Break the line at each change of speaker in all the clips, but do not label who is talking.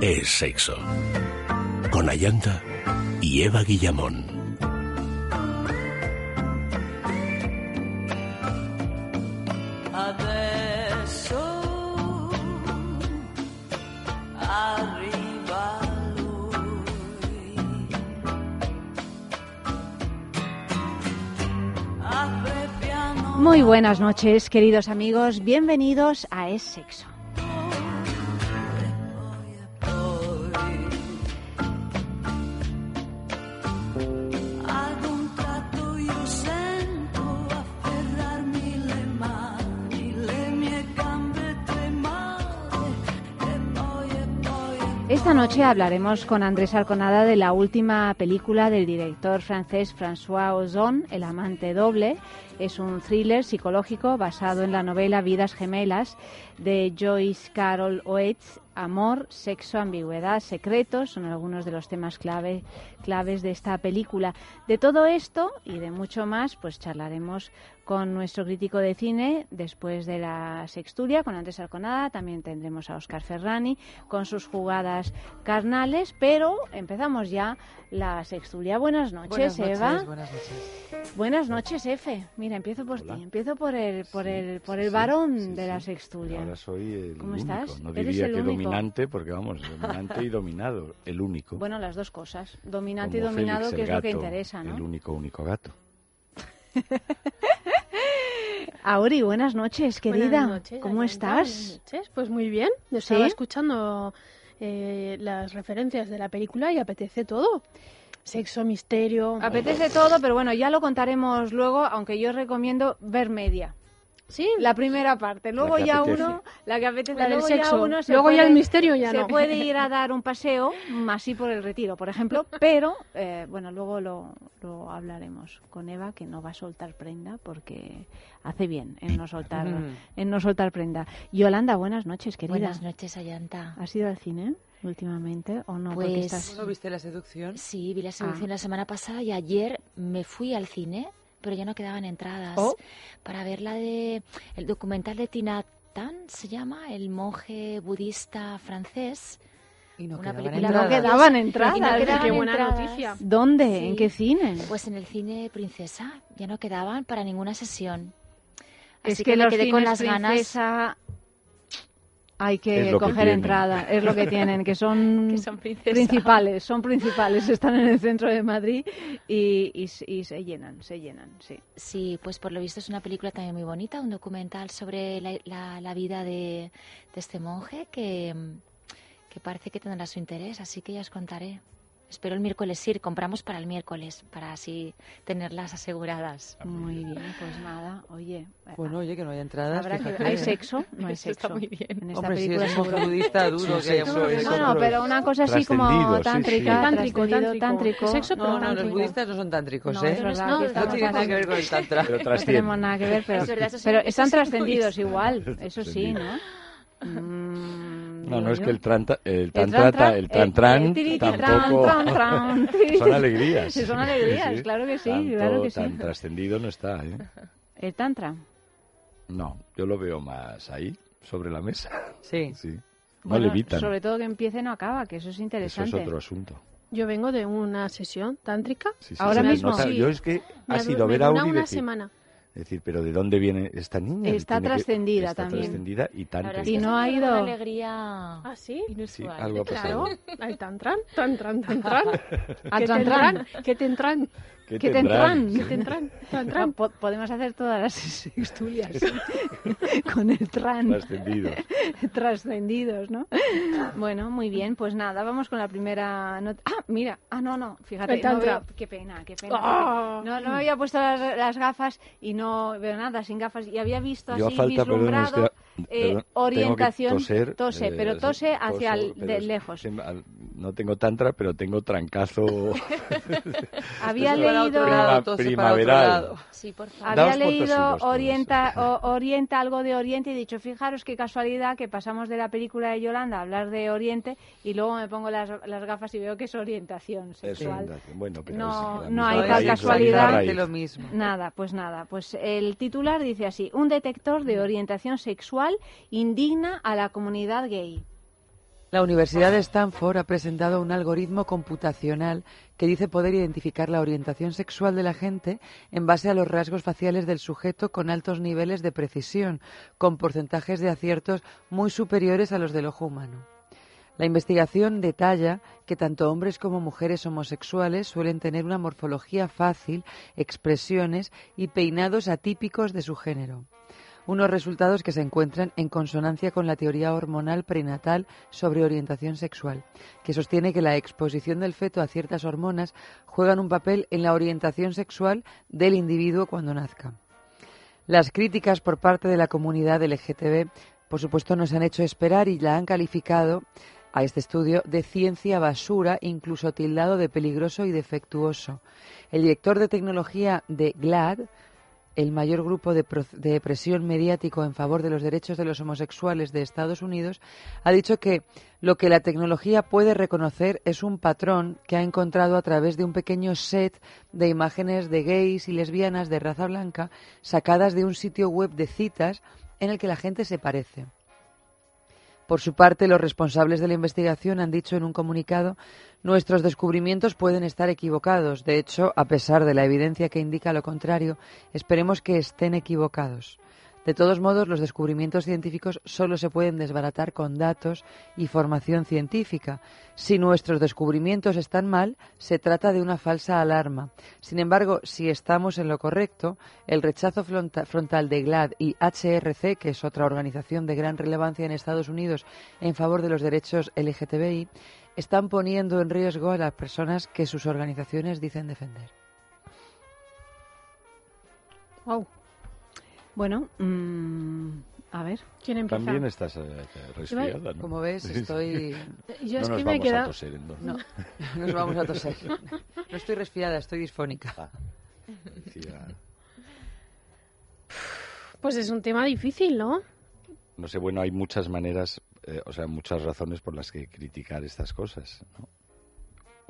es sexo. Con Ayanta y Eva Guillamón.
Muy buenas noches, queridos amigos. Bienvenidos a Es Sexo. Esta noche hablaremos con Andrés Arconada de la última película del director francés François Ozon, El amante doble. Es un thriller psicológico basado en la novela Vidas gemelas de Joyce Carol Oates. Amor, sexo, ambigüedad, secretos son algunos de los temas clave, claves de esta película. De todo esto y de mucho más, pues charlaremos con nuestro crítico de cine después de la sexturia, con Andrés Arconada. También tendremos a Oscar Ferrani con sus jugadas carnales, pero empezamos ya la sexturia. Buenas noches, Eva.
Buenas noches.
Buenas noches, Efe. Mira, empiezo por
Hola.
ti. Empiezo por el, por
Sí,
el, por el varón
sí,
de la sexturia.
Ahora soy el
¿Cómo
único.
estás?
No
Eres
diría
el
que
único.
dominante, porque vamos, dominante y dominado. El único.
Bueno, las dos cosas. Dominante
Como
y dominado,
Félix
que es lo que interesa, ¿no?
El único, único gato.
Auri, buenas noches, querida.
Buenas noches,
¿Cómo estás?
Buenas noches. Pues muy bien. Yo estaba
¿Sí?
escuchando eh, las referencias de la película y apetece todo. Sexo, misterio.
Apetece todo, pero bueno, ya lo contaremos luego, aunque yo recomiendo ver media.
Sí,
La primera parte, luego ya
apetece.
uno, la que apetece,
la del
luego ya
sexo.
uno se
Luego ya
puede-
el misterio ya
se
no.
puede ir a dar un paseo, así por el retiro, por ejemplo, pero eh, bueno, luego lo, lo hablaremos con Eva, que no va a soltar prenda porque hace bien en no soltar,
Mm.
en no soltar prenda. Yolanda, buenas noches, querida.
Buenas noches, Ayanta.
¿Has ido al cine últimamente o no?
Pues-
estás...
¿No viste la seducción?
Sí, vi la seducción
Ah.
la semana pasada y ayer me fui al cine, pero ya no quedaban entradas
Oh.
para ver la de el documental de Tina Tan se llama el monje budista francés.
Y no
Una
quedaban
película
No
entradas.
quedaban
Y
entradas.
no quedaban
Qué buena
entradas.
noticia.
¿Dónde?
Sí.
¿En qué cine?
Pues en el cine Princesa ya no quedaban para ninguna sesión.
es
Así
que,
me
los
quedé con las ganas
hay que coger entrada, es lo que tienen, que son,
que son princesa.
principales, son principales, están en el centro de Madrid y, y se llenan, se llenan, sí.
Sí, pues por lo visto es una película también muy bonita, un documental sobre la, la- la vida de, de este monje que, que parece que tendrá su interés, así que ya os contaré. Espero el miércoles ir, compramos para el miércoles, para así tenerlas aseguradas.
Muy bien, pues nada, oye,
Bueno, oye, que no hay entradas.
habrá que. ¿hay sexo? No hay sexo.
está muy bien.
En esta
Hombre, si
película
es un monje
seguro.
budista duro,
Sí,
que haya
sexo, eso,
No, no, pero una cosa así como
Trascendido, sí,
tántrica,
sí.
Tántrico,
trascendido,
tántrico. Sexo,
No, no, los
Tántrico.
budistas no son tántricos,
No,
¿eh?
es verdad,
No, no
tiene nada que ver con el tantra.
Pero
No tenemos nada que ver, pero,
Es verdad,
pero están trascendidos igual, eso sí, ¿no? Mm,
No, no es que el, tranta, el
El
tantrata, el tran-tran,
tiri, tran,
tampoco...
tran, tran, tiri,
Son alegrías.
Sí, son alegrías,
Sí, sí.
claro que sí,
Tanto-
claro que sí.
Tan trascendido no está, ¿eh?
El tantra.
No, yo lo veo más ahí, sobre la mesa.
Sí.
Sí. No
Bueno,
levitan.
sobre todo que empiece y no acaba, que eso es
Eso
interesante.
es otro asunto.
Yo vengo de una sesión tántrica.
Sí, sí,
Ahora mismo.
nota.
Sí.
Yo es que ha sido ver a Auri
una
decir,
semana.
Decir, pero ¿de dónde viene esta niña?
Está
Tiene que-
trascendida
está
también.
trascendida y
es
Y no
es
ha
una
ido-
alegría
¿Ah, sí?
Sí,
inusual.
algo ha pasado.
Claro, hay tantran, tantran, tantran.
Al
¿Qué tendrán? ¿Qué tendrán?
¿Qué
¿Qué
tendrán?
tendrán?
¿Qué tendrán?
Ah,
Tantran.
po- podemos hacer todas las sextulias con el tran.
Trascendidos.
trascendidos, ¿no? Bueno, muy bien, pues nada, vamos con la primera nota. Ah, mira, ah, no, no, fíjate,
El
no veo- qué pena, qué pena.
Ah.
No, no me había puesto las, las gafas y no veo nada sin gafas y había visto
Yo
así
falta, perdón,
vislumbrado
este-
eh,
perdón, tengo que
orientación.
toser,
tose,
eh,
pero tose
toso,
hacia el,
pero
de
es-
lejos.
no tengo tantra, pero tengo trancazo
Había leído,
primaveral.
lado.
Sí, por favor.
había leído orienta, o- orienta algo de Oriente y he dicho, fijaros qué casualidad que pasamos de la película de Yolanda a hablar de Oriente y luego me pongo las, las gafas y veo que es orientación sexual.
bueno, pero
No-
es
no hay tal casualidad.
raíz.
lo mismo.
Nada, pues nada. Pues el titular dice así: un detector de orientación sexual indigna a la comunidad gay.
La Universidad de Stanford ha presentado un algoritmo computacional que dice poder identificar la orientación sexual de la gente en base a los rasgos faciales del sujeto con altos niveles de precisión, con porcentajes de aciertos muy superiores a los del ojo humano. La investigación detalla que tanto hombres como mujeres homosexuales suelen tener una morfología fácil, expresiones y peinados atípicos de su género unos resultados que se encuentran en consonancia con la teoría hormonal prenatal sobre orientación sexual, que sostiene que la exposición del feto a ciertas hormonas juegan un papel en la orientación sexual del individuo cuando nazca. Las críticas por parte de la comunidad LGTB, por supuesto, nos han hecho esperar y la han calificado a este estudio de ciencia basura, incluso tildado de peligroso y defectuoso. El director de tecnología de GLAD, el mayor grupo de, presión mediático en favor de los derechos de los homosexuales de Estados Unidos, ha dicho que lo que la tecnología puede reconocer es un patrón que ha encontrado a través de un pequeño set de imágenes de gays y lesbianas de raza blanca sacadas de un sitio web de citas en el que la gente se parece. Por su parte, los responsables de la investigación han dicho en un comunicado nuestros descubrimientos pueden estar equivocados. De hecho, a pesar de la evidencia que indica lo contrario, esperemos que estén equivocados. De todos modos, los descubrimientos científicos solo se pueden desbaratar con datos y formación científica. Si nuestros descubrimientos están mal, se trata de una falsa alarma. Sin embargo, si estamos en lo correcto, el rechazo frontal de GLAD y HRC, que es otra organización de gran relevancia en Estados Unidos en favor de los derechos LGTBI, están poniendo en riesgo a las personas que sus organizaciones dicen defender.
Wow. Bueno, mm, a ver.
¿Quién empieza?
También estás eh, resfriada, ¿no?
Como ves, estoy...
Yo
no
es
nos
que me he
vamos a toser, entonces.
No, nos vamos a toser. No estoy resfriada, estoy disfónica.
Ah, decía,
Pues es un tema difícil, ¿no?
no sé, bueno, hay muchas maneras, eh, o sea, muchas razones por las que criticar estas cosas, ¿no?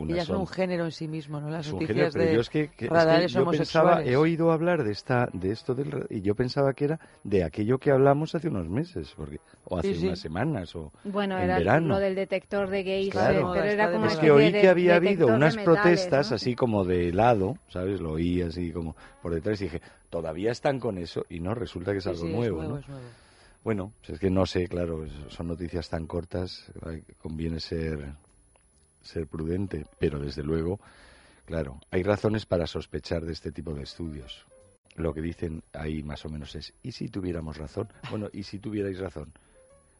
Unas
Ella es
son-
un género en sí mismo, ¿no? Las
es un
noticias
género, pero
de
yo es que, que- es que
radares
yo pensaba, he oído hablar de esta, de esto del, y yo pensaba que era de aquello que hablamos hace unos meses, porque, o hace
Sí, sí.
unas semanas, o
Bueno,
en
era
verano.
lo del detector de gays,
Claro.
pero era como.
Es que oí que había habido unas
metales,
protestas
¿no?
así como de lado, ¿sabes? Lo oí así como por detrás y dije, todavía están con eso y no, resulta que es
Sí,
algo
sí, es
nuevo, ¿no?
es nuevo.
Bueno, pues es que no sé, claro, son noticias tan cortas, conviene ser, ser prudente, pero desde luego, claro, hay razones para sospechar de este tipo de estudios. Lo que dicen ahí más o menos es, ¿y si tuviéramos razón? Bueno, ¿y si tuvierais razón?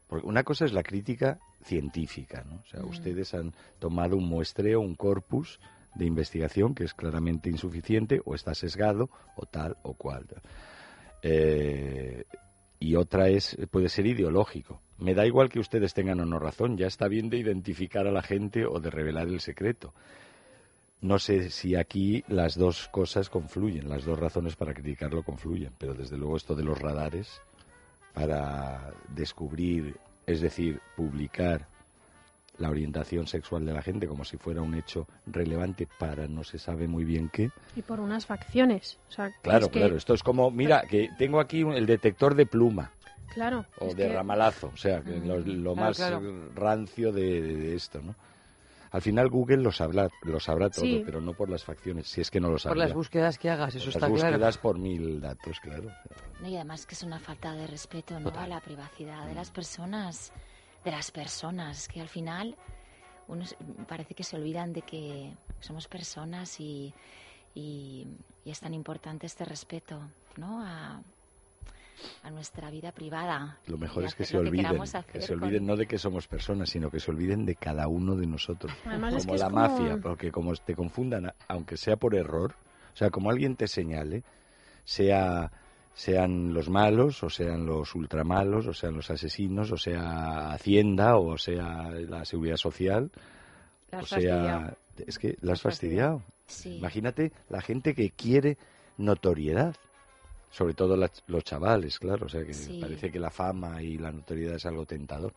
Porque una cosa es la crítica científica, ¿no? O sea, ustedes han tomado un muestreo, un corpus de investigación que es claramente insuficiente o está sesgado o tal o cual. Eh, y otra es puede ser ideológico. Me da igual que ustedes tengan o no razón, ya está bien de identificar a la gente o de revelar el secreto. No sé si aquí las dos cosas confluyen, las dos razones para criticarlo confluyen, pero desde luego esto de los radares para descubrir, es decir, publicar la orientación sexual de la gente como si fuera un hecho relevante para no se sabe muy bien qué.
Y por unas facciones. O sea,
Claro,
es que-
claro, esto es como, mira, que tengo aquí el detector de pluma
Claro.
o de
que-
ramalazo, o sea, que lo, lo
Claro,
más
claro.
rancio de, de- de esto, ¿no? Al final Google lo sabrá, lo sabrá todo,
Sí.
pero no por las facciones, si es que no lo
Por
sabrá.
las búsquedas que hagas, eso
Por
está
las
claro.
búsquedas por mil datos, claro.
No, y además que es una falta de respeto ¿no?
Total.
a la privacidad de las personas, de las personas, que al final uno parece que se olvidan de que somos personas y, y- y es tan importante este respeto ¿no? a, a nuestra vida privada.
Lo mejor es que se olviden, que se
con-
olviden no de que somos personas, sino que se olviden de cada uno de nosotros.
Además es
como
que
la
como-
mafia, porque como te confundan, aunque sea por error, o sea, como alguien te señale, sea sean los malos, o sean los ultramalos, o sean los asesinos, o sea Hacienda, o sea la Seguridad Social,
La
o sea...
fastidiado.
Es que la has
fastidiado.
fastidiado.
Sí.
Imagínate la gente que quiere notoriedad, sobre todo la- los chavales, claro, o sea que
Sí.
parece que la fama y la notoriedad es algo tentador.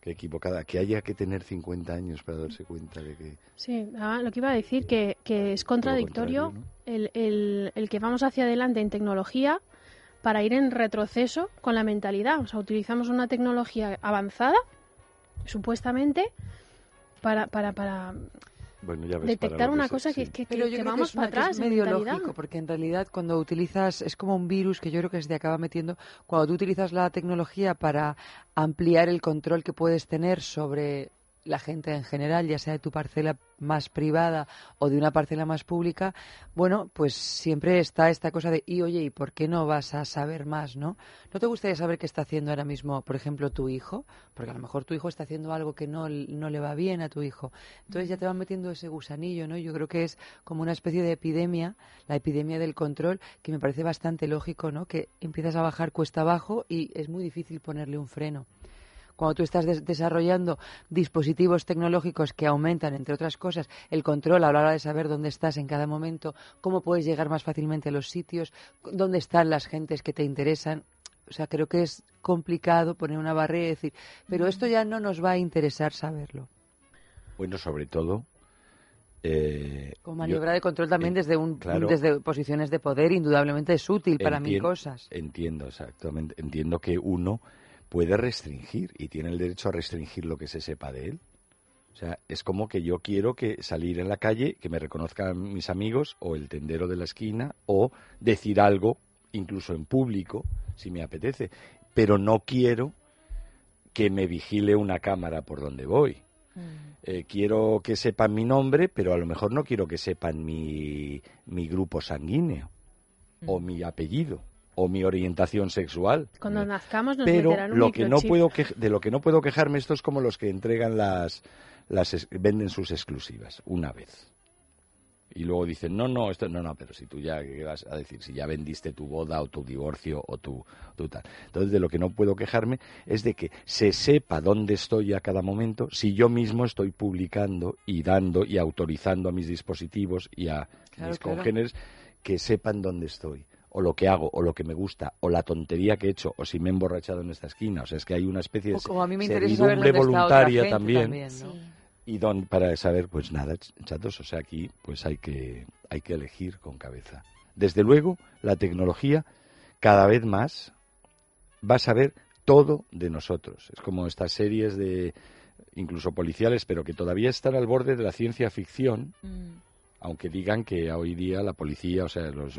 Que equivocada, que haya que tener 50 años para darse cuenta de que...
Sí, ah, lo que iba a decir que, que es contradictorio el, el- el que vamos hacia adelante en tecnología para ir en retroceso con la mentalidad. O sea, utilizamos una tecnología avanzada supuestamente, para, para, para
Bueno, ya ves,
detectar una cosa que,
sí.
que, que-
Pero yo
que
creo
vamos
que es,
para
que es
atrás
medio
mentalidad.
lógico, porque en realidad cuando utilizas, es como un virus que yo creo que se te acaba metiendo, cuando tú utilizas la tecnología para ampliar el control que puedes tener sobre la gente en general, ya sea de tu parcela más privada o de una parcela más pública, bueno, pues siempre está esta cosa de, y oye, ¿y por qué no vas a saber más, no? ¿No te gustaría saber qué está haciendo ahora mismo, por ejemplo, tu hijo? Porque a lo mejor tu hijo está haciendo algo que no, no le va bien a tu hijo. Entonces ya te van metiendo ese gusanillo, ¿no? Yo creo que es como una especie de epidemia, la epidemia del control, que me parece bastante lógico, ¿no? Que empiezas a bajar cuesta abajo y es muy difícil ponerle un freno cuando tú estás des- desarrollando dispositivos tecnológicos que aumentan, entre otras cosas, el control a la hora de saber dónde estás en cada momento, cómo puedes llegar más fácilmente a los sitios, dónde están las gentes que te interesan. O sea, creo que es complicado poner una barrera y decir, pero esto ya no nos va a interesar saberlo.
Bueno, sobre todo. eh,
Como
yo
maniobra de control también desde, un,
claro.
desde posiciones de poder, indudablemente es útil para mil cosas.
Entiendo, exactamente. Entiendo que uno puede restringir y tiene el derecho a restringir lo que se sepa de él. O sea, es como que yo quiero que salir en la calle, que me reconozcan mis amigos o el tendero de la esquina o decir algo, incluso en público, si me apetece. Pero no quiero que me vigile una cámara por donde voy. Eh, quiero que sepan mi nombre, pero a lo mejor no quiero que sepan mi, mi grupo sanguíneo o mi apellido o mi orientación sexual.
Cuando nazcamos nos
Pero
meterán un
lo que no puedo quej- de lo que no puedo quejarme esto es como los que entregan las, las venden sus exclusivas una vez. Y luego dicen, no, no, esto no, no, pero si tú ya, ¿qué vas a decir? Si ya vendiste tu boda o tu divorcio o tu, tu tal. Entonces, de lo que no puedo quejarme es de que se sepa dónde estoy a cada momento si yo mismo estoy publicando y dando y autorizando a mis dispositivos y a
Claro,
mis
claro.
congéneres que sepan dónde estoy o lo que hago, o lo que me gusta, o la tontería que he hecho, o si me he emborrachado en esta esquina. O sea, es que hay una especie de
como a mí me
servidumbre voluntaria también,
también, ¿no?
Sí.
y don, para saber, pues nada, ch- chatos, o sea, aquí pues hay que, hay que elegir con cabeza. Desde luego, la tecnología cada vez más va a saber todo de nosotros. Es como estas series de incluso policiales, pero que todavía están al borde de la ciencia ficción,
Mm.
aunque digan que hoy día la policía, o sea, los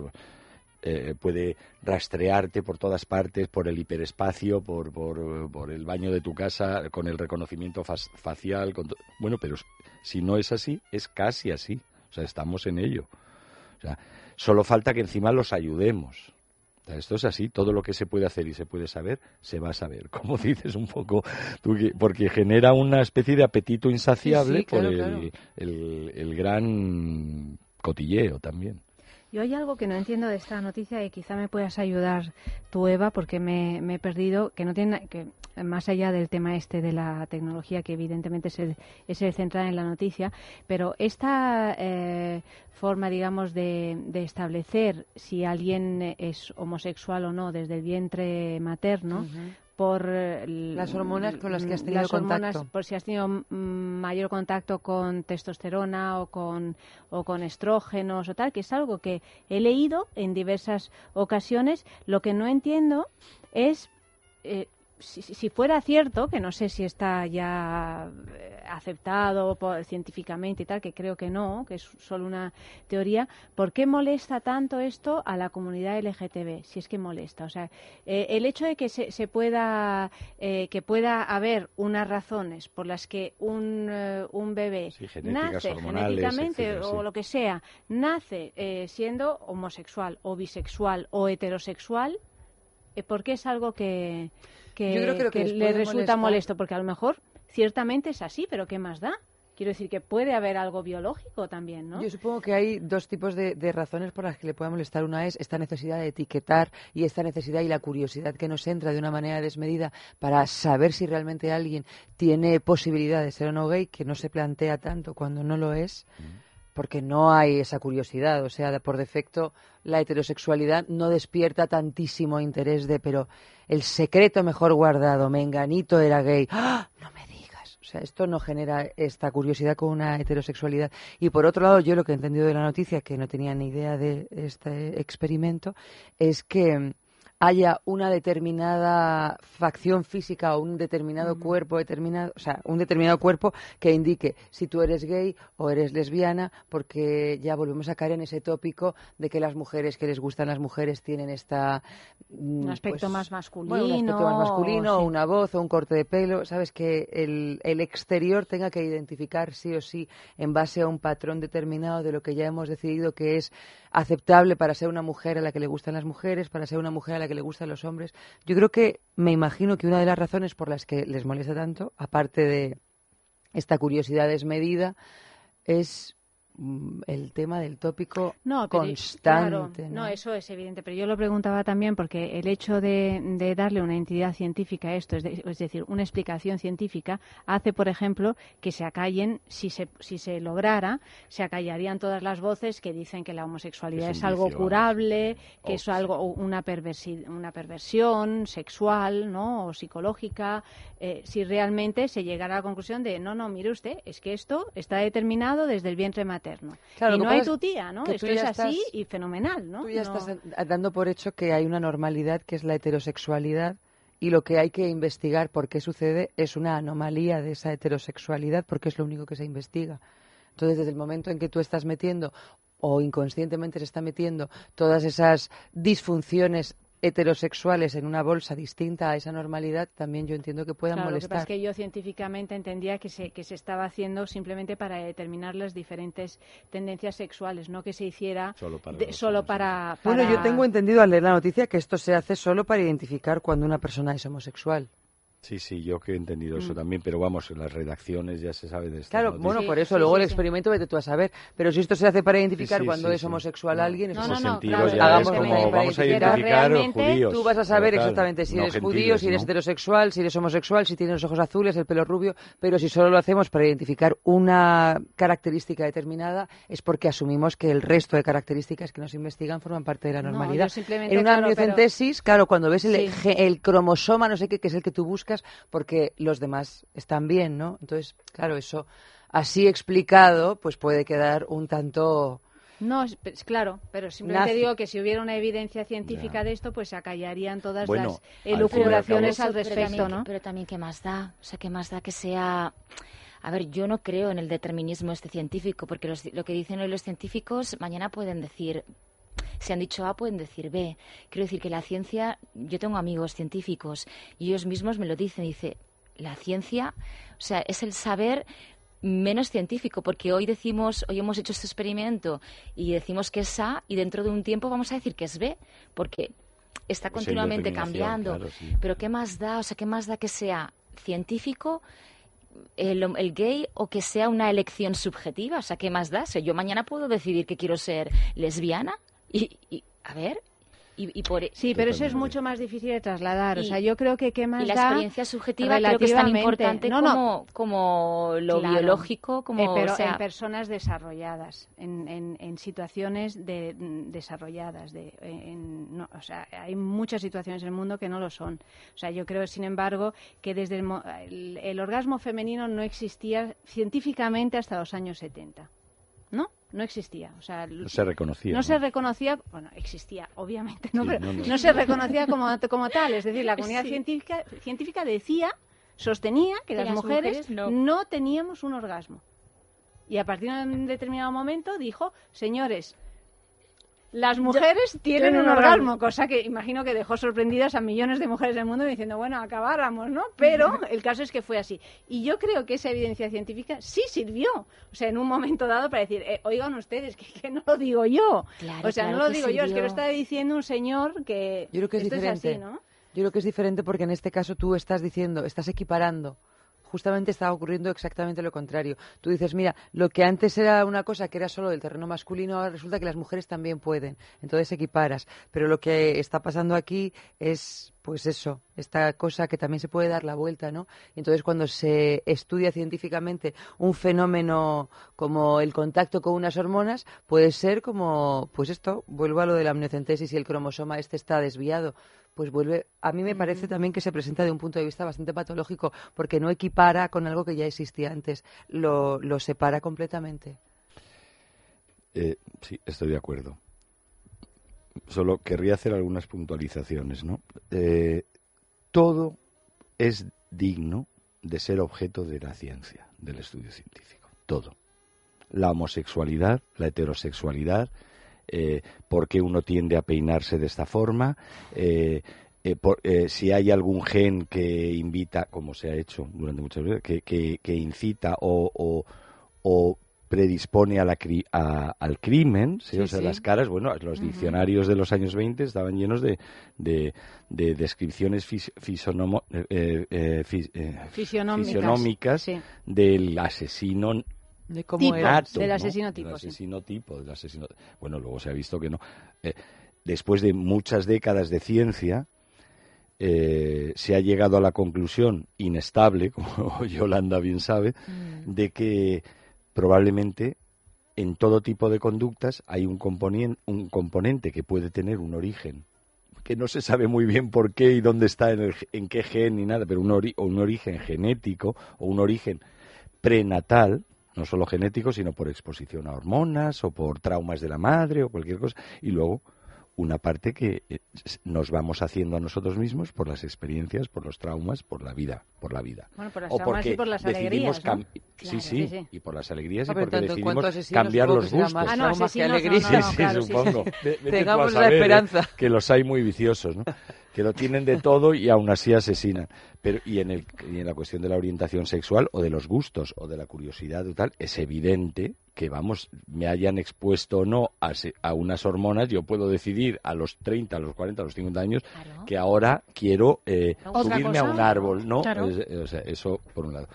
eh, puede rastrearte por todas partes, por el hiperespacio, por, por, por el baño de tu casa, con el reconocimiento facial. con bueno, pero si no es así, es casi así. O sea, estamos en ello. O sea, solo falta que encima los ayudemos. O sea, esto es así, todo lo que se puede hacer y se puede saber, se va a saber. Como dices un poco, tú que- porque genera una especie de apetito insaciable
Sí, sí, claro,
por el,
claro.
el- el gran cotilleo también.
Yo hay algo que no entiendo de esta noticia y quizá me puedas ayudar tú, Eva, porque me, he perdido, que no tiene que más allá del tema este de la tecnología, que evidentemente es el, es el central en la noticia, pero esta eh, forma, digamos, de, de establecer si alguien es homosexual o no desde el vientre materno, l-
Las hormonas con las que has tenido
las hormonas,
contacto.
por si has tenido mm, mayor contacto con testosterona o con o con estrógenos o tal, que es algo que he leído en diversas ocasiones. Lo que no entiendo es eh, si, si fuera cierto, que no sé si está ya eh, aceptado por- científicamente y tal, que creo que no, que es solo una teoría, ¿por qué molesta tanto esto a la comunidad LGTB? Si es que molesta. O sea, eh, el hecho de que se, se pueda, eh, que pueda haber unas razones por las que un, eh, un bebé
Sí,
nace genéticamente
etcétera,
o
sí.
lo que sea, nace eh, siendo homosexual o bisexual o heterosexual, porque es algo que, que,
Yo creo que lo que les
le resulta
molestar-
molesto, porque a lo mejor ciertamente es así, pero ¿qué más da? Quiero decir que puede haber algo biológico también, ¿no?
Yo supongo que hay dos tipos de, de razones por las que le puede molestar. Una es esta necesidad de etiquetar y esta necesidad y la curiosidad que nos entra de una manera desmedida para saber si realmente alguien tiene posibilidad de ser o no gay, que no se plantea tanto cuando no lo es, porque no hay esa curiosidad. O sea, por defecto, la heterosexualidad no despierta tantísimo interés de, pero el secreto mejor guardado, Menganito era gay. ¡Ah! No me digas. O sea, esto no genera esta curiosidad con una heterosexualidad. Y por otro lado, yo lo que he entendido de la noticia, que no tenía ni idea de este experimento, es que haya una determinada facción física o un determinado cuerpo determinado, o sea, un determinado cuerpo que indique si tú eres gay o eres lesbiana, porque ya volvemos a caer en ese tópico de que las mujeres que les gustan las mujeres tienen esta
un aspecto
pues,
más masculino,
bueno, un aspecto más masculino,
sí.
una voz o un corte de pelo, sabes que el, el exterior tenga que identificar sí o sí en base a un patrón determinado de lo que ya hemos decidido que es aceptable para ser una mujer a la que le gustan las mujeres, para ser una mujer a la que le gustan los hombres. Yo creo que me imagino que una de las razones por las que les molesta tanto, aparte de esta curiosidad desmedida, es el tema del tópico
No, pero-
constante.
claro,
¿no?
no, eso es evidente, pero yo lo preguntaba también porque el hecho de, de darle una entidad científica a esto, es, de- es decir, una explicación científica, hace, por ejemplo, que se acallen, si se, si se lograra, se acallarían todas las voces que dicen que la homosexualidad
Es
algo
vicio,
curable, que es
Oh,
algo una, perversi- una perversión sexual ¿no? o psicológica, eh, si realmente se llegara a la conclusión de, no, no, mire usted, es que esto está determinado desde el vientre materno.
Claro,
y no hay tu tía, ¿no? Esto es así
estás-
y fenomenal, ¿no?
Tú ya
No-
estás dando por hecho que hay una normalidad que es la heterosexualidad y lo que hay que investigar por qué sucede es una anomalía de esa heterosexualidad porque es lo único que se investiga. Entonces, desde el momento en que tú estás metiendo o inconscientemente se está metiendo todas esas disfunciones heterosexuales en una bolsa distinta a esa normalidad, también yo entiendo que puedan
Claro, lo que pasa
molestar.
es que yo científicamente entendía que se, que se estaba haciendo simplemente para determinar las diferentes tendencias sexuales, no que se hiciera
Solo para
de- solo para,
Bueno, yo tengo entendido al leer la noticia que esto se hace solo para identificar cuando una persona es homosexual.
Sí, sí, yo que he entendido eso también, pero vamos, en las redacciones ya se sabe de esto.
Claro, bueno,
Sí,
por eso
sí,
luego
sí,
el
sí.
experimento vete tú a saber. Pero si esto se hace para identificar
Sí, sí,
cuando
sí,
es homosexual
No,
alguien, es
No, no, no,
sentidos
claro,
ya
hagamos
es
como
vamos a
identificar
judíos.
Tú vas a saber exactamente si
no
eres
gentiles,
judío, si eres
¿no?
heterosexual, si eres homosexual, si tienes los ojos azules, el pelo rubio, pero si solo lo hacemos para identificar una característica determinada, es porque asumimos que el resto de características que nos investigan forman parte de la
No,
normalidad. en una
claro, pero-
amniocentesis, claro, cuando ves el, el cromosoma, no sé qué, que es el que tú buscas, porque los demás están bien, ¿no? Entonces, claro, eso así explicado, pues puede quedar un tanto...
No, es, es claro, pero simplemente
Nazi.
digo que si hubiera una evidencia científica
Ya.
de esto, pues se acallarían todas
Bueno,
las
al al
elucubraciones al
Pero
respecto,
también,
¿no?
Pero también, ¿qué más da? O sea, ¿qué más da que sea... A ver, yo no creo en el determinismo este científico, porque los- lo que dicen hoy los científicos mañana pueden decir... Si han dicho A, pueden decir B. Quiero decir que la ciencia... Yo tengo amigos científicos y ellos mismos me lo dicen. Dice, la ciencia, o sea, es el saber menos científico, porque hoy decimos, hoy hemos hecho este experimento y decimos que es A y dentro de un tiempo vamos a decir que es B, porque está
Pues
continuamente cambiando.
claro, sí.
Pero ¿qué más da? O sea, ¿qué más da que sea científico el, el gay o que sea una elección subjetiva? O sea, ¿qué más da? O sea, yo mañana puedo decidir que quiero ser lesbiana y, y- a ver, y, y por... e,
Sí, pero eso es mucho más difícil de trasladar. o sea, yo creo que qué más
y la
da
experiencia subjetiva creo que es tan importante
No, no.
como, como lo
Claro.
biológico, como...
Eh, pero
o sea,
en personas desarrolladas, en, en- en situaciones de, mm, desarrolladas. De, en- no, o sea, hay muchas situaciones en el mundo que no lo son. O sea, yo creo, sin embargo, que desde el, mo- el, el orgasmo femenino no existía científicamente hasta los años 70. ¿No? No existía. O sea,
No se reconocía.
no se reconocía, bueno, existía, obviamente, no,
Sí,
pero
no,
no,
no.
se reconocía como, como tal. Es decir, la comunidad
Sí.
científica, científica decía, sostenía que,
Que
las,
las
mujeres,
mujeres no.
teníamos un orgasmo. Y a partir de un determinado momento dijo, señores, las mujeres tienen un orgasmo, cosa que imagino que dejó sorprendidas a millones de mujeres del mundo diciendo, bueno, acabáramos, ¿no? Pero el caso es que fue así. Y yo creo que esa evidencia científica sí sirvió, o sea, en un momento dado para decir, eh, oigan ustedes, que, que no lo digo yo.
Claro,
o sea,
claro
no lo digo yo, es que lo está diciendo un señor que...
Yo creo que es
esto
diferente.
así, ¿no?
Yo creo que es diferente porque en este caso tú estás diciendo, estás equiparando. Justamente está ocurriendo exactamente lo contrario. Tú dices, mira, lo que antes era una cosa que era solo del terreno masculino, ahora resulta que las mujeres también pueden. Entonces equiparas. Pero lo que está pasando aquí es, pues eso, esta cosa que también se puede dar la vuelta, ¿no? Entonces cuando se estudia científicamente un fenómeno como el contacto con unas hormonas, puede ser como, pues esto, vuelvo a lo de la amniocentesis y el cromosoma este está desviado pues vuelve. A mí me parece también que se presenta de un punto de vista bastante patológico, porque no equipara con algo que ya existía antes, lo, lo separa completamente.
Eh, sí, estoy de acuerdo. solo querría hacer algunas puntualizaciones, ¿no? Eh, todo es digno de ser objeto de la ciencia, del estudio científico. Todo. La homosexualidad, la heterosexualidad, eh, por qué uno tiende a peinarse de esta forma, eh, eh, eh, si hay algún gen que invita, como se ha hecho durante muchas veces, que, que, incita o, o, predispone a la al crimen, o sea, las caras, bueno, los diccionarios de los años 20 estaban llenos de, de, descripciones eh, fisionómicas, del asesino
de cómo era. del asesino
tipo. Del asesino tipo, del asesino... Bueno, luego se ha visto que no. después de muchas décadas de ciencia, eh, se ha llegado a la conclusión inestable, como Yolanda bien sabe, mm. de que probablemente en todo tipo de conductas hay un componente, un componente que puede tener un origen que no se sabe muy bien por qué y dónde está, en, en qué gen ni nada, pero un, un origen genético o un origen prenatal, no solo genético, sino por exposición a hormonas o por traumas de la madre o cualquier cosa, y luego una parte que eh, nos vamos haciendo a nosotros mismos por las experiencias, por los traumas, por la vida, por la vida.
Bueno, por las traumas y por las alegrías,
sí, sí, y por las alegrías y porque decidimos cambiar los gustos.
Ah, no,
que
alegrías.
sí, sí, supongo.
Tengamos la esperanza.
que los hay muy viciosos, ¿no? que lo tienen de todo y aún así asesinan. Pero, y, en el, y en la cuestión de la orientación sexual o de los gustos o de la curiosidad o tal, es evidente que, vamos, me hayan expuesto o no a, a unas hormonas, yo puedo decidir a los 30, a los 40, a los 50 años que ahora quiero eh, subirme a un árbol, ¿no? o sea, eso por un lado.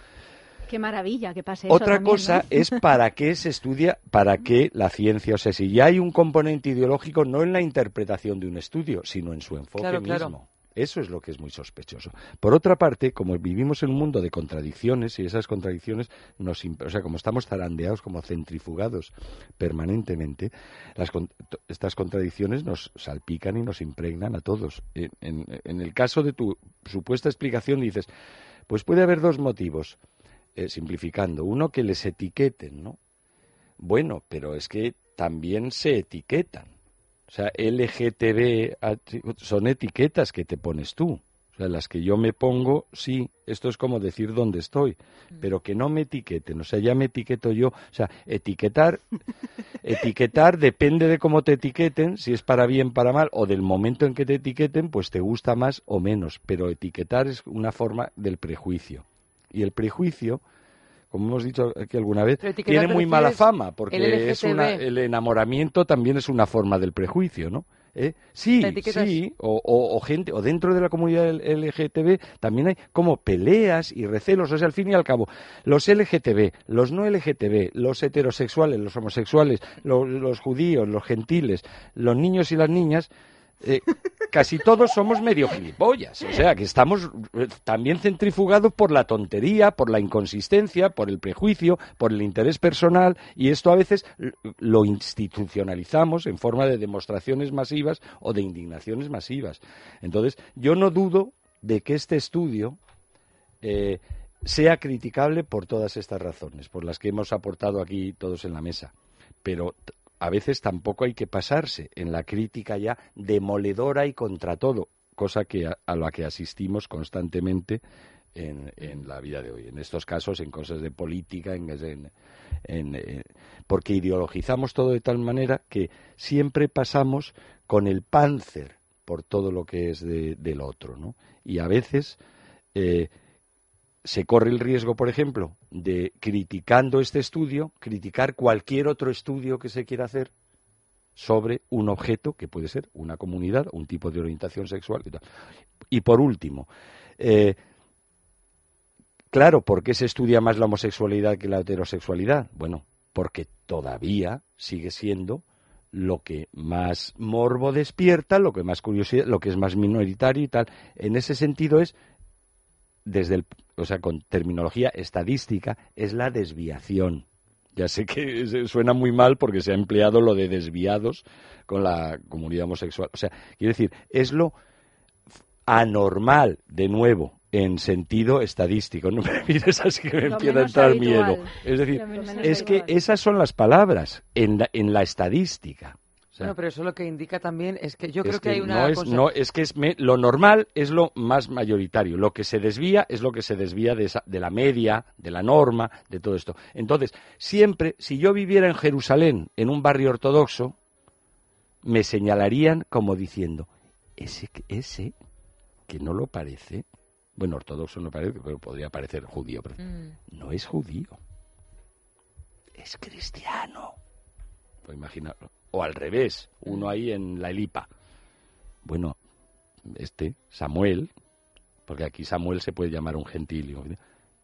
Qué maravilla que pase eso
Otra cosa es para qué se estudia, para qué la ciencia. O sea, si ya hay un componente ideológico no en la interpretación de un estudio, sino en su enfoque mismo. Eso es lo que es muy sospechoso. Por otra parte, como vivimos en un mundo de contradicciones y esas contradicciones nos, o sea, como estamos zarandeados, como centrifugados permanentemente, estas contradicciones nos salpican y nos impregnan a todos. En, el caso de tu supuesta explicación dices, pues puede haber dos motivos. Eh, simplificando, uno que les etiqueten, ¿no? Bueno, pero es que también se etiquetan. O sea, LGTB son etiquetas que te pones tú. O sea, las que yo me pongo, sí, esto es como decir dónde estoy, mm. pero que no me etiqueten, o sea, ya me etiqueto yo, o sea, etiquetar, etiquetar depende de cómo te etiqueten, si es para bien, para mal, o del momento en que te etiqueten, pues te gusta más o menos, pero etiquetar es una forma del prejuicio. Y el prejuicio, como hemos dicho aquí alguna vez, tiene muy mala fama, porque es el enamoramiento también es una forma del prejuicio, ¿no? ¿Eh? Sí, sí, o, gente, o dentro de la comunidad LGTB también hay como peleas y recelos, o sea, al fin y al cabo, los LGTB, los no LGTB, los heterosexuales, los homosexuales, los judíos, los gentiles, los niños y las niñas, eh, casi todos somos medio gilipollas. O sea, que estamos eh, también centrifugados por la tontería, por la inconsistencia, por el prejuicio, por el interés personal, y esto a veces lo institucionalizamos en forma de demostraciones masivas o de indignaciones masivas. Entonces, yo no dudo de que este estudio eh, sea criticable por todas estas razones, por las que hemos aportado aquí todos en la mesa. Pero a veces tampoco hay que pasarse en la crítica ya demoledora y contra todo, cosa que a, la que asistimos constantemente en, la vida de hoy. En estos casos, en cosas de política, en, en, porque ideologizamos todo de tal manera que siempre pasamos con el panzer por todo lo que es del otro, ¿no? Y a veces eh, se corre el riesgo, por ejemplo, de criticando este estudio, criticar cualquier otro estudio que se quiera hacer sobre un objeto que puede ser una comunidad, un tipo de orientación sexual y tal. Y por último, eh, claro, ¿por qué se estudia más la homosexualidad que la heterosexualidad? Bueno, porque todavía sigue siendo lo que más morbo despierta, lo que más curiosidad, lo que es más minoritario y tal. En ese sentido es desde el, o sea, con terminología estadística, es la desviación. Ya sé que suena muy mal porque se ha empleado lo de desviados con la comunidad homosexual. O sea, quiero decir, es lo anormal, de nuevo, en sentido estadístico. No me mires así que me empieza a entrar miedo. Es decir, es que esas son las palabras en la, en la estadística.
Bueno, pero eso lo que indica también es que yo creo
que,
hay una
no es, no, es que es lo normal es lo más mayoritario. Lo que se desvía es lo que se desvía de, de la media, de la norma, de todo esto. Entonces, siempre, si yo viviera en Jerusalén, en un barrio ortodoxo, me señalarían como diciendo, ese, ese que no lo parece, bueno, ortodoxo no parece, pero podría parecer judío, pero mm. no es judío, es cristiano. Pues imaginarlo. O al revés, uno mm. ahí en la Elipa. Bueno, este, Samuel, porque aquí Samuel se puede llamar un gentilio,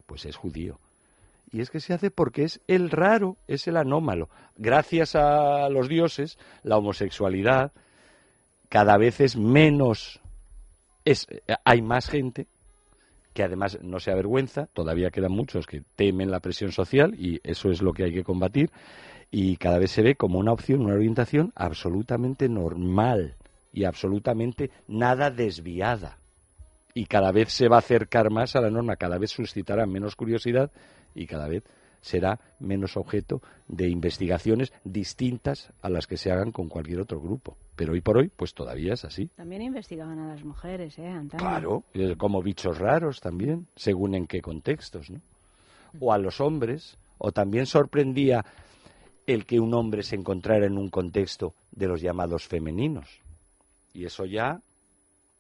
pues es judío. Y es que se hace porque es el raro, es el anómalo. Gracias a los dioses, la homosexualidad cada vez es menos. Es, hay más gente que además no se avergüenza, todavía quedan muchos que temen la presión social y eso es lo que hay que combatir y cada vez se ve como una opción, una orientación absolutamente normal y absolutamente nada desviada. Y cada vez se va a acercar más a la norma, cada vez suscitará menos curiosidad y cada vez será menos objeto de investigaciones distintas a las que se hagan con cualquier otro grupo. Pero hoy por hoy, pues todavía es así.
También investigaban a las mujeres, ¿eh, Antonio?
Claro, como bichos raros también, según en qué contextos, ¿no? O a los hombres, o también sorprendía el que un hombre se encontrara en un contexto de los llamados femeninos. Y eso ya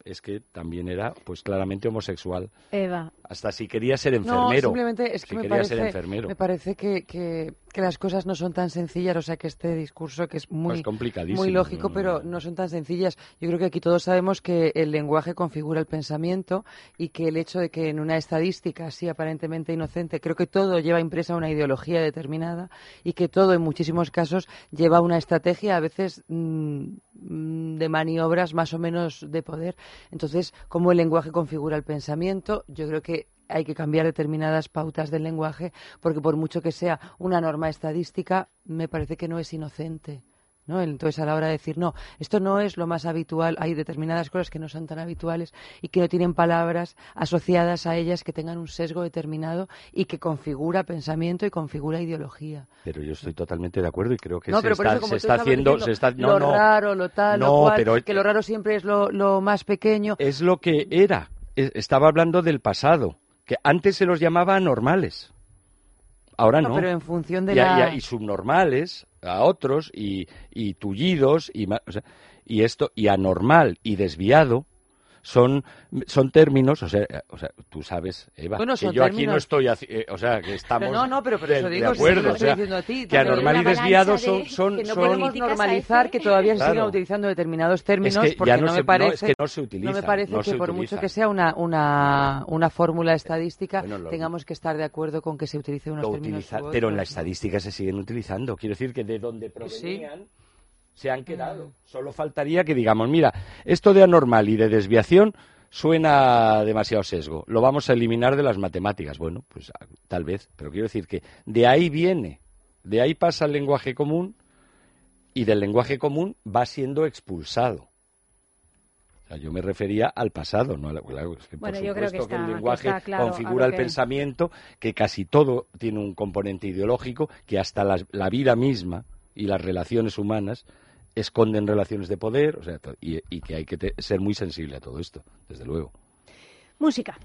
es que también era pues claramente homosexual.
Eva.
Hasta si quería ser enfermero. No,
simplemente es que me, parece, me parece que, que, las cosas no son tan sencillas, o sea que este discurso que es muy,
pues
muy lógico, pero no son tan sencillas. Yo creo que aquí todos sabemos que el lenguaje configura el pensamiento y que el hecho de que en una estadística así aparentemente inocente, creo que todo lleva impresa una ideología determinada y que todo en muchísimos casos lleva una estrategia a veces mm, mm, de maniobras más o menos de poder entonces, cómo el lenguaje configura el pensamiento, yo creo que hay que cambiar determinadas pautas del lenguaje, porque por mucho que sea una norma estadística, me parece que no es inocente. ¿No? Entonces, a la hora de decir, no, esto no es lo más habitual, hay determinadas cosas que no son tan habituales y que no tienen palabras asociadas a ellas que tengan un sesgo determinado y que configura pensamiento y configura ideología.
Pero yo estoy totalmente de acuerdo y creo que se, está, haciendo... se está,
lo raro, lo tal, lo cual, que lo raro siempre es lo, lo más pequeño.
Es lo que era. E, estaba hablando del pasado, que antes se los llamaba anormales. Ahora no.
Pero en función de
la... y, subnormales a otros y, y tullidos y, y esto y anormal y desviado son, son términos, o sea, o sea, tú sabes, Eva, que yo aquí no estoy, eh, o sea, que estamos
no, no, pero, pero eso
de,
digo,
acuerdo, o sea, que anormal y desviado son, son,
que no podemos normalizar que todavía se sigan utilizando determinados términos
es
porque
no,
me parece,
que no, se
no me parece que por mucho que sea una, una, una fórmula estadística tengamos que estar de acuerdo con que se utilice unos términos
pero en la estadística se siguen utilizando, quiero decir que de donde provenían se han quedado. Mm. Solo faltaría que digamos, mira, esto de anormal y de desviación suena demasiado sesgo. Lo vamos a eliminar de las matemáticas. Bueno, pues ah, tal vez, pero quiero decir que de ahí viene, de ahí pasa el lenguaje común y del lenguaje común va siendo expulsado. O sea, yo me refería al pasado, no claro, es que por que, el lenguaje configura el pensamiento, que casi todo tiene un componente ideológico, que hasta la vida misma y las relaciones humanas esconden relaciones de poder, o sea, y, y que hay que ser muy sensible a todo esto, desde luego.
Música.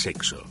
Sexo.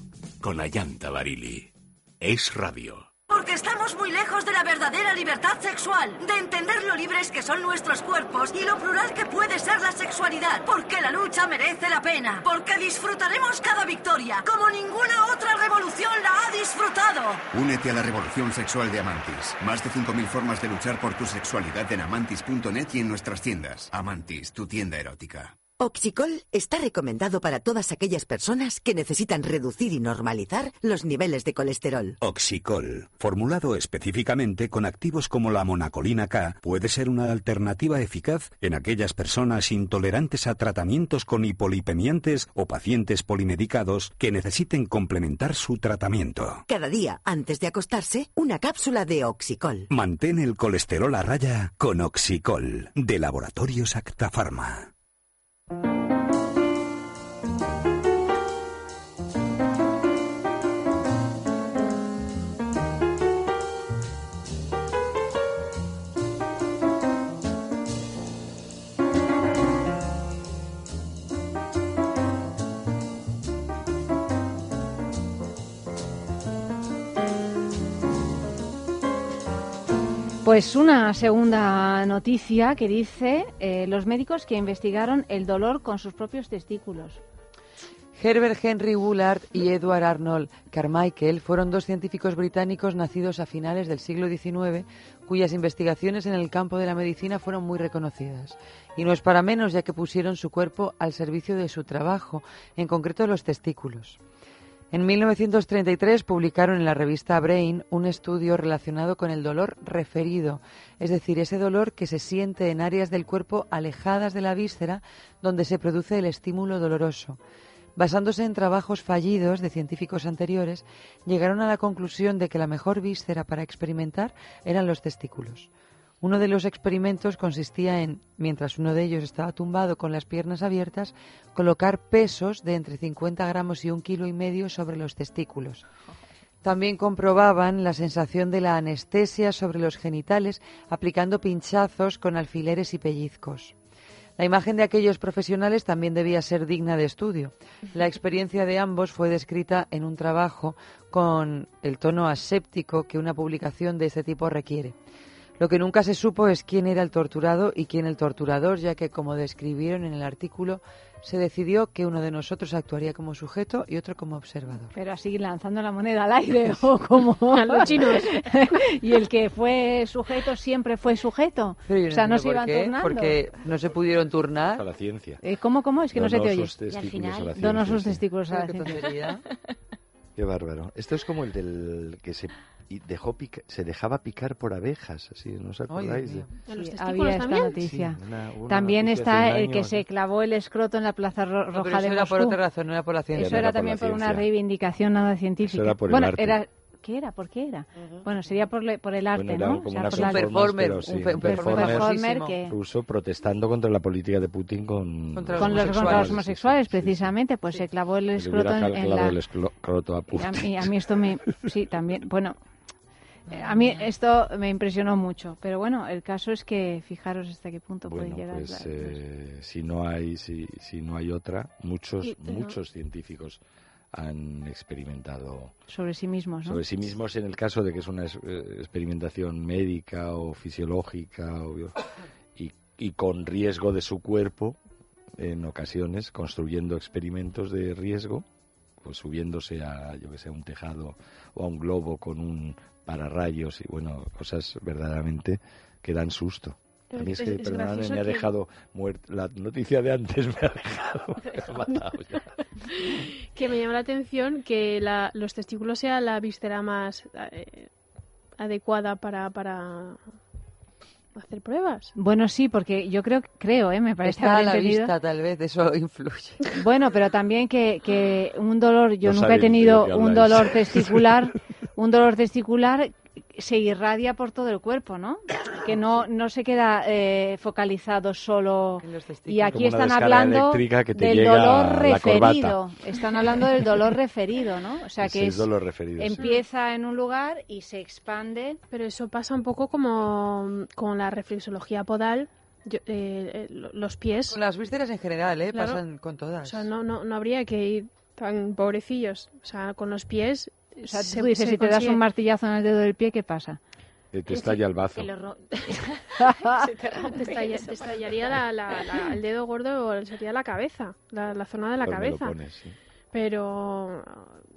Con Ayanta Barili. Es radio.
Porque estamos muy lejos de la verdadera libertad sexual, de entender lo libres que son nuestros cuerpos y lo plural que puede ser la sexualidad. Porque la lucha merece la pena. Porque disfrutaremos cada victoria, como ninguna otra revolución la ha disfrutado.
Únete a la revolución sexual de Amantis. Más de 5.000 formas de luchar por tu sexualidad en amantis.net y en nuestras tiendas. Amantis, tu tienda erótica.
Oxicol está recomendado para todas aquellas personas que necesitan reducir y normalizar los niveles de colesterol.
Oxicol, formulado específicamente con activos como la monacolina K, puede ser una alternativa eficaz en aquellas personas intolerantes a tratamientos con hipolipemiantes o pacientes polimedicados que necesiten complementar su tratamiento.
Cada día, antes de acostarse, una cápsula de Oxicol.
Mantén el colesterol a raya con Oxicol, de Laboratorios Acta
Pues una segunda noticia que dice eh, los médicos que investigaron el dolor con sus propios testículos.
Herbert Henry Woolard y Edward Arnold Carmichael fueron dos científicos británicos nacidos a finales del siglo XIX cuyas investigaciones en el campo de la medicina fueron muy reconocidas. Y no es para menos ya que pusieron su cuerpo al servicio de su trabajo, en concreto los testículos. En 1933 publicaron en la revista Brain un estudio relacionado con el dolor referido, es decir, ese dolor que se siente en áreas del cuerpo alejadas de la víscera donde se produce el estímulo doloroso. Basándose en trabajos fallidos de científicos anteriores, llegaron a la conclusión de que la mejor víscera para experimentar eran los testículos. Uno de los experimentos consistía en, mientras uno de ellos estaba tumbado con las piernas abiertas, colocar pesos de entre 50 gramos y un kilo y medio sobre los testículos. También comprobaban la sensación de la anestesia sobre los genitales aplicando pinchazos con alfileres y pellizcos. La imagen de aquellos profesionales también debía ser digna de estudio. La experiencia de ambos fue descrita en un trabajo con el tono aséptico que una publicación de este tipo requiere. Lo que nunca se supo es quién era el torturado y quién el torturador, ya que, como describieron en el artículo, se decidió que uno de nosotros actuaría como sujeto y otro como observador.
Pero así lanzando la moneda al aire o como
A los chinos.
y el que fue sujeto siempre fue sujeto.
Pero yo
o sea, no se iban
qué,
turnando.
Porque no se pudieron
A
turnar.
la ciencia.
Eh, ¿Cómo, cómo? Es que no se te oye.
sus testículos
final,
a la
Donó
ciencia,
sus testículos a la
Qué
ciencia.
Qué bárbaro. Esto es como el del que se y dejó pica- se dejaba picar por abejas, así, ¿no os
Ay,
acordáis?
Dios
de-
mío.
¿En los
Sí,
testículos
había esta
también?
noticia.
Sí, una- una
También
noticia
está el
año
que se clavó el escroto en la Plaza Ro-
No,
Roja
pero
de
eso era por
Moscú.
otra razón, no era por la ciencia.
Eso
Era
era
por
también por una reivindicación nada científica.
era por el
bueno,
arte.
era ¿qué era? ¿Por qué era? Bueno, sería por, le- por el arte,
Bueno, era
¿no?
como
O sea,
una
por la-
performer,
pero sí,
un
un performer.
performer que
Ruso protestando contra la política de Putin con,
Contra
con los, contra los
homosexuales.
Sí, sí, sí.
precisamente, pues se clavó el escroto en, en la...
el escroto a
Y a,
Putin.
mí, a mí esto me... Sí, también, bueno... A mí esto me impresionó mucho, pero bueno, el caso es que fijaros hasta qué punto
Bueno,
puede llegar.
pues
la-
eh, si no hay si, si no hay otra, muchos muchos científicos han experimentado
sobre sí mismos, ¿no?
sobre sí mismos en el caso de que es una es- eh, experimentación médica o fisiológica o bio- y, y con riesgo de su cuerpo en ocasiones construyendo experimentos de riesgo pues subiéndose a yo que sé a un tejado o a un globo con un pararrayos y bueno cosas verdaderamente que dan susto a mí es
Es-
que,
es
me ha
que-
dejado muerto. La noticia de antes me ha dejado. Me ha matado ya.
Que me llama la atención que la- los testículos sea la víscera más eh, adecuada para, para hacer pruebas.
Bueno, sí, porque yo creo, creo, ¿eh? me parece
Está a la
entendido.
vista, tal vez, eso influye.
Bueno, pero también que, que un dolor, yo
No
nunca he tenido
que
un dolor testicular, un dolor testicular se irradia por todo el cuerpo, ¿no? Que no, no se queda eh, focalizado solo.
En los testículos.
Y aquí están hablando
eléctrica que te
del
llega
dolor referido. Están hablando del dolor referido, ¿no? O sea que
es
es,
dolor referido. sí.
empieza en un lugar y se expande.
Pero eso pasa un poco como con la reflexología podal, yo- eh, eh, lo- los pies.
Con las vísceras en general, ¿eh?
Claro.
Pasan con
O
todas.
sea, no, no, no habría que ir tan pobrecillos. O sea, con los pies.
O sea,
se-
tú dices,
se
si te das un martillazo en el dedo del pie, ¿qué pasa?
Eh, te estalla el bazo.
Te, estalla- te estallaría la- la- la- el dedo gordo o sería la cabeza, la, la zona de la
lo
cabeza.
pones, sí.
Pero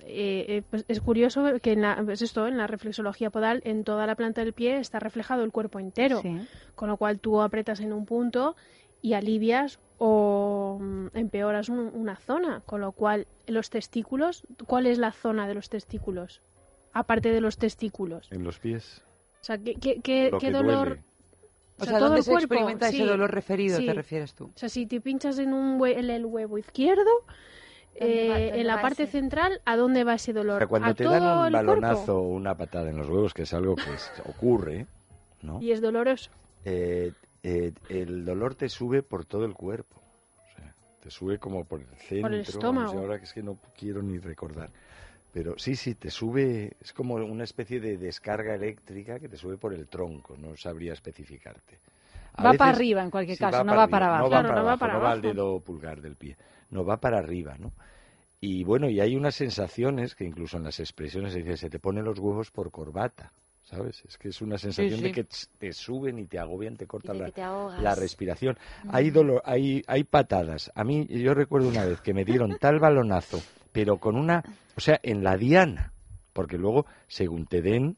eh, eh, pues es curioso que en la, pues esto, en la reflexología podal, en toda la planta del pie está reflejado el cuerpo entero.
Sí.
Con lo cual tú apretas en un punto y alivias o mm, empeoras un- una zona. Con lo cual, los testículos, ¿cuál es la zona de los testículos? Aparte de los testículos.
En los pies.
O sea, ¿qué, qué, qué-
Lo
qué
que
dolor?
duele.
O
O
sea,
todo
¿dónde
el
se
cuerpo.
experimenta ese dolor referido,
sí.
te refieres tú?
O sea, si te pinchas en, un hue- en el huevo izquierdo,
¿Dónde va-
eh, en la parte
ese?
central, ¿a dónde va ese
O
dolor?
sea, cuando
¿A
te
todo
dan un balonazo o una patada en los huevos, que es algo que es- ocurre, ¿no?
Y es doloroso.
Eh, eh, el dolor te sube por todo el cuerpo. O sea, te sube como por el centro. vamos,
estómago.
y ahora que es que no quiero ni recordar. Pero sí, sí, te sube, es como una especie de descarga eléctrica que te sube por el tronco, no sabría especificarte. A
Va
veces-
para arriba, en cualquier
sí,
caso, no va para
arriba,
abajo.
No va para abajo, no va al dedo pulgar del pie, no va para arriba, ¿no? Y bueno, y hay unas sensaciones que incluso en las expresiones se dice, se te ponen los huevos por corbata, ¿sabes? Es que es una sensación
sí.
de que te suben y te agobian, te cortan la,
te
respiración. Hay dolor, hay, hay patadas. A mí, yo recuerdo una vez que me dieron tal balonazo, pero con una, o sea, en la diana, porque luego, según te den,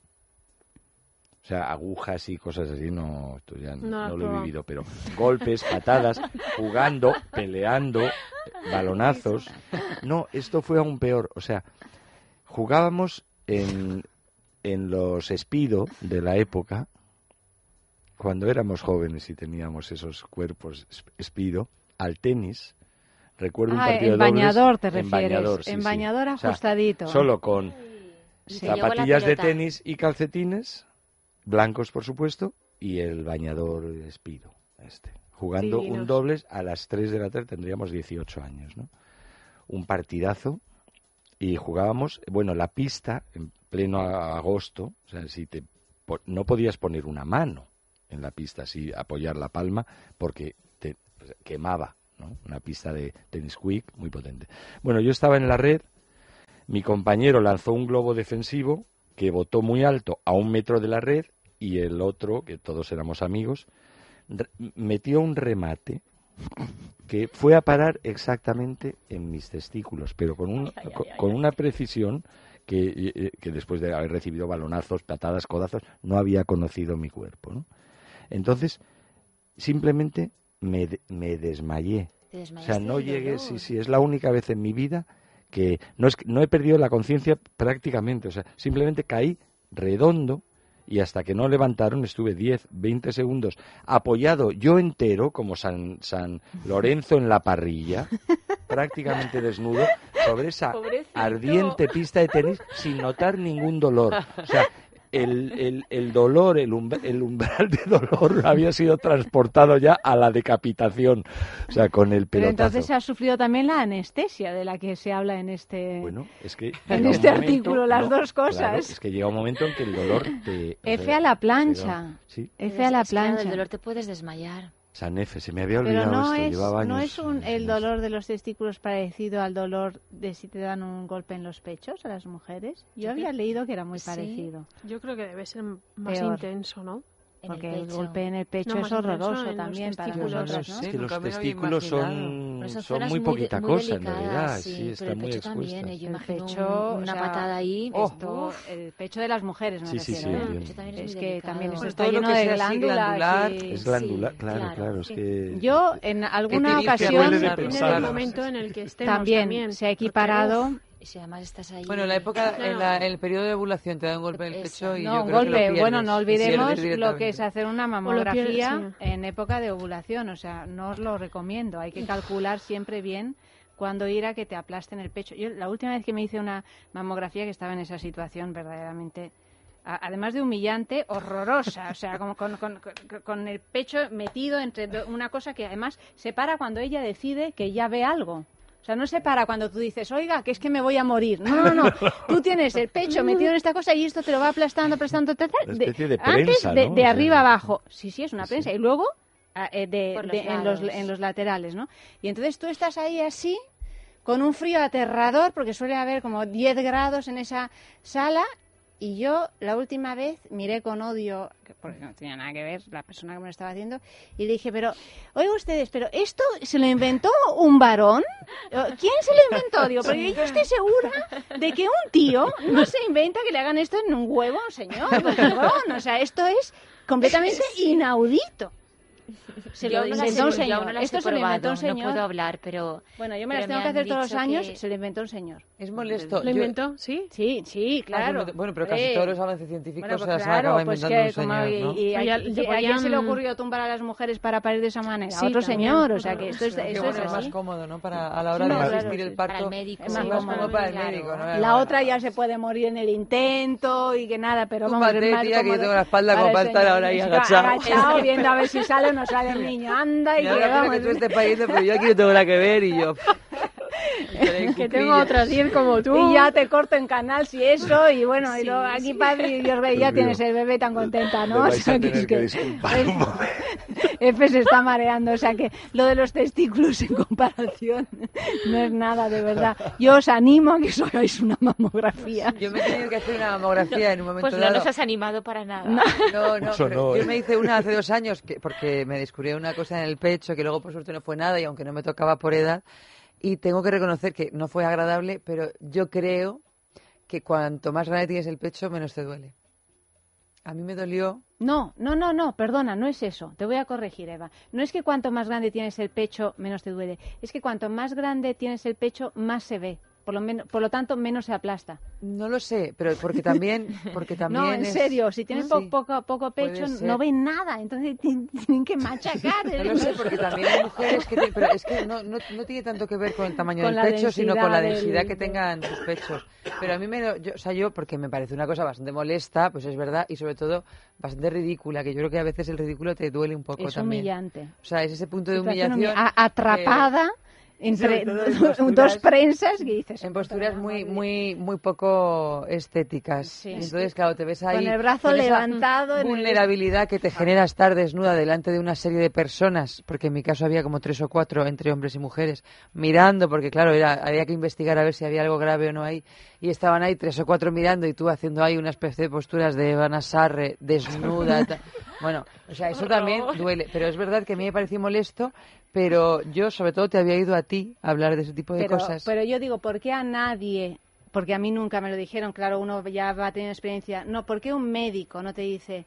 o sea, agujas y cosas así, no, esto ya no,
No lo
he vivido, pero golpes, patadas, jugando, peleando, balonazos. No, esto fue aún peor. O sea, jugábamos en, en los Espido de la época, cuando éramos jóvenes y teníamos esos cuerpos es- Espido, al tenis. Recuerdo un
Ah,
partido
en
de dobles-
bañador te
en bañador, sí,
en
sí.
bañador
O sea,
ajustadito.
solo con zapatillas de tenis y calcetines, blancos por supuesto, y el bañador Espido, este. Jugando un dobles a las 3 de la tarde, tendríamos 18 años, ¿no? Un partidazo y jugábamos, bueno, la pista en pleno agosto, o sea, si te no podías poner una mano en la pista, así apoyar la palma, porque te quemaba, ¿no? Una pista de tenis quick muy potente. Bueno, yo estaba en la red, mi compañero lanzó un globo defensivo que botó muy alto a un metro de la red y el otro, que todos éramos amigos, metió un remate que fue a parar exactamente en mis testículos, pero con, un- co- con una precisión que, eh, que después de haber recibido balonazos, patadas, codazos, no había conocido mi cuerpo. ¿no? Entonces, simplemente me, me desmayé. O sea, no llegué, sí, sí, es la única vez en mi vida que no, es, no he perdido la conciencia prácticamente, o sea, simplemente caí redondo y hasta que no levantaron estuve 10, 20 segundos apoyado yo entero como San, San Lorenzo en la parrilla, prácticamente desnudo, sobre esa
Pobrecito.
ardiente pista de tenis sin notar ningún dolor. O sea, el, el, el dolor, el, umb- el umbral de dolor había sido transportado ya a la decapitación, o sea, con el
Pero
pelotazo.
entonces has sufrido también la anestesia de la que se habla en este...
Bueno, es que
En este
momento-
artículo, las dos cosas.
claro, es que llega un momento en que el dolor te...
F a la plancha.
Sí,
F a la plancha.
del dolor te puedes desmayar.
San F, se me había
Pero
olvidado
no
esto,
es,
llevaba
no
años
es un, el dolor de los testículos parecido al dolor de si te dan un golpe en los pechos a las mujeres. Yo
Yo
había
creo-
leído que era muy
Sí.
parecido.
Yo creo que debe ser más
Peor.
intenso, ¿no?
En
Porque
el
el, golpe en el pecho
No,
es horroroso
en los
también para
testículos.
nosotras,
No
¿no?
sé.
Es que los testículos son, muy poquita
muy
cosa en
delicadas,
realidad,
sí,
sí, están
el
muy
también, eh, yo
El pecho,
un-
o
una
sea,
patada ahí.
Esto,
uf,
el pecho de las mujeres me
Sí, sí,
refiero.
sí,
también es,
que también
Pues
está lleno de
sea así
glándulas.
glandular,
y-
Es
Sí,
glandular, claro,
claro.
claro, es que...
Yo en alguna ocasión
pensar.
del momento en el que estemos
también,
también.
se ha equiparado.
Si además estás ahí...
Bueno, en la época, en,
No.
la- en el periodo de ovulación te da un golpe en el pecho y
No,
yo
un
creo que lo
golpe.
pierdes.
Bueno, no olvidemos lo que es hacer una mamografía
pierdes,
en época de ovulación. O sea, no os lo recomiendo. Hay que calcular siempre bien cuándo ir a que te aplasten el pecho. Yo la última vez que me hice una mamografía que estaba en esa situación verdaderamente además de humillante, horrorosa, o sea, como con, con- con- con el pecho metido entre una cosa que además se para cuando ella decide que ya ve algo. O sea, no se para cuando tú dices, oiga, que es que me voy a morir. No, no, no. Tú tienes el pecho metido en esta cosa y esto te lo va aplastando, aplastando, tal, tal,
Una especie de
antes
prensa,
de,
¿no?
de arriba abajo. Sí, sí, es una prensa.
sí.
Y luego ah, eh, de,
los
de- en, los, en los laterales, ¿no? Y entonces tú estás ahí así, con un frío aterrador, porque suele haber como 10 grados en esa sala, y yo la última vez miré con odio, que- porque no tenía nada que ver la persona que me lo estaba haciendo, y dije, pero, oiga ustedes, pero ¿esto se lo inventó un varón? ¿Quién se lo inventó? Digo, porque yo estoy segura de que un tío no se inventa que le hagan esto en un huevo a un señor. Perdón, o sea, esto es completamente inaudito. Se lo inventó un señor. Esto se lo inventó un
probado, no
señor.
puedo hablar, pero...
Bueno, yo me las tengo que hacer todos los años,
que-
se lo inventó un señor.
Es molesto.
¿Lo inventó? ¿Sí?
Sí, sí, claro.
Ah, bueno, pero casi
Hombre.
todos los avances científicos
Bueno,
se las
claro,
acaba
pues
inventando
que
un señor, ¿no?
y, y
Pero ya
a, a quién se le ocurrió tumbar a las mujeres para parir de esa manera?
Sí,
a otro
también.
señor, o sea que esto es, es
más cómodo, ¿no? Para, a la hora de
claro,
asistir el parto. es más
claro,
cómodo para el
claro.
médico.
La otra ya se puede morir en el intento y que nada, pero vamos,
Túmbate,
es más
tía, que yo tengo la espalda como
para
estar
señor.
ahora ahí agachado.
agachado, viendo a ver si sale no sale el niño. Anda y
pena
vamos.
que tú estés pariendo, pero yo aquí no tengo nada que ver y yo...
Que tengo otras 10 como tú.
Y ya te corto en canal si eso, y bueno, y
Sí,
luego aquí
sí.
padre y Dios ve, ya tienes el bebé tan contenta, ¿no? O
vais a
sea, que
que
que-
disculpar un momento.
F se está mareando, o sea que lo de los testículos en comparación no es nada, de verdad. Yo os animo a que os hagáis una mamografía.
Yo me he tenido que hacer una mamografía en un momento
Pues no
dado.
nos has animado para nada.
No, no, yo
¿eh?
me hice una hace dos años que, porque me descubrí una cosa en el pecho que luego por suerte no fue nada y aunque no me tocaba por edad y tengo que reconocer que no fue agradable, pero yo creo que cuanto más grande tienes el pecho menos te duele. A mí me dolió.
No, no, no, no, perdona, no es eso. Te voy a corregir, Eva. No es que cuanto más grande tienes el pecho, menos te duele. Es que cuanto más grande tienes el pecho, más se ve. Por lo, menos, por lo tanto, menos se aplasta.
No lo sé, pero porque también, porque también
no, en
es-
serio, si tienes po-
Sí.
poco, poco pecho, no ven nada. Entonces ti- tienen que machacar.
No lo sé, porque también hay mujeres que... Pero es que no, no, no tiene tanto que ver con el tamaño
Con
del pecho, sino con la
densidad del-
que tengan sus pechos. Pero a mí me... lo- Yo, o sea, yo, porque me parece una cosa bastante molesta, pues es verdad, y sobre todo bastante ridícula, que yo creo que a veces el ridículo te duele un poco
Es
también.
humillante.
O sea, es ese punto de humillación...
humi- atrapada entre dos prensas que dices.
En posturas muy, muy, muy poco estéticas.
Sí.
Entonces, claro, te ves ahí.
Con el brazo
con esa
levantado el-
vulnerabilidad que te genera estar desnuda delante de una serie de personas, porque en mi caso había como tres o cuatro entre hombres y mujeres, mirando, porque claro, era, había que investigar a ver si había algo grave o no ahí. Y estaban ahí tres o cuatro mirando y tú haciendo ahí una especie de posturas de Eva Sarre, desnuda. Bueno, o sea, eso también duele. Pero es verdad que a mí me pareció molesto, pero yo sobre todo te había ido a ti a hablar de ese tipo de
pero,
cosas.
pero yo digo, ¿por qué a nadie? Porque a mí nunca me lo dijeron, claro, uno ya va a tener experiencia. No, ¿por qué un médico no te dice,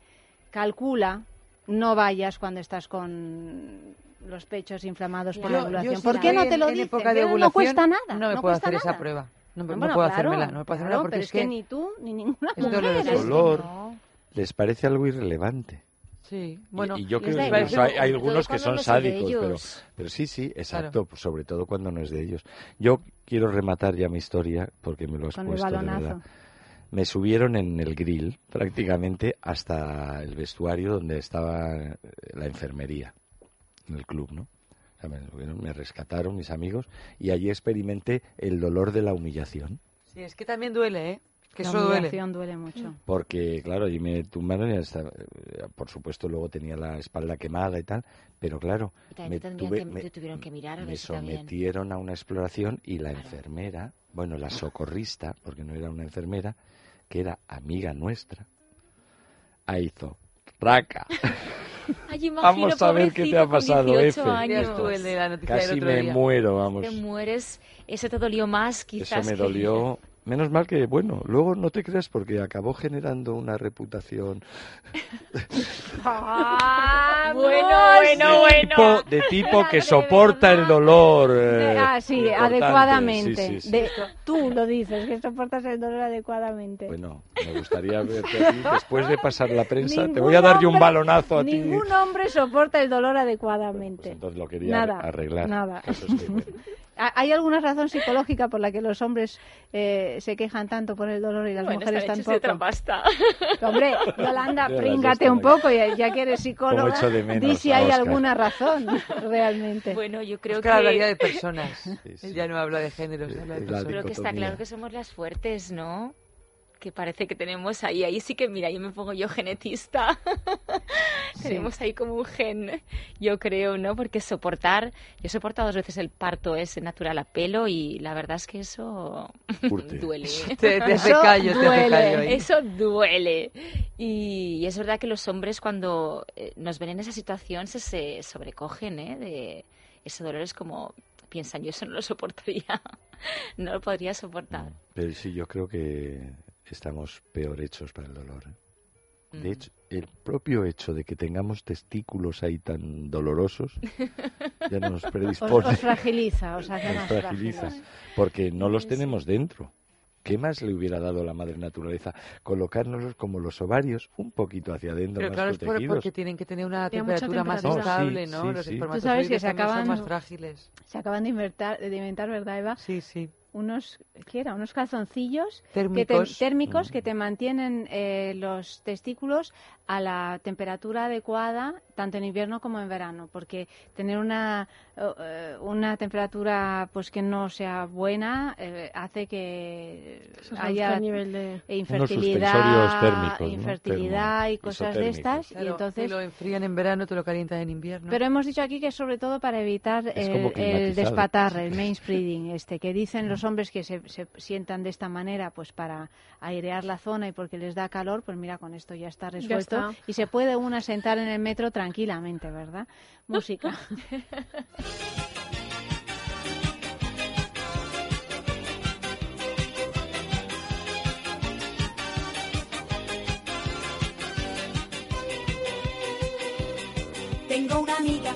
calcula, no vayas cuando estás con los pechos inflamados por la
Yo- yo
ovulación?
si
¿Por qué no te lo
en
dicen?
época de
Que no cuesta nada.
No me puedo
cuesta
hacer esa prueba. No, me- no
Bueno,
puedo
claro,
hacérmela. No me puedo
claro,
hacérmela porque
pero
es
es que,
que...
ni tú ni ninguna mujer.
El
que
dolor
no.
les parece algo irrelevante.
Sí,
Y-
bueno.
y, yo creo que incluso hay, algunos que son
no
sádicos, pero, pero sí, sí, exacto, pues sobre todo cuando no es de ellos. Yo quiero rematar ya mi historia porque me lo has
Con
puesto de verdad. Me subieron en el grill prácticamente hasta el vestuario donde estaba eh, la enfermería en el club, ¿no? O sea, me, subieron, me rescataron mis amigos y allí experimenté el dolor de la humillación.
Sí, es que también duele, ¿eh? Que
La
eso duele.
duele mucho.
Porque, claro, allí me tumbaron y hasta, eh, por supuesto luego tenía la espalda quemada y tal, pero claro, me,
te tendrían
tuve-
que-
me-
te tuvieron que mirar a
me
ver
sometieron a una exploración y la
Claro.
enfermera, bueno, la socorrista, porque no era una enfermera, que era amiga nuestra, ahí hizo, raca,
Ay, imagino,
Vamos a ver qué te ha pasado,
18
F.
de la
casi me
día.
muero, vamos.
Te mueres. Eso te dolió más, quizás.
Eso me
que-
dolió. Menos mal que, bueno, luego no te creas porque acabó generando una reputación
Ah,
Bueno,
no,
bueno,
sí.
bueno.
tipo- de tipo que soporta el dolor.
De-
eh,
ah, sí,
importante.
adecuadamente.
Sí, sí, sí.
De- tú lo dices, que soportas el dolor adecuadamente.
Bueno, me gustaría verte a ti después de pasar la prensa. te
Ningún
voy a dar yo un balonazo a ti.
Ningún hombre soporta el dolor
Pues
adecuadamente.
entonces lo quería
Nada,
arreglar.
nada.
Eso es que, bueno.
¿Ha- ¿Hay alguna razón psicológica por la que los hombres eh, se quejan tanto por el dolor y las
Bueno,
mujeres tampoco?
otra pasta.
Hombre, Yolanda, príngate un poco, ya, ya que eres psicóloga, di si hay alguna razón realmente.
Bueno, yo creo
Oscar
que...
hablaría de personas.
Sí, sí.
Él ya no habla de géneros,
Sí,
habla de personas.
Creo que está claro que somos las fuertes, ¿no? Que parece que tenemos ahí. Ahí sí que, mira, yo me pongo yo genetista. tenemos ahí como un gen, yo creo, ¿no? Porque soportar, yo he soportado dos veces el parto es natural a pelo y la verdad es que eso duele.
Te, hace callo,
duele, Eso duele. Y, es verdad que los hombres cuando eh, nos ven en esa situación se, se sobrecogen, ¿eh? De ese dolor es como piensan, yo eso no lo soportaría, no lo podría soportar.
Pero sí, yo creo que estamos peor hechos para el dolor. ¿eh? De hecho, el propio hecho de que tengamos testículos ahí tan dolorosos ya nos predispone.
Os, fragiliza, os hace más
fragiliza, porque no los tenemos dentro. ¿Qué más le hubiera dado la madre naturaleza? Colocárnoslos como los ovarios un poquito hacia adentro.
Pero claro, es porque tienen que tener una temperatura, más estable, ¿no? los
Tú sabes que se acaban,
más frágiles.
Se acaban de inventar, de inventar, ¿verdad, Eva?
Sí, sí
unos ¿qué era? unos calzoncillos
térmicos
que te, térmicos. que te mantienen eh, los testículos a la temperatura adecuada tanto en invierno como en verano porque tener una eh, una temperatura pues que no sea buena eh, hace que haya
nivel de...
infertilidad
térmicos,
infertilidad y cosas de estas. Y entonces
lo enfrían en verano te lo calientan en invierno.
Pero hemos dicho aquí que sobre todo para evitar el, el despatarre el mainspreading este que dicen los hombres que se, sientan de esta manera pues para airear la zona y porque les da calor, pues mira, con esto ya está resuelto. Y se puede una sentar en el metro tranquilamente, ¿verdad? Música.
Tengo una amiga,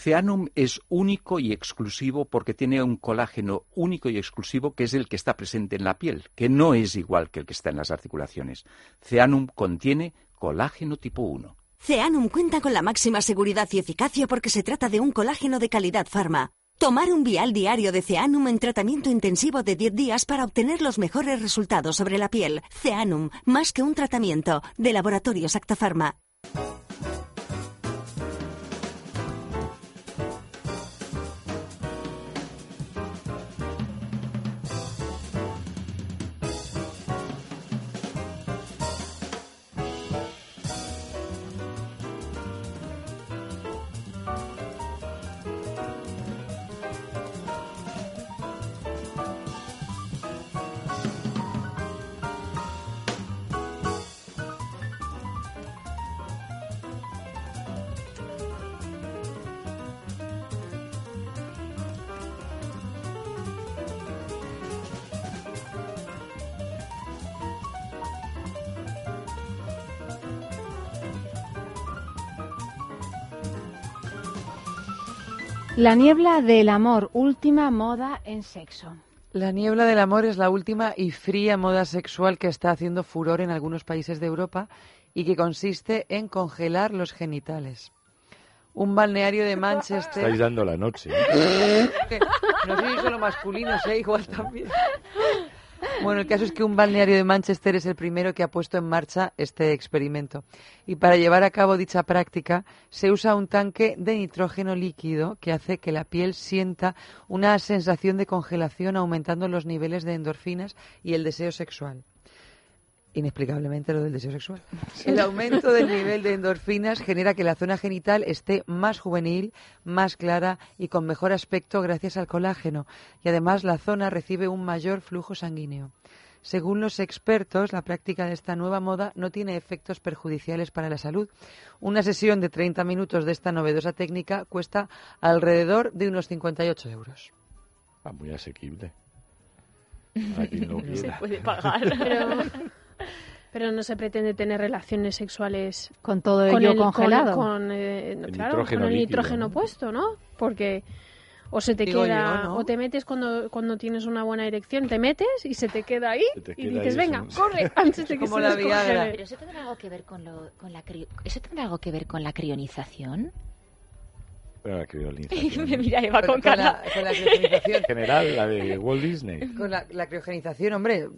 Ceanum es único y exclusivo porque tiene un colágeno único y exclusivo que es el que está presente en la piel, que no es igual que el que está en las articulaciones. Ceanum contiene colágeno tipo 1.
Ceanum cuenta con la máxima seguridad y eficacia porque se trata de un colágeno de calidad farma. Tomar un vial diario de Ceanum en tratamiento intensivo de 10 días para obtener los mejores resultados sobre la piel. Ceanum, más que un tratamiento, de Laboratorios Actafarma.
La niebla del amor, última moda en sexo.
La niebla del amor es la última y fría moda sexual que está haciendo furor en algunos países de Europa y que consiste en congelar los genitales. Un balneario de Manchester.
Estáis dando la noche.
no sé si solo masculinos, ¿eh? igual también. Bueno, el caso es que un balneario de Manchester es el primero que ha puesto en marcha este experimento. Y para llevar a cabo dicha práctica se usa un tanque de nitrógeno líquido que hace que la piel sienta una sensación de congelación aumentando los niveles de endorfinas y el deseo sexual inexplicablemente lo del deseo sexual. El aumento del nivel de endorfinas genera que la zona genital esté más juvenil, más clara y con mejor aspecto gracias al colágeno. Y además la zona recibe un mayor flujo sanguíneo. Según los expertos, la práctica de esta nueva moda no tiene efectos perjudiciales para la salud. Una sesión de 30 minutos de esta novedosa técnica cuesta alrededor de unos 58 euros.
Ah, muy asequible.
Se puede pagar. Pero no se pretende tener relaciones sexuales
con todo ello congelado.
Con, eh, claro, con el nitrógeno puesto, ¿no? Porque o se te queda o te metes cuando cuando tienes una buena erección te metes y se te queda ahí y dices venga corre antes de que se la
pero eso tendrá algo que ver con, lo, con la eso tendrá algo que ver con la crionización
pero la criogenización.
Mira, Eva con,
con, la, con la criogenización.
general, la de Walt Disney.
Con la, la criogenización, hombre,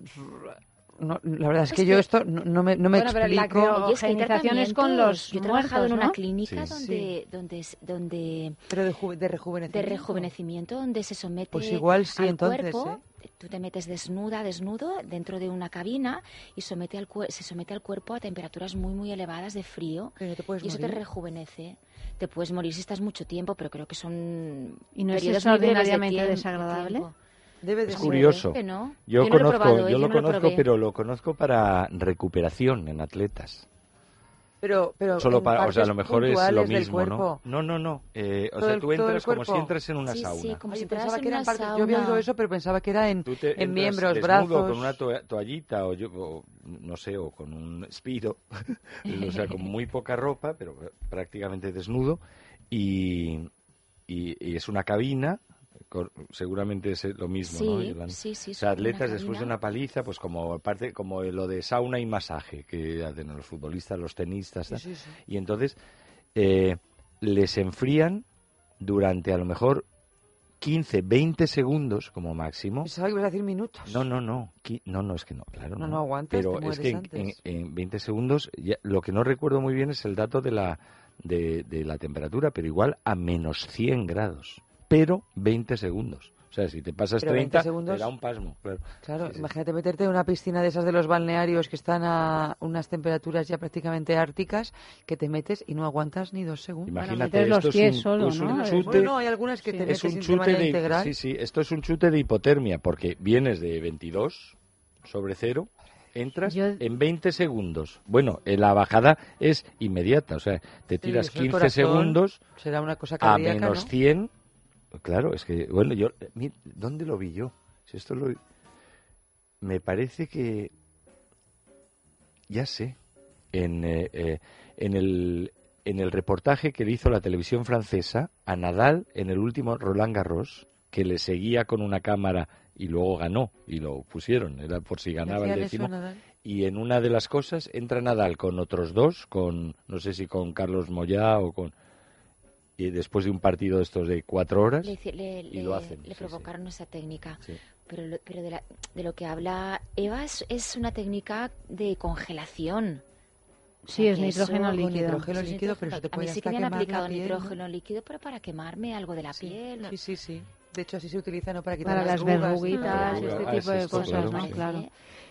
no, la verdad es que, yo esto no, me, no me
bueno,
explico.
Pero la con los
Yo he trabajado en una clínica donde, donde, donde...
Pero de, de, rejuvenecimiento.
De rejuvenecimiento, donde se somete
pues igual, sí,
al
entonces,
cuerpo.
¿eh?
Tú te metes desnuda, desnudo, dentro de una cabina y somete al se somete al cuerpo a temperaturas muy, muy elevadas de frío.
Pero te puedes
y eso
morir.
te rejuvenece. Te puedes morir si estás mucho tiempo, pero creo que son
¿Y no es
de
extraordinariamente desagradable?
tiempo.
Debe de
Es
ser.
curioso.
Que no.
Yo,
Yo no lo he
conozco,
probado, ¿eh?
yo
Yo
lo
no lo
conozco,
probé.
pero lo conozco para recuperación en atletas.
Pero, pero
Solo para, o sea, a lo mejor es lo mismo, ¿no? No, no, no. Eh, o sea,
el-
tú entras como si entras en una
Sí,
sauna.
sí, como si
pensaba que era partes. Yo había oído
sauna.
eso, pero pensaba que era en,
Tú te
en
entras
miembros,
desnudo
brazos.
con una toa- toallita o, yo, o no sé, o con un speedo, o sea, con muy poca ropa, pero prácticamente desnudo, y, y, y es una cabina, seguramente es lo mismo,
Sí,
¿no? Yolanda?
sí, sí,
O sea, atletas después de una paliza, pues como parte, como lo de sauna y masaje que hacen los futbolistas, los tenistas.
Sí, sí, sí.
y entonces eh, les enfrían durante a lo mejor 15, 20 segundos como máximo.
Pensaba que ibas a decir minutos.
No, no, no. No, no, es que no, claro.
No,
No,
no aguantas,
Pero
te
es que en- en 20 segundos, ya- lo que no recuerdo muy bien es el dato de la, de, de la temperatura, pero igual a menos 100 grados. Pero 20 segundos. O sea, si te pasas
Pero 20
30,
segundos-
te da un pasmo. Claro,
Claro,
Sí, sí.
imagínate meterte en una piscina de esas de los balnearios que están a unas temperaturas ya prácticamente árticas, que te metes y no aguantas ni dos segundos.
Imagínate,
los
esto es
pies
un,
solo,
es un
¿no?
chute,
Bueno, hay algunas que
Sí.
te
es
metes
un
de
chute de,
integral.
sí, sí, esto es un chute de hipotermia, porque vienes de 22 sobre cero, entras
Yo-
en 20 segundos. Bueno, eh, la bajada es inmediata, o sea, te
Sí,
tiras
el
15
corazón
segundos
Será una cosa
a
cardíaca,
menos
¿no?
100. Claro, es que, bueno, yo, eh, mi- ¿dónde lo vi yo? Si esto lo... Me parece que... Ya sé. En, eh, eh, en, el, en el reportaje que le hizo la televisión francesa a Nadal en el último Roland Garros, que le seguía con una cámara y luego ganó y lo pusieron, era por si ganaba el décimo. Y en una de las cosas entra Nadal con otros dos, con no sé si con Carlos Moyá o con y después de un partido de estos de cuatro horas
Le, le-
y
le-
lo hacen.
le
sí, sí.
provocaron esa técnica.
Sí.
Pero, lo- pero de, la- de lo que habla Eva es, es una técnica de congelación. O
Sí,
sea,
es nitrógeno
eso-
líquido.
Nitrógeno
es
líquido, pero te
A
puede
mí sí que me han aplicado nitrógeno líquido, pero para quemarme algo de la
Sí,
piel.
sí, sí, sí. De hecho, así se utiliza, ¿no? Para quitar
Para las
y
verruguitas,
Ah,
este
ah,
tipo
es
de cosas,
claro,
¿no?
sí.
Claro.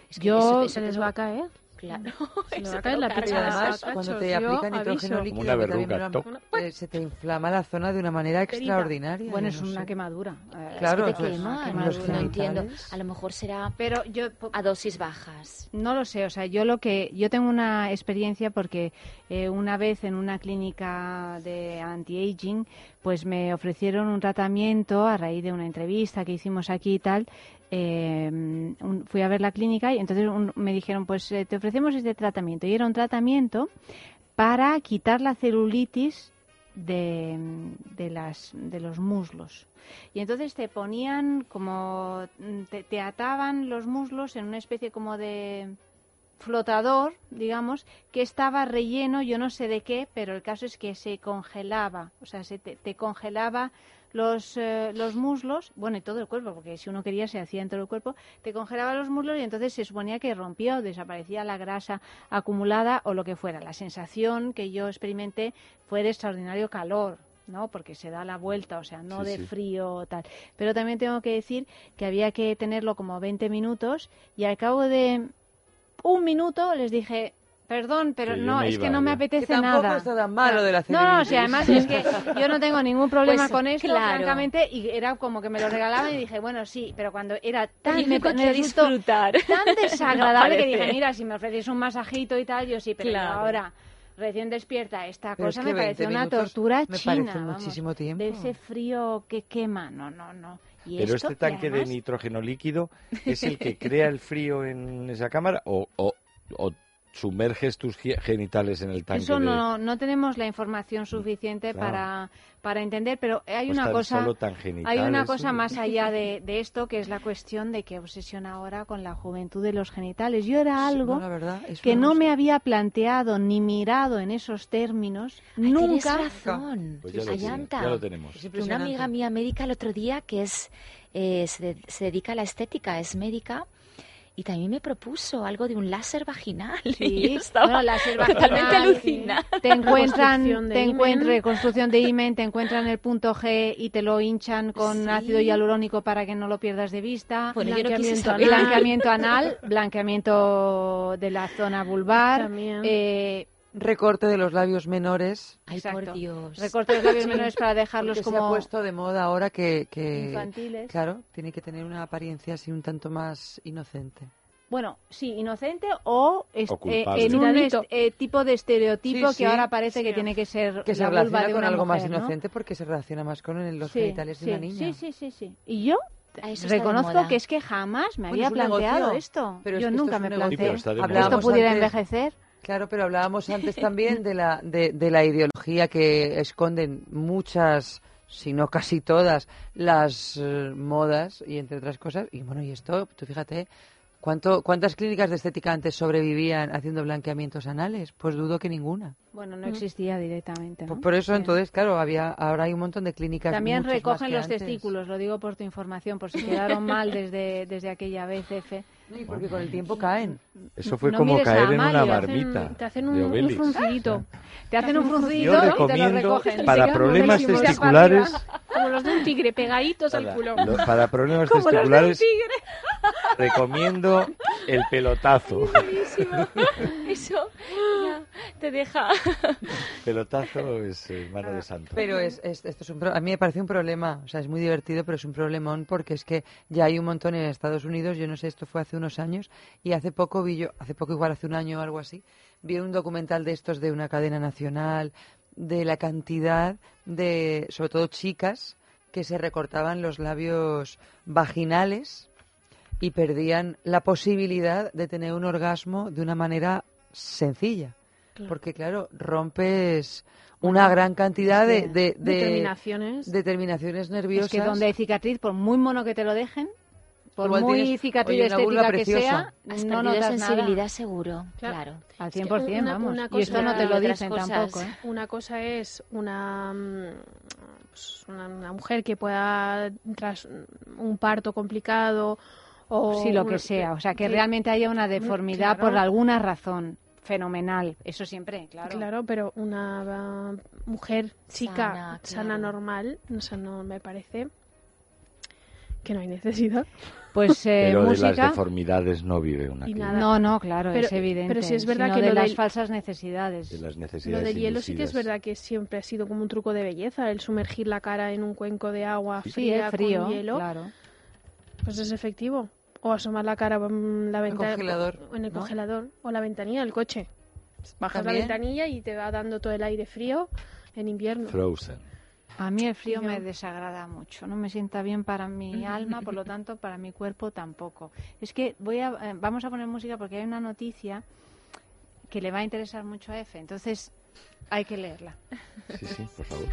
Es que
Yo-
eso- eso
Se les va a caer.
Claro.
Se va a caer la
cuando te aplican nitrógeno líquido,
una verruga,
eh, se te inflama la zona de una manera extraordinaria.
Bueno, es
no
una
sé.
quemadura. eh,
Claro,
es que te quema,
que
no, entiendo. A lo mejor será
Pero yo
a dosis bajas.
No lo sé, o sea, yo lo que yo tengo una experiencia porque eh, una vez en una clínica de anti-aging, pues me ofrecieron un tratamiento a raíz de una entrevista que hicimos aquí y tal. Un- fui a ver la clínica y entonces un- me dijeron, pues eh, te ofrecemos este tratamiento y era un tratamiento para quitar la celulitis de, de, las, de los muslos. Y entonces te ponían como, te, te ataban los muslos en una especie como de flotador, digamos, que estaba relleno, yo no sé de qué, pero el caso es que se congelaba, o sea, se te congelaba los, eh, los muslos, bueno, y todo el cuerpo, porque si uno quería se hacía en todo el cuerpo, te congelaba los muslos y entonces se suponía que rompía o desaparecía la grasa acumulada o lo que fuera. La sensación que yo experimenté fue de extraordinario calor, ¿no? Porque se da la vuelta, o sea, no
Sí,
de
sí.
frío o tal. Pero también tengo que decir que había que tenerlo como 20 minutos y al cabo de un minuto les dije, perdón, pero
Que
no,
me
es que no me apetece
Que tampoco
nada.
está tan malo de la
No, no, si además es que yo no tengo ningún problema
Pues,
con esto,
claro.
francamente, y era como que me lo regalaban y dije, bueno, sí, pero cuando era tan, me, me
disfrutar.
tan desagradable
No
que dije,
parece.
mira, si me ofreces un masajito y tal, yo sí, pero
Claro.
ahora recién despierta esta
Pero es
cosa
que
me
20
pareció una tortura
me
china,
parece
vamos,
muchísimo tiempo.
de ese frío que quema, no, no, no. Y
Pero
esto,
este tanque
además-
de nitrógeno líquido es el que crea el frío en esa cámara o, o- o sumerges tus ge- genitales en el tanque
Eso
de...
no, no tenemos la información suficiente
Claro.
para, para entender, pero hay
Pues
una
tan
cosa,
solo tan
hay una cosa
¿no?
más allá de, de esto que es la cuestión de que obsesiona ahora con la juventud de los genitales. Yo era
Sí,
algo
no, la verdad,
que no
cosa-
me había planteado ni mirado en esos términos
Tienes
nunca.
razón,
Pues ya lo tiene, ya lo tenemos.
Una amiga mía médica el otro día que es eh, se, de- se dedica a la estética, es médica y también me propuso algo de un láser vaginal. y
Sí,
yo estaba
bueno, láser
totalmente
vaginal,
alucinada.
Te encuentran, te encuentran reconstrucción de imen, te encuentran el punto G y te lo hinchan con
Sí.
ácido hialurónico para que no lo pierdas de vista.
Bueno, yo no quise
Blanqueamiento. Blanqueamiento anal, blanqueamiento de la zona vulvar,
También.
eh,
Recorte de los labios menores.
Ay,
Exacto.
por Dios.
recorte de labios menores para dejarlos
Porque se ha
como
puesto de moda ahora que, que-
infantiles.
claro, tiene que tener una apariencia así un tanto más inocente.
Bueno, sí, inocente o, eh, en un eh, tipo de estereotipo
Sí, sí.
que ahora parece
Sí.
que tiene que ser
Que se
vulva
relaciona
de
con algo más inocente porque se relaciona más con los
Sí,
genitales de una niña.
Sí, sí, sí, sí. Y yo reconozco que es que jamás me
Bueno,
había planteado
negocio,
esto.
pero es
yo
que
nunca
es
me
negocio.
Pero
planteé
está de
que
moda.
esto pudiera
antes-
envejecer.
Claro, pero hablábamos antes también de la, de, de la ideología que esconden muchas, si no casi todas, las eh, modas y entre otras cosas. Y bueno, y esto, tú fíjate, ¿cuánto, ¿cuántas clínicas de estética antes sobrevivían haciendo blanqueamientos anales? Pues dudo que ninguna.
Bueno, no existía directamente. ¿no?
Por, por eso
Sí.
entonces, claro, había, ahora hay un montón de clínicas.
También recogen
que
los
antes.
testículos, lo digo por tu información, por si quedaron mal desde, desde aquella vez, F.
Y porque con el tiempo caen.
Eso fue
No
como caer en una marmita
Te hacen un, un fruncidito.
Te hacen un fruncido
Yo
y te lo
recomiendo
recogen.
para problemas testiculares,
Como los de un tigre, pegaditos al
para,
culo.
lo- para problemas
Como los de un
testiculares
tigre.
recomiendo el pelotazo.
Buenísimo. Eso ya te deja.
Pelotazo es eh, mano de santo.
Pero es, es- esto es un pro- a mí me parece un problema, o sea, es muy divertido, pero es un problemón porque es que ya hay un montón en Estados Unidos, yo no sé, esto fue hace unos años, y hace poco vi yo, hace poco igual hace un año o algo así, vi un documental de estos de una cadena nacional, de la cantidad de, sobre todo chicas, que se recortaban los labios vaginales y perdían la posibilidad de tener un orgasmo de una manera sencilla. Porque, claro, rompes una gran cantidad de, de, de-
Determinaciones.
de terminaciones nerviosas.
Es que donde hay cicatriz, por muy mono que te lo dejen, por
Igual
muy cicatriz estética que
preciosa.
sea,
Has
no notas
sensibilidad
nada.
seguro,
Claro.
Al
Es que
100%,
una-
vamos.
una
y esto
cosa-
no te lo dicen
cosas.
tampoco, ¿eh?
Una cosa es una, mm, pues, una, una mujer que pueda, tras un parto complicado o...
Sí, lo que sea. O sea, que realmente haya una deformidad
claro.
por alguna razón. Fenomenal. Eso siempre, claro.
Claro, pero una uh, mujer chica
Sana,
sana,
claro.
normal, o sea, no me parece que no hay necesidad.
Pues eh,
Pero de las deformidades no vive una
nada.
No, no, claro,
Pero-
es evidente.
pero sí es verdad
sino
que
de
lo
las
del-
falsas necesidades.
De las
Lo
necesidades
del hielo sí que es verdad que siempre ha sido como un truco de belleza, el sumergir la cara en un cuenco de agua
Sí,
fría
es frío,
con hielo,
claro.
pues es efectivo. O asomar la cara en la
El
ventana
congelador,
en el
¿no?
congelador o la ventanilla del coche. Bajas la
También.
ventanilla y te va dando todo el aire frío en invierno.
Frozen.
A mí el frío
Yo-
me desagrada mucho, no me sienta bien para mi alma, por lo tanto para mi cuerpo tampoco. Es que voy a, eh, vamos a poner música porque hay una noticia que le va a interesar mucho a F. Entonces, Hay que leerla.
Sí, sí, por favor.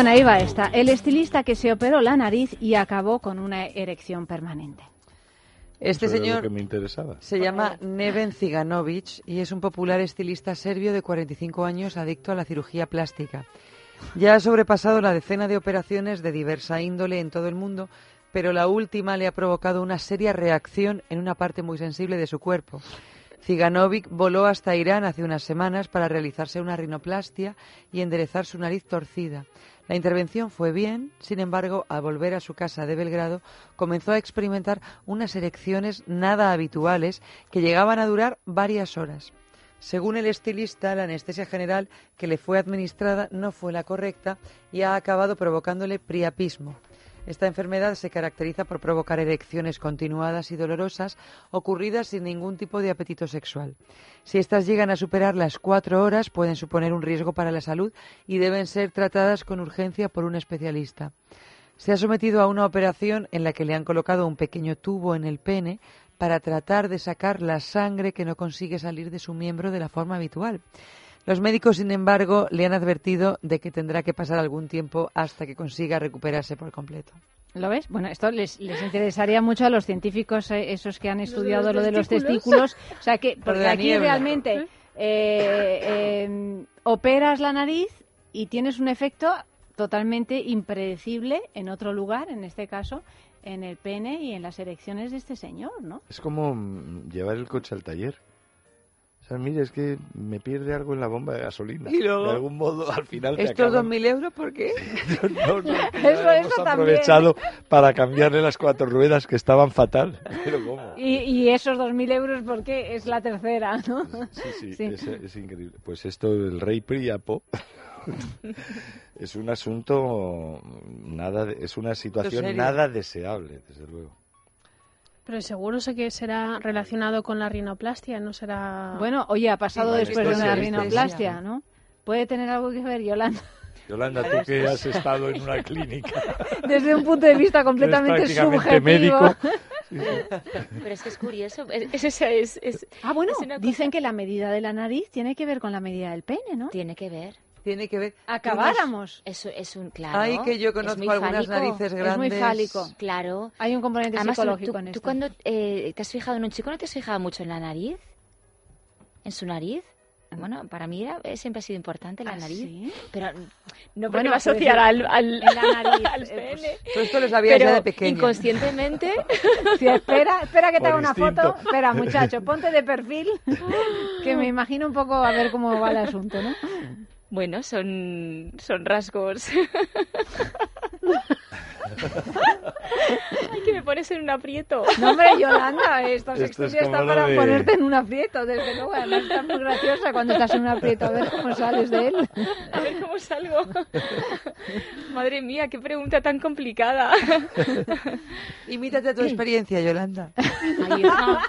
Bueno, ahí va esta. El estilista que se operó la nariz y acabó con una erección permanente.
Este
Eso
señor
que me interesaba.
se llama Neven Ciganovic y es un popular estilista serbio de 45 años adicto a la cirugía plástica. Ya ha sobrepasado la decena de operaciones de diversa índole en todo el mundo, pero la última le ha provocado una seria reacción en una parte muy sensible de su cuerpo. Ciganovic voló hasta Irán hace unas semanas para realizarse una rinoplastia y enderezar su nariz torcida. La intervención fue bien, sin embargo, al volver a su casa de Belgrado, comenzó a experimentar unas erecciones nada habituales que llegaban a durar varias horas. Según el estilista, la anestesia general que le fue administrada no fue la correcta y ha acabado provocándole priapismo. Esta enfermedad se caracteriza por provocar erecciones continuadas y dolorosas ocurridas sin ningún tipo de apetito sexual. Si estas llegan a superar las cuatro horas, pueden suponer un riesgo para la salud y deben ser tratadas con urgencia por un especialista. Se ha sometido a una operación en la que le han colocado un pequeño tubo en el pene para tratar de sacar la sangre que no consigue salir de su miembro de la forma habitual. Los médicos, sin embargo, le han advertido de que tendrá que pasar algún tiempo hasta que consiga recuperarse por completo.
¿Lo ves? Bueno, esto les, les interesaría mucho a los científicos, eh, esos que han estudiado
los
lo de los
testículos.
O sea, que porque aquí
niebla.
realmente eh, eh, operas la nariz y tienes un efecto totalmente impredecible en otro lugar, en este caso en el pene y en las erecciones de este señor, ¿no?
Es como mm, llevar el coche al taller. Sea, mire, es que me pierde algo en la bomba de gasolina.
Y luego-
De algún modo, al final
¿Estos
acaban-
2.000 euros por qué?
No, no, que
Eso-
hemos
eso también.
aprovechado para cambiarle las cuatro ruedas que estaban fatal. Pero ¿cómo?
Y, y esos 2.000 euros, porque es la tercera, ¿no?
Sí, sí,
Sí.
Es, es increíble. Pues esto del rey Príapo es un asunto nada, de- es una situación nada deseable, desde luego.
Pero seguro sé que será relacionado con la rinoplastia, no será...
Bueno, oye, ha pasado
Sí,
después de
anestesia.
rinoplastia, ¿no? Puede tener algo que ver, Yolanda,
Yolanda, tú que has estado en una clínica,
desde un punto de vista completamente subjetivo.
médico.
Pero es que es curioso. Es, es, es- es-
Ah, bueno,
es una cosa-
dicen que la medida de la nariz tiene que ver con la medida del pene, ¿no?
Tiene que ver.
Tiene que ver.
Acabáramos.
Eso es un claro.
Ay, que yo
es
conozco
muy
algunas
fálico.
narices
Es
grandes.
muy fálico.
Claro.
Hay un componente
Además, tú-
psicológico
tú,
en
tú
esto.
cuando eh, te has fijado en un chico, ¿no te has fijado mucho en la nariz? ¿En su nariz? Bueno, para mí era- eh, siempre ha sido importante la
¿Ah,
nariz.
sí?
Pero no
Bueno, quiero
asociar al, al,
en la nariz,
al
eh, pues,
pene.
Tú esto lo sabías
Pero
ya de pequeña.
inconscientemente,
Sí, espera, espera que te haga una foto. Espera, muchacho, ponte de perfil. que me imagino un poco a ver cómo va el asunto, ¿no?
Bueno, son, son rasgos. Ay, que me pones en un aprieto.
No, hombre, Yolanda, estos
Esto es
para
de-
ponerte en un aprieto, desde luego. Además, está muy graciosa cuando estás en un aprieto. A ver cómo sales de él.
A ver cómo salgo. Madre mía, qué pregunta tan complicada.
Imítate tu experiencia, Yolanda.
Ay, hija,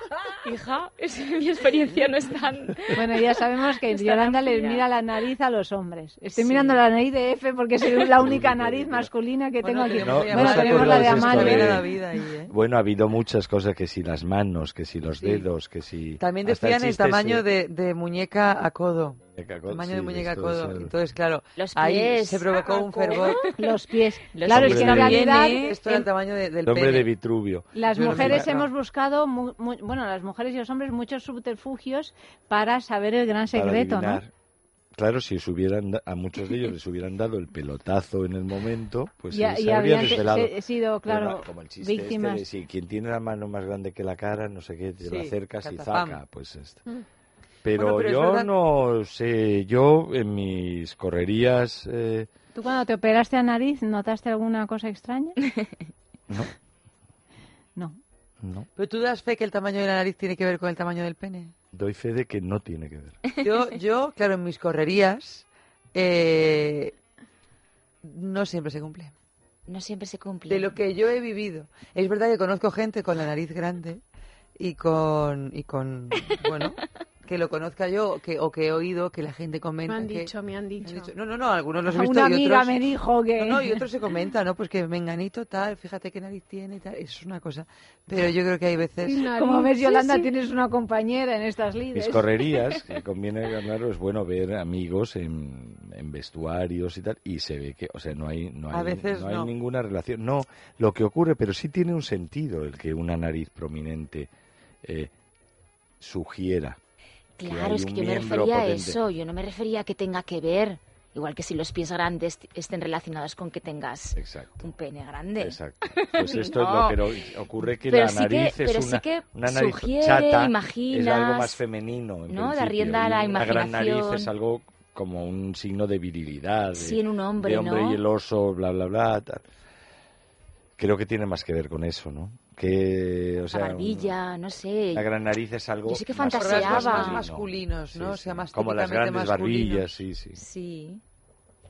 hija, es- mi experiencia no es tan...
Bueno, ya sabemos que Yolanda les mira la nariz a los hombres. Estoy
Sí.
mirando la nariz de F porque es la única nariz masculina que tengo
Bueno,
aquí.
No,
bueno,
no
tenemos la de Amalia.
Y- ¿eh?
Bueno, ha habido muchas cosas, que si las manos, que si los
Sí.
dedos, que si...
También decían el, tamaño
ese-
de, de muñeca a codo.
Muñeca codo,
Tamaño
sí,
de muñeca
es
codo.
el-
Entonces, claro,
Los
ahí
pies.
se provocó un fervor.
Los pies.
Los
claro, es que en
Hombre,
realidad
Esto era el tamaño de- del pene.
de Vitruvio.
las
Yo no
mujeres hemos buscado, mu- mu- bueno, las mujeres y los hombres, muchos subterfugios para saber el gran
para
secreto, ¿no?
adivinar. Claro, si os hubieran da- a muchos de ellos les hubieran dado el pelotazo en el momento, pues
Ya-
se
ya
habrían
te-
desvelado.
se- sido,
Pero
claro,
no, como el chiste este
víctimas.
de si quien tiene la mano más grande que la cara, no sé qué, te
Sí,
la acercas y zaca, pues esto. Pero,
Bueno, pero es
yo
verdad-
no sé, yo en mis correrías eh,
¿Tú cuando te operaste a nariz notaste alguna cosa extraña?
no,
No.
no,
Pero tú das fe que el tamaño de la nariz tiene que ver con el tamaño del pene.
doy fe de que no tiene que ver.
Yo, yo claro, en mis correrías eh, no siempre se cumple.
No siempre se cumple.
De lo que yo he vivido. Es verdad que conozco gente con la nariz grande y con, y con bueno, que lo conozca yo que, o que he oído que la gente
Me
comenta
han
que...
dicho, me han dicho.
No, no, no, algunos los he visto
Una
y
amiga
otros...
me dijo que...
No, no, y otros se comenta, ¿no? Pues que menganito tal, fíjate qué nariz tiene y tal, eso es una cosa. Pero yo creo que hay veces...
Nariz,
Como ves, Yolanda,
sí.
tienes una compañera en estas lides.
Mis correrías, que conviene hablarlo, es bueno ver amigos en, en vestuarios y tal, y se ve que, o sea, no hay, no
A
hay,
veces
no hay
no.
ninguna relación. No, lo que ocurre, pero sí tiene un sentido el que una nariz prominente eh, sugiera. Que
Claro, es que yo me refería a eso. Yo no me refería a que tenga que ver. Igual que si los pies grandes estén relacionados con que tengas
Exacto.
un pene grande.
Exacto. Pues esto es
No.
lo pero ocurre que
Pero
la
sí que-
nariz
pero
es
sí
una,
que
una nariz
sugiere,
chata, es algo
imaginas,
más femenino. en
¿no? Da rienda a
y
la
Una gran nariz
imaginación.
es algo como un signo de virilidad. de-
Sí, en un hombre,
de hombre
¿no?
y el oso, bla, bla, bla. tal. Creo que tiene más que ver con eso, ¿no? Que, o
la
sea,
barbilla, no sé.
la gran nariz es algo
Yo sí que
más
fantaseaba.
Más masculinos, ¿no?
Sí,
o sea,
sí.
más
Como las grandes
masculinos.
barbillas, sí, sí.
Sí.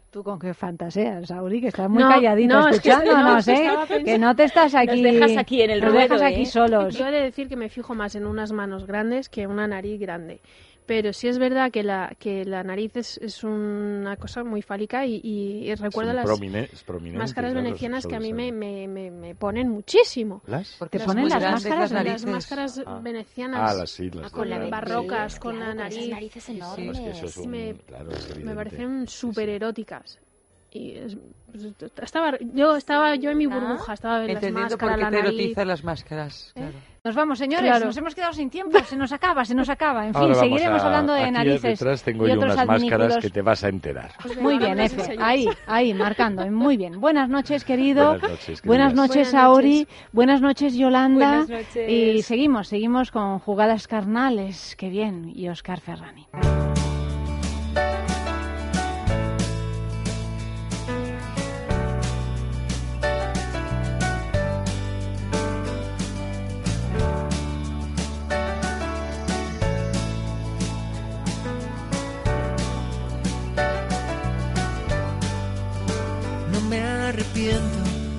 ¿Tú con qué fantaseas, Sauri? Que estás muy
No,
calladita
no, es que
escuchándonos,
no,
¿eh? Que no te estás aquí...
Nos dejas aquí en el
nos
ruedo,
dejas aquí
¿eh?
solos.
Yo he de decir que me fijo más en unas manos grandes que una nariz grande. Pero sí es verdad que la, que la nariz es, es una cosa muy fálica y, y- y recuerdo las máscaras
claro,
venecianas que a mí me, me, me, me ponen muchísimo.
¿Las?
Porque
ponen las máscaras,
las
Las
narices.
máscaras
Ah.
venecianas
Ah, las sí, las
con la
de-
barrocas,
sí,
con
claro,
la nariz.
narices
No,
enormes.
es que eso es un-
Me-
claro, es
me parecen súper eróticas. Y es- pues, estaba, yo estaba yo en mi burbuja, estaba en las
Entendiendo por
máscaras,
qué
la
te
nariz.
erotizan las máscaras. Claro.
Nos vamos, señores.
Claro.
Nos hemos quedado sin tiempo. Se nos acaba, se nos acaba. En fin,
Ahora
seguiremos
a-
hablando de
aquí
narices
detrás tengo
y
yo
otros
unas máscaras que te vas a enterar.
Pues
Muy bien, Efe. Ahí, ahí, marcando. Muy bien. Buenas noches, querido.
Buenas noches,
Buenas noches,
noches.
Buenas noches, Yolanda.
Buenas noches.
Y seguimos, seguimos con jugadas carnales. Qué bien. Y Oscar Ferrani.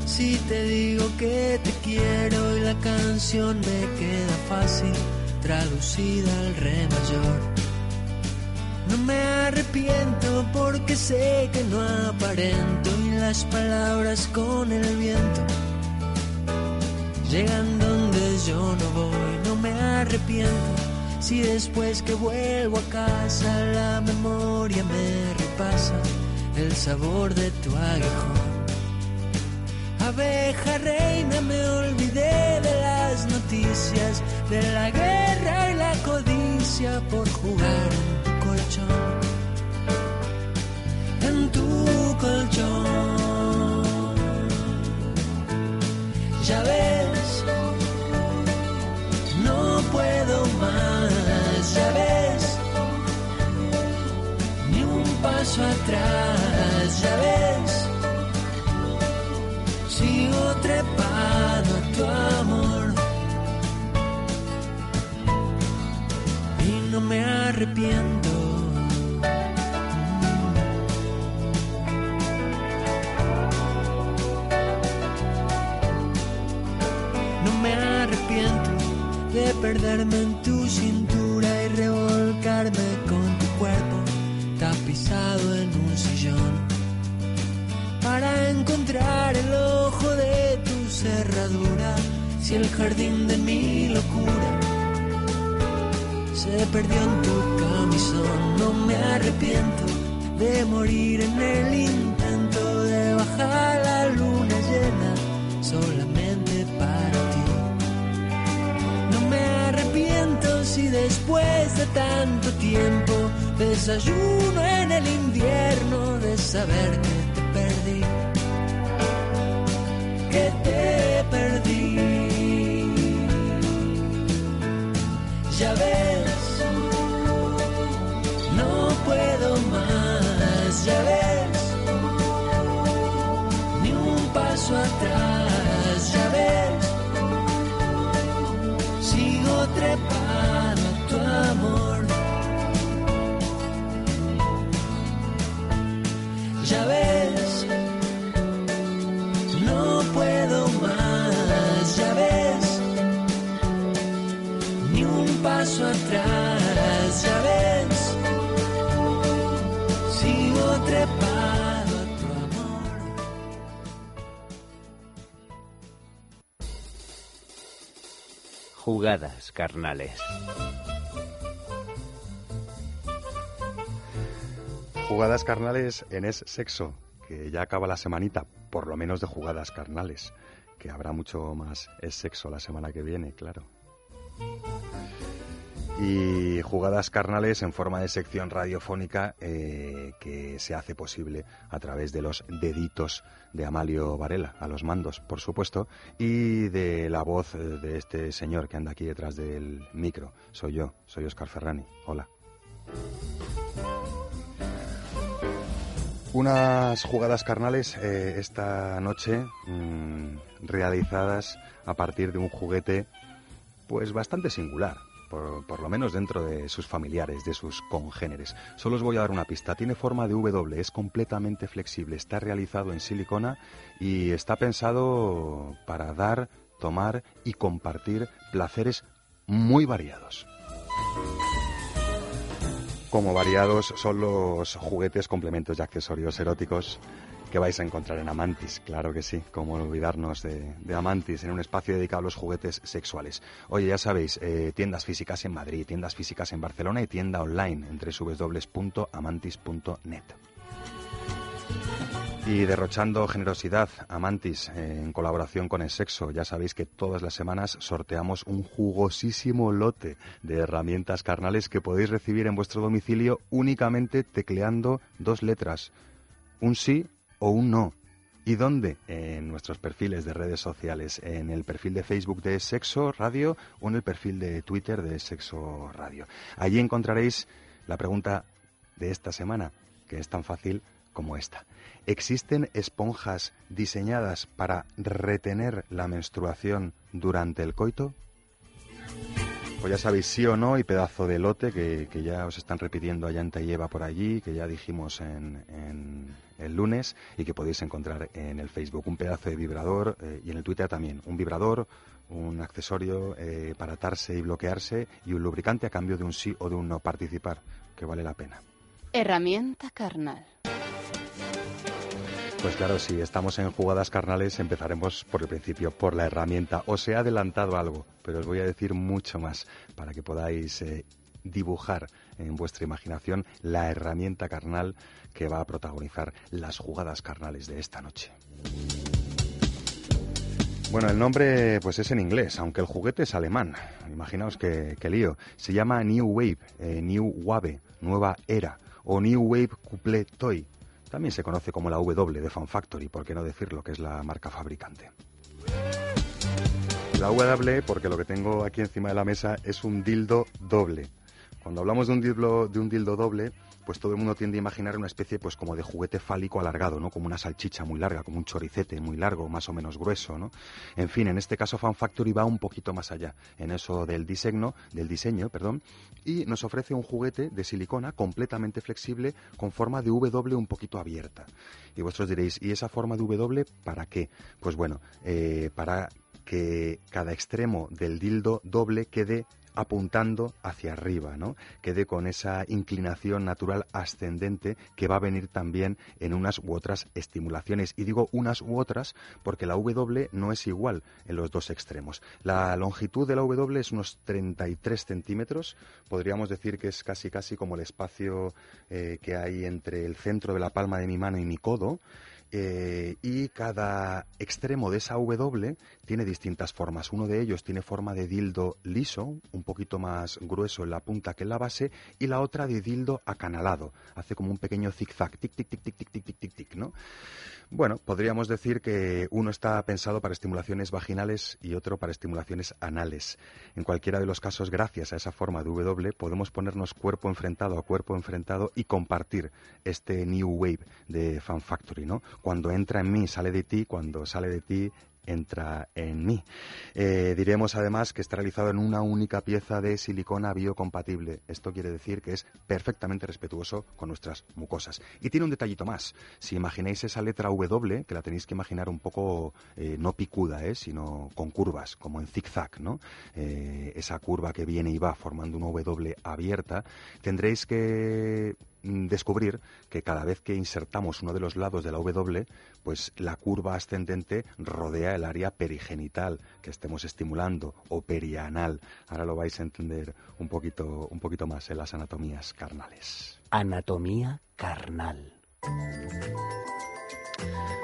Si te digo que te quiero y la canción me queda fácil, traducida al re mayor. No me arrepiento porque sé que no aparento y las palabras con el viento llegan donde yo no voy. No me arrepiento si después que vuelvo a casa la memoria me repasa el sabor de tu aguijón. Abeja reina, me olvidé de las noticias, de la guerra y la codicia en tu cintura y revolcarme con tu cuerpo tapizado en un sillón para encontrar el ojo de tu cerradura si el jardín de mi locura se perdió en tu camisón. No me arrepiento de morir en el intento de bajar si después de tanto tiempo desayuno en el invierno de saber que te perdí. Que te perdí. Ya ves, no puedo más, ya ves, ni un paso atrás,
Jugadas carnales.
Jugadas carnales en Es Sexo, que ya acaba la semanita, por lo menos de jugadas carnales, que habrá mucho más Es Sexo la semana que viene, claro. Y jugadas carnales en forma de sección radiofónica eh, que se hace posible a través de los deditos de Amalio Varela, a los mandos, por supuesto, y de la voz eh, de este señor que anda aquí detrás del micro. Soy yo, soy Oscar Ferrani. Hola. Unas jugadas carnales eh, esta noche mm, realizadas a partir de un juguete pues bastante singular, por, lo menos dentro de sus familiares, de sus congéneres. Solo os voy a dar una pista. Tiene forma de W, es completamente flexible, está realizado en silicona y está pensado para dar, tomar y compartir placeres muy variados. Como variados son los juguetes, complementos y accesorios eróticos que vais a encontrar en Amantis, claro que sí, como olvidarnos de, Amantis, en un espacio dedicado a los juguetes sexuales. Oye, ya sabéis, eh, tiendas físicas en Madrid, tiendas físicas en Barcelona y tienda online en www.amantis.net. Y derrochando generosidad, Amantis, eh, en colaboración con el sexo, ya sabéis que todas las semanas sorteamos un jugosísimo lote de herramientas carnales que podéis recibir en vuestro domicilio únicamente tecleando dos letras, un sí o un no. ¿Y dónde? En nuestros perfiles de redes sociales, en el perfil de Facebook de Sexo Radio o en el perfil de Twitter de Sexo Radio. Allí encontraréis la pregunta de esta semana, que es tan fácil como esta. ¿Existen esponjas diseñadas para retener la menstruación durante el coito? Pues ya sabéis sí o no y pedazo de lote que, que ya os están repitiendo Ayanta y Eva por allí, que ya dijimos en, en el lunes y que podéis encontrar en el Facebook. Un pedazo de vibrador eh, y en el Twitter también. Un vibrador, un accesorio eh, para atarse y bloquearse y un lubricante a cambio de un sí o de un no participar, que vale la pena.
Herramienta carnal.
Pues claro, si estamos en jugadas carnales, empezaremos por el principio, por la herramienta. Os he adelantado algo, pero os voy a decir mucho más para que podáis eh, dibujar en vuestra imaginación la herramienta carnal que va a protagonizar las jugadas carnales de esta noche. Bueno, el nombre pues es en inglés, aunque el juguete es alemán. Imaginaos qué, lío. Se llama New Wave, eh, New Wave, Nueva Era, o New Wave Couple Toy. También se conoce como la W de Fan Factory, por qué no decirlo, que es la marca fabricante. La W, porque lo que tengo aquí encima de la mesa es un dildo doble. Cuando hablamos de un dildo, de un dildo doble, pues todo el mundo tiende a imaginar una especie pues como de juguete fálico alargado, ¿no? Como una salchicha muy larga, como un choricete muy largo, más o menos grueso, ¿no? En fin, en este caso Fan Factory va un poquito más allá en eso del diseño, del diseño, perdón, y nos ofrece un juguete de silicona completamente flexible con forma de W un poquito abierta. Y vosotros diréis, ¿y esa forma de W para qué? Pues bueno, eh, para que cada extremo del dildo doble quede apuntando hacia arriba, ¿no? Quede con esa inclinación natural ascendente que va a venir también en unas u otras estimulaciones. Y digo unas u otras porque la W no es igual en los dos extremos. La longitud de la W es unos 33 centímetros. Podríamos decir que es casi casi como el espacio eh, que hay entre el centro de la palma de mi mano y mi codo. Eh, y cada extremo de esa W tiene distintas formas. Uno de ellos tiene forma de dildo liso, un poquito más grueso en la punta que en la base, y la otra de dildo acanalado. Hace como un pequeño zigzag, tic, tic, tic, tic, tic, tic, tic, tic, tic, ¿no? Bueno, podríamos decir que uno está pensado para estimulaciones vaginales y otro para estimulaciones anales. En cualquiera de los casos, gracias a esa forma de W, podemos ponernos cuerpo enfrentado a cuerpo enfrentado y compartir este new wave de Fan Factory, ¿no? Cuando entra en mí, sale de ti, cuando sale de ti, entra en mí. Eh, diremos además que está realizado en una única pieza de silicona biocompatible. Esto quiere decir que es perfectamente respetuoso con nuestras mucosas. Y tiene un detallito más. Si imagináis esa letra W, que la tenéis que imaginar un poco eh, no picuda, eh, sino con curvas, como en zigzag, ¿no? Eh, esa curva que viene y va formando una W abierta, tendréis que descubrir que cada vez que insertamos uno de los lados de la W, pues la curva ascendente rodea el área perigenital que estemos estimulando o perianal. Ahora lo vais a entender un poquito, un poquito más en las anatomías carnales.
Anatomía carnal.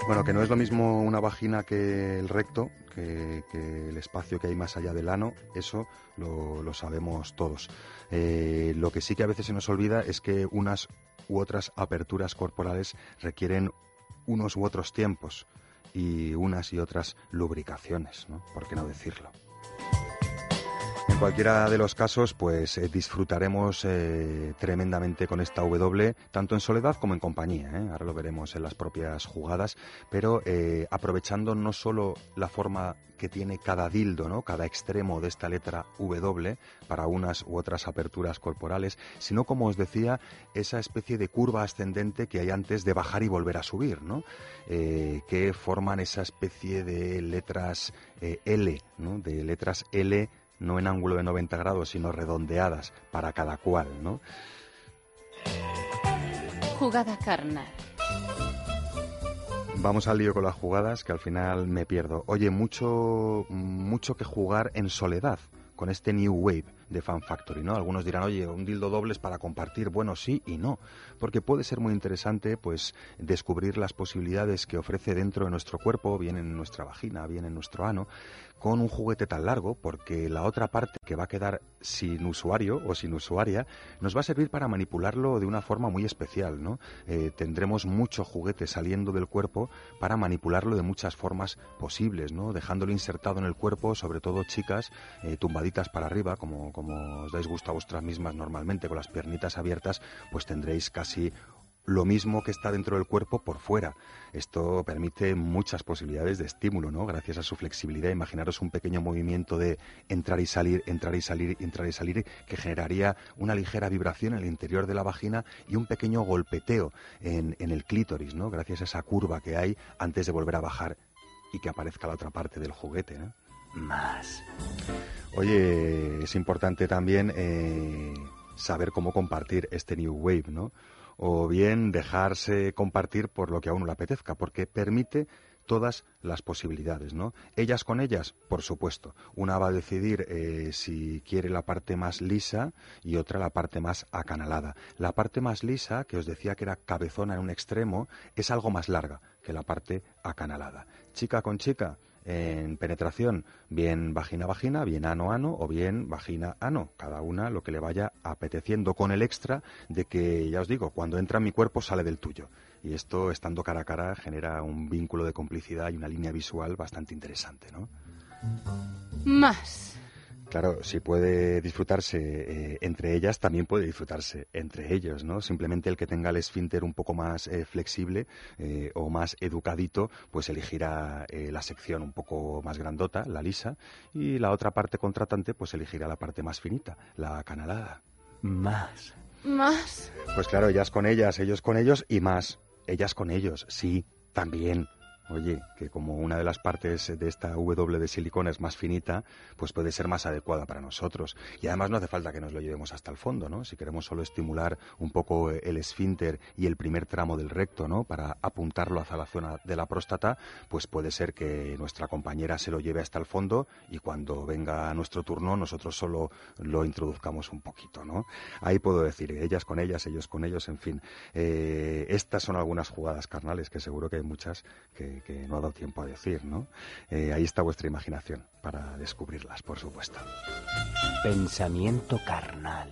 Bueno, que no es lo mismo una vagina que el recto, que, el espacio que hay más allá del ano, eso lo, lo sabemos todos. Eh, lo que sí que a veces se nos olvida es que unas u otras aperturas corporales requieren unos u otros tiempos y unas y otras lubricaciones, ¿no? ¿Por qué no decirlo? En cualquiera de los casos, pues eh, disfrutaremos eh, tremendamente con esta W, tanto en soledad como en compañía. ¿eh? Ahora lo veremos en las propias jugadas, pero aprovechando no solo la forma que tiene cada dildo, ¿no? cada extremo de esta letra W para unas u otras aperturas corporales, sino, como os decía, esa especie de curva ascendente que hay antes de bajar y volver a subir, ¿no? Que forman esa especie de letras L, ¿no? de letras L no en ángulo de 90 grados, sino redondeadas para cada cual, ¿no?
Jugada carnal.
Vamos al lío con las jugadas, que al final me pierdo. Oye, mucho, mucho que jugar en soledad con este New Wave de Fan Factory, ¿no? Algunos dirán, oye, un dildo doble es para compartir. Bueno, sí y no, porque puede ser muy interesante, pues, descubrir las posibilidades que ofrece dentro de nuestro cuerpo, bien en nuestra vagina, bien en nuestro ano, con un juguete tan largo, porque la otra parte que va a quedar sin usuario o sin usuaria nos va a servir para manipularlo de una forma muy especial, ¿no? Eh, tendremos mucho juguete saliendo del cuerpo para manipularlo de muchas formas posibles, ¿no? Dejándolo insertado en el cuerpo, sobre todo chicas, eh, tumbaditas para arriba, como, como os dais gusto a vuestras mismas normalmente, con las piernitas abiertas, pues tendréis casi lo mismo que está dentro del cuerpo por fuera. Esto permite muchas posibilidades de estímulo, ¿no? Gracias a su flexibilidad. Imaginaros un pequeño movimiento de entrar y salir, entrar y salir, entrar y salir, que generaría una ligera vibración en el interior de la vagina y un pequeño golpeteo en, en el clítoris, ¿no? Gracias a esa curva que hay antes de volver a bajar y que aparezca la otra parte del juguete.
Más.
Oye, es importante también eh, saber cómo compartir este New Wave, ¿no? O bien dejarse compartir por lo que a uno le apetezca, porque permite todas las posibilidades, ¿no? Ellas con ellas, por supuesto. Una va a decidir eh, si quiere la parte más lisa y otra la parte más acanalada. La parte más lisa, que os decía que era cabezona en un extremo, es algo más larga que la parte acanalada. Chica con chica, en penetración, bien vagina-vagina, bien ano-ano o bien vagina-ano. Cada una lo que le vaya apeteciendo, con el extra de que, ya os digo, cuando entra en mi cuerpo sale del tuyo. Y esto, estando cara a cara, genera un vínculo de complicidad y una línea visual bastante interesante, ¿no?
Más.
Claro, si puede disfrutarse eh, entre ellas, también puede disfrutarse entre ellos, ¿no? Simplemente el que tenga el esfínter un poco más eh, flexible eh, o más educadito, pues elegirá eh, la sección un poco más grandota, la lisa, y la otra parte contratante, pues elegirá la parte más finita, la canalada.
Más.
Más.
Pues claro, ellas con ellas, ellos con ellos y más. Ellas con ellos, sí, también. Oye, que como una de las partes de esta W de silicona es más finita, pues puede ser más adecuada para nosotros. Y además no hace falta que nos lo llevemos hasta el fondo, ¿no? Si queremos solo estimular un poco el esfínter y el primer tramo del recto, ¿no? Para apuntarlo hacia la zona de la próstata, pues puede ser que nuestra compañera se lo lleve hasta el fondo y cuando venga nuestro turno nosotros solo lo introduzcamos un poquito, ¿no? Ahí puedo decir, ellas con ellas, ellos con ellos, en fin. Eh, estas son algunas jugadas carnales que seguro que hay muchas que, que no ha dado tiempo a decir, ¿no? Eh, ahí está vuestra imaginación para descubrirlas, por supuesto.
Pensamiento carnal.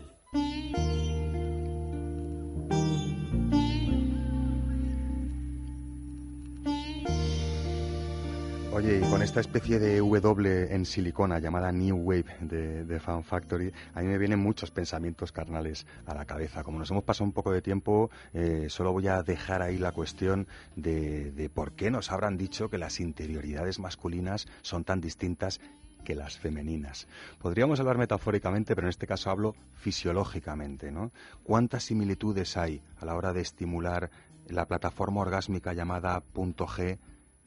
Oye, y con esta especie de W en silicona llamada New Wave de, de, Fan Factory, a mí me vienen muchos pensamientos carnales a la cabeza. Como nos hemos pasado un poco de tiempo, eh, solo voy a dejar ahí la cuestión de, de por qué nos habrán dicho que las interioridades masculinas son tan distintas que las femeninas. Podríamos hablar metafóricamente, pero en este caso hablo fisiológicamente, ¿no? ¿Cuántas similitudes hay a la hora de estimular la plataforma orgásmica llamada punto G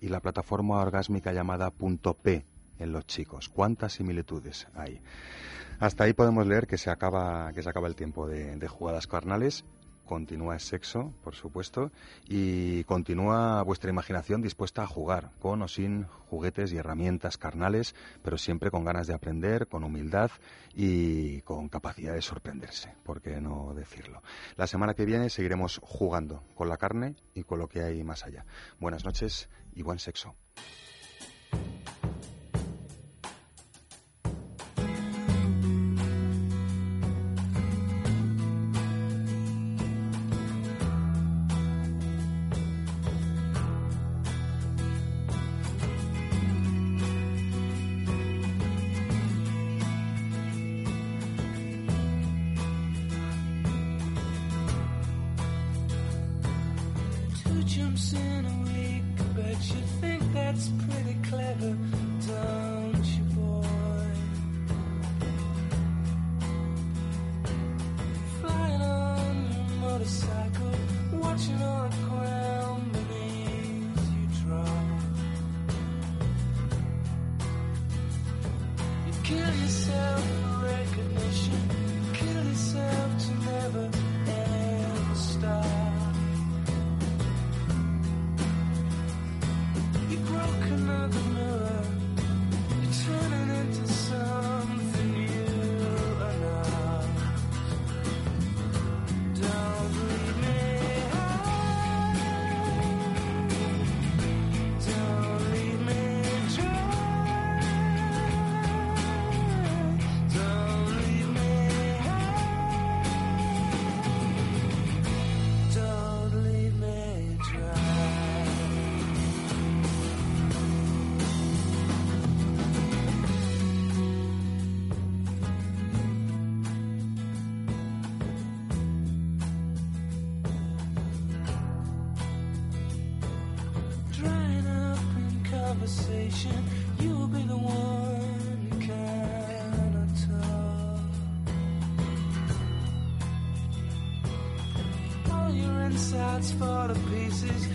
y la plataforma orgásmica llamada punto P en los chicos. ¿Cuántas similitudes hay? Hasta ahí podemos leer que se acaba, que se acaba el tiempo de, de jugadas carnales. Continúa el sexo, por supuesto, y continúa vuestra imaginación dispuesta a jugar, con o sin juguetes y herramientas carnales, pero siempre con ganas de aprender, con humildad y con capacidad de sorprenderse, ¿por qué no decirlo? La semana que viene seguiremos jugando con la carne y con lo que hay más allá. Buenas noches y buen sexo.
that's for the pieces.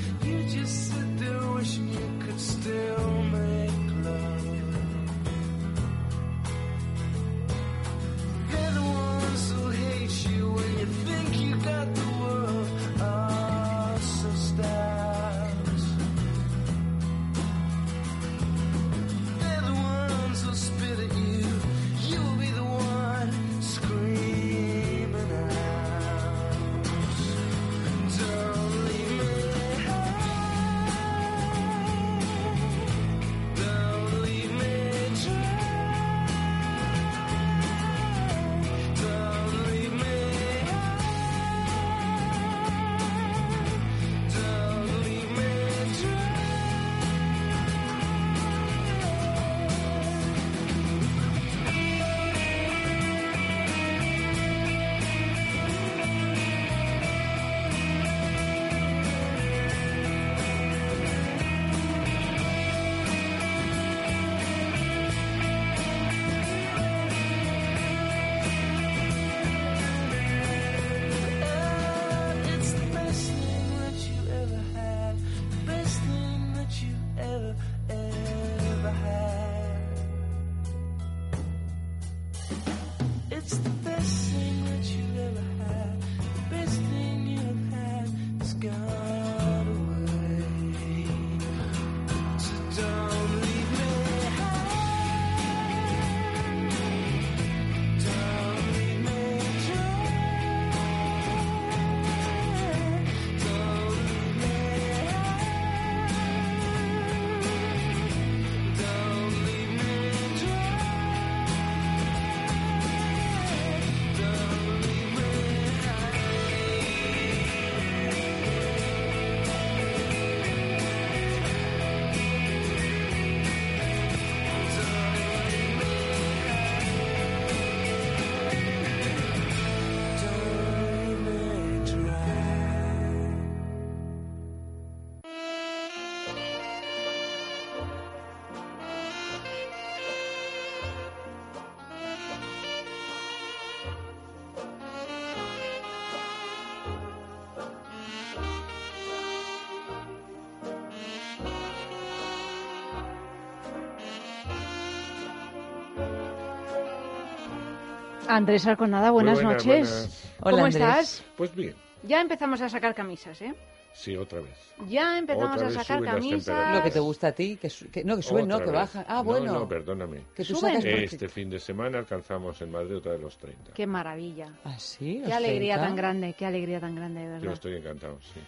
Andrés Arconada, buenas,
buenas,
noches.
buenas.
¿Cómo
Hola, Andrés.
estás?
Pues bien,
Ya empezamos a sacar camisas, ¿eh?
sí, otra vez.
Ya empezamos
Otra
a sacar camisas.
Lo que te gusta a ti, que, que- no, que suben, no, que
vez.
bajan. Ah,
No,
bueno.
No, perdóname.
Que tú
Suben.
Este fin de semana alcanzamos en Madrid otra vez los 30.
Qué maravilla.
Ah, sí,
Qué alegría
30.
tan grande, qué alegría tan grande, de
Yo
verdad.
estoy encantado, sí.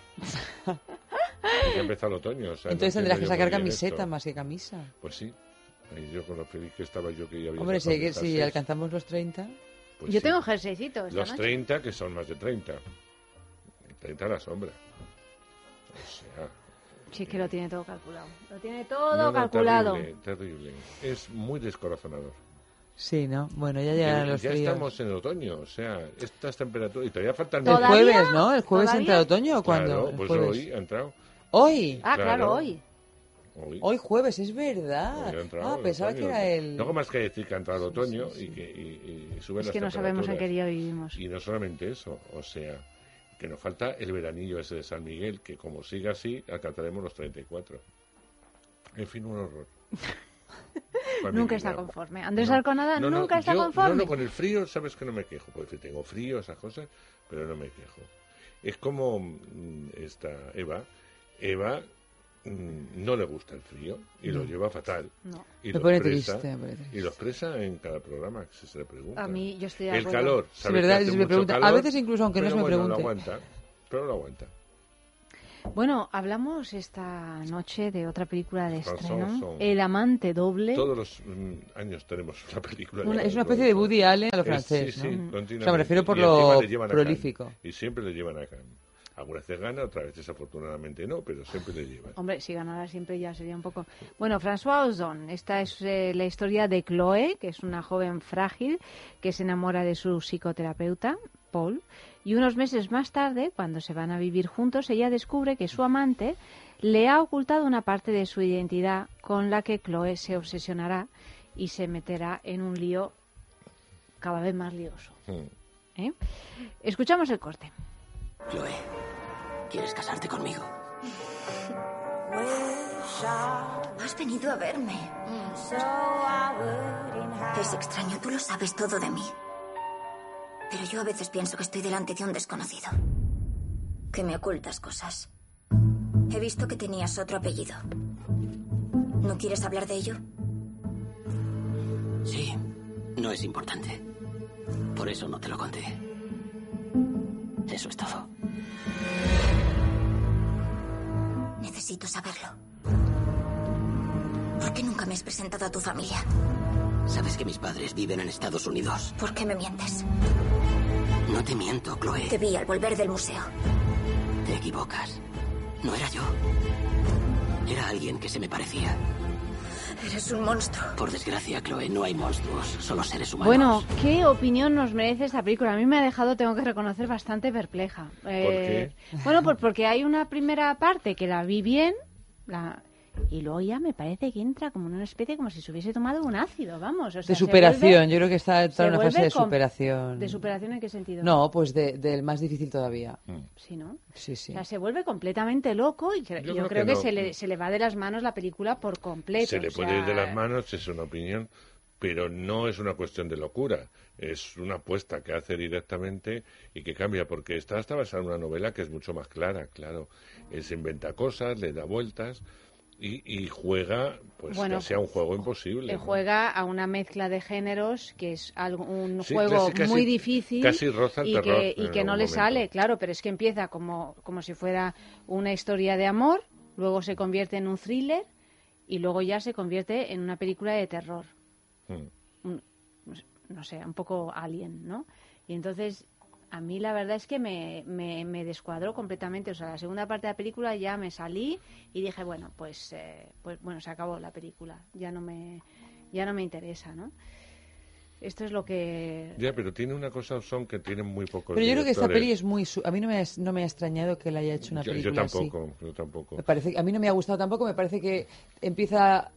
ya empezó el otoño. o sea, no
Entonces
entiendo
tendrás que
yo
sacar camiseta
esto.
más que camisa.
Pues sí. Yo con lo feliz que estaba yo que ya había
Hombre, si, si alcanzamos los 30.
Pues
Yo
sí.
tengo jerseycito esta
Los
noche.
30, que son más de 30. 30 a la sombra. O sea,
Sí, es que lo tiene todo calculado. Lo tiene todo
no, no,
calculado.
Terrible, terrible. Es muy descorazonador.
Sí, ¿no? Bueno, ya
Que
llegarán los
ya
fríos.
estamos en el otoño, o sea, estas temperaturas. Y todavía faltan
El
meses.
jueves, ¿no? ¿El jueves
¿Todavía?
entra el otoño o cuándo?
Claro,
El
pues hoy ha entrado.
¿Hoy?
Ah, claro,
Claro.
hoy.
Hoy.
Hoy jueves, es verdad. Ah, pensaba que era el...
No más que decir que ha entrado el otoño y que y, y suben
Es
las
que no sabemos en qué día vivimos.
Y no solamente eso, o sea, que nos falta el veranillo ese de San Miguel, que como siga así, alcanzaremos los 34. En fin, un horror. Mi
Nunca está conforme. Andrés
No,
Arconada
no, no,
nunca está
yo-
conforme.
No, no, con el frío, sabes que no me quejo, porque tengo frío, esas cosas, pero no me quejo. Es como mm, esta Eva. Eva no le gusta el frío y lo
No.
lleva fatal.
No.
Y
Me
lo
pone
expresa-
triste, me pone triste.
Y lo expresa en cada programa que se le pregunta.
A mí, yo estoy
El
acuerdo.
calor,
Sí,
sabe que
verdad, si me
mucho
pregunta- a
calor,
veces incluso aunque no se me
bueno,
pregunte.
Lo aguanta, pero lo aguanta.
Bueno, hablamos esta noche de otra película de
François
estreno,
Ozon.
El amante doble.
Todos los mm, años tenemos una película.
Una- es una especie de. Woody Allen a lo
Es-
francés,
sí,
¿no?
sí,
Mm. O sea, me refiero por
Y
lo prolífico.
Y siempre le llevan a Cannes. Algunas veces gana, otras veces desafortunadamente no, pero siempre le llevan.
Hombre, si ganara siempre ya sería un poco... Bueno, François Ozon, esta es eh, la historia de Chloe, que es una joven frágil que se enamora de su psicoterapeuta, Paul, y unos meses más tarde, cuando se van a vivir juntos, ella descubre que su amante le ha ocultado una parte de su identidad con la que Chloe se obsesionará y se meterá en un lío cada vez más lioso.
Mm.
¿eh? Escuchamos el corte.
Chloe, ¿quieres casarte conmigo?
Has venido a verme. Es extraño, tú lo sabes todo de mí. Pero yo a veces pienso que estoy delante de un desconocido. Que me ocultas cosas. He visto que tenías otro apellido. ¿No quieres hablar de ello?
Sí, no es importante. Por eso no te lo conté. Eso es todo.
Necesito saberlo. ¿Por qué nunca me has presentado a tu familia?
¿Sabes que mis padres viven en Estados Unidos?
¿Por qué me mientes?
No te miento, Chloe.
Te vi al volver del museo.
Te equivocas. No era yo. Era alguien que se me parecía.
Eres un monstruo.
Por desgracia, Chloe, no hay monstruos, solo seres humanos.
Bueno, ¿qué opinión nos merece esta película? A mí me ha dejado, tengo que reconocer, bastante perpleja. Eh, Bueno, pues porque hay una primera parte que la vi bien, la... y luego ya me parece que entra como en una especie como si se hubiese tomado un ácido, vamos. o sea,
De
se
superación,
vuelve-
yo creo que está en una fase de superación.
¿De superación en qué sentido?
No, pues de- del más difícil todavía.
Sí, ¿no?
Sí, sí.
O sea, se vuelve completamente loco y cre-
Yo
yo,
creo
creo
que
que,
no.
se, le, se le va de las manos la película por completo.
Se le puede
sea,
ir de las manos, es una opinión, pero no es una cuestión de locura. Es una apuesta que hace directamente y que cambia, porque está, está basada en una novela que es mucho más clara, claro. Él se inventa cosas, le da vueltas y, y juega, pues
Bueno,
casi a un juego imposible.
que
¿no?
juega a una mezcla de géneros que es algo, un
Sí,
juego
casi-
muy difícil
casi roza el
y
terror
que, y que no le
momento.
sale, claro, pero es que empieza como, como si fuera una historia de amor, luego se convierte en un thriller y luego ya se convierte en una película de terror.
Mm.
Un- no sé, un poco alien, ¿no? Y entonces, a mí la verdad es que me, me, me descuadró completamente. O sea, la segunda parte de la película ya me salí y dije, bueno, pues, eh, pues bueno, se acabó la película. Ya no me, ya no me interesa, ¿no? Esto es lo que...
Ya, pero tiene una cosa, son que tienen muy pocos
Pero yo creo que esta peli es muy... su- A mí no me, ha, no me ha extrañado que él haya hecho una
Yo- yo
película así.
tampoco, yo tampoco.
Me parece, a mí no me ha gustado tampoco, me parece que empieza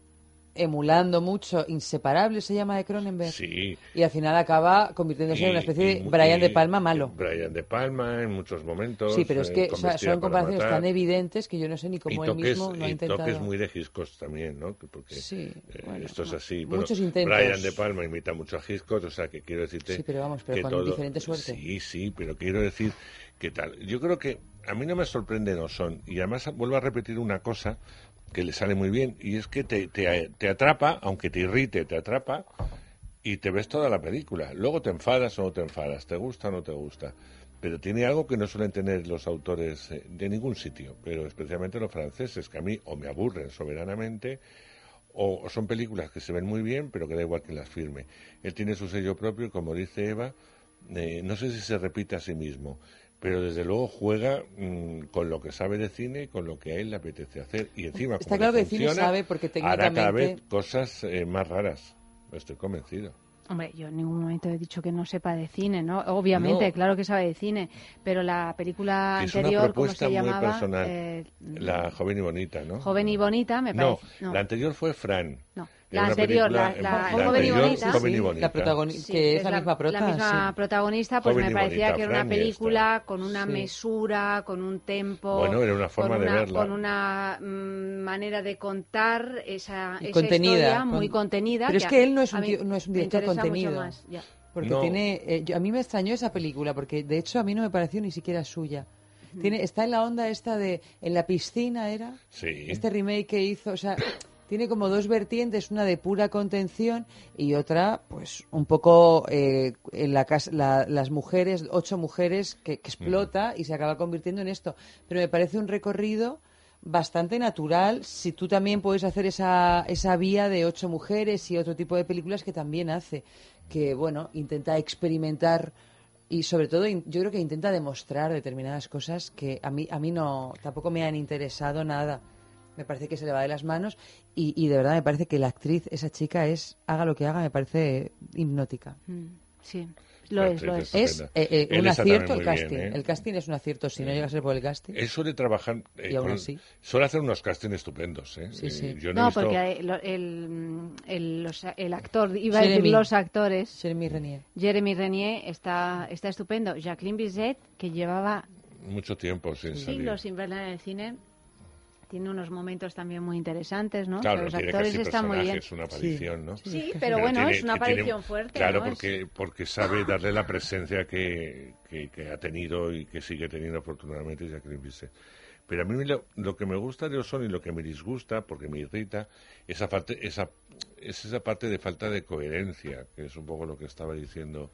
emulando mucho Inseparable, se llama de Cronenberg.
Sí.
Y al final acaba convirtiéndose en una especie de
Y- y-
Brian
y-
De Palma malo.
Brian De Palma en muchos momentos.
Sí, pero es
eh,
que o sea, son
para
comparaciones
matar.
tan evidentes que yo no sé ni
y
cómo él mismo no ha
y
intentado.
toques muy de Hitchcock también, ¿no? Que Porque
Sí,
eh,
bueno,
esto es así. Bueno,
Muchos intentos.
Brian De Palma imita mucho a Hitchcock, o sea, que quiero decirte
Sí, pero vamos, pero
que
con
todo-
diferente suerte.
Sí, sí, pero quiero decir que tal. Yo creo que a mí no me sorprende no son y además vuelvo a repetir una cosa que le sale muy bien y es que te, te, atrapa, aunque te irrite, te atrapa y te ves toda la película. Luego te enfadas o no te enfadas, te gusta o no te gusta. Pero tiene algo que no suelen tener los autores eh, de ningún sitio, pero especialmente los franceses, que a mí o me aburren soberanamente o son películas que se ven muy bien, pero que da igual que las firme. Él tiene su sello propio y, como dice Eva, eh, no sé si se repite a sí mismo, pero desde luego juega mm, con lo que sabe de cine y con lo que a él le apetece hacer. Y encima,
Está
como
claro que de cine sabe porque
hará cada vez
técnicamente-
cosas eh, más raras. Estoy convencido.
Hombre, yo en ningún momento he dicho que no sepa de cine, ¿no? Obviamente,
No.
claro que sabe de cine, pero la película
es una
anterior, ¿cómo
propuesta
se
muy
llamaba?
personal.
Eh,
la joven y bonita, ¿no?
Joven y bonita, me
No,
parece. No,
la anterior fue Fran.
No, la anterior, la, la
la
Joven y
anterior,
bonita.
Joven y
Sí,
bonita.
la protagoni-
Sí,
que es la misma prota,
la misma
sí.
protagonista, pues
Joven
me parecía
bonita,
que era una película con una
Sí.
mesura, con un tempo.
Bueno, era una forma
con
de
una,
verla.
Con una mm, manera de contar esa,
Y
esa
contenida,
historia
con-
muy contenida.
Pero es
a-
que él no es
a
un,
mí
tío- no es un
me
director contenido.
más, ya.
Porque
No.
tiene. eh, yo- a mí me extrañó esa película, porque de hecho a mí no me pareció ni siquiera suya. Tiene, está en la onda esta de. En la piscina era.
Sí.
Este remake que hizo, o sea, tiene como dos vertientes, una de pura contención y otra, pues, un poco eh, en la casa, la- las mujeres, ocho mujeres que, que explota y se acaba convirtiendo en esto. Pero me parece un recorrido bastante natural. Si tú también puedes hacer esa, esa vía de ocho mujeres y otro tipo de películas que también hace, que, bueno, intenta experimentar y sobre todo yo creo que intenta demostrar determinadas cosas que a mí a mí no tampoco me han interesado nada me parece que se le va de las manos y, y de verdad me parece que la actriz esa chica es haga lo que haga me parece hipnótica
Mm, Sí, lo
La
es, lo es.
es eh, eh, un acierto el casting
bien, ¿eh?
el casting es un acierto si no llega a ser por el casting
Él suele trabajar. eh,
Y aún
con-
así.
Suele hacer unos castings estupendos, ¿eh?
Sí, sí.
Eh, yo no, he
No,
visto-
porque el, el, el- los- el actor, iba a decir los actores,
Jeremy Renier
Jeremy Renier está, está estupendo. Jacqueline Bisset, que llevaba
mucho tiempo sin salir.
siglos sin verla en el cine, tiene unos momentos también muy interesantes, ¿no?
Claro,
los
tiene
actores
casi
están muy bien.
personajes, una aparición, ¿no?
Sí, pero bueno, es una
tiene-
aparición fuerte,
Claro,
¿no? Es-
porque, porque sabe darle la presencia que, que, que ha tenido y que sigue teniendo afortunadamente Jacqueline Bisset. Pero a mí lo, lo que me gusta de Oson y lo que me disgusta, porque me irrita, esa parte, esa, es esa parte de falta de coherencia, que es un poco lo que estaba diciendo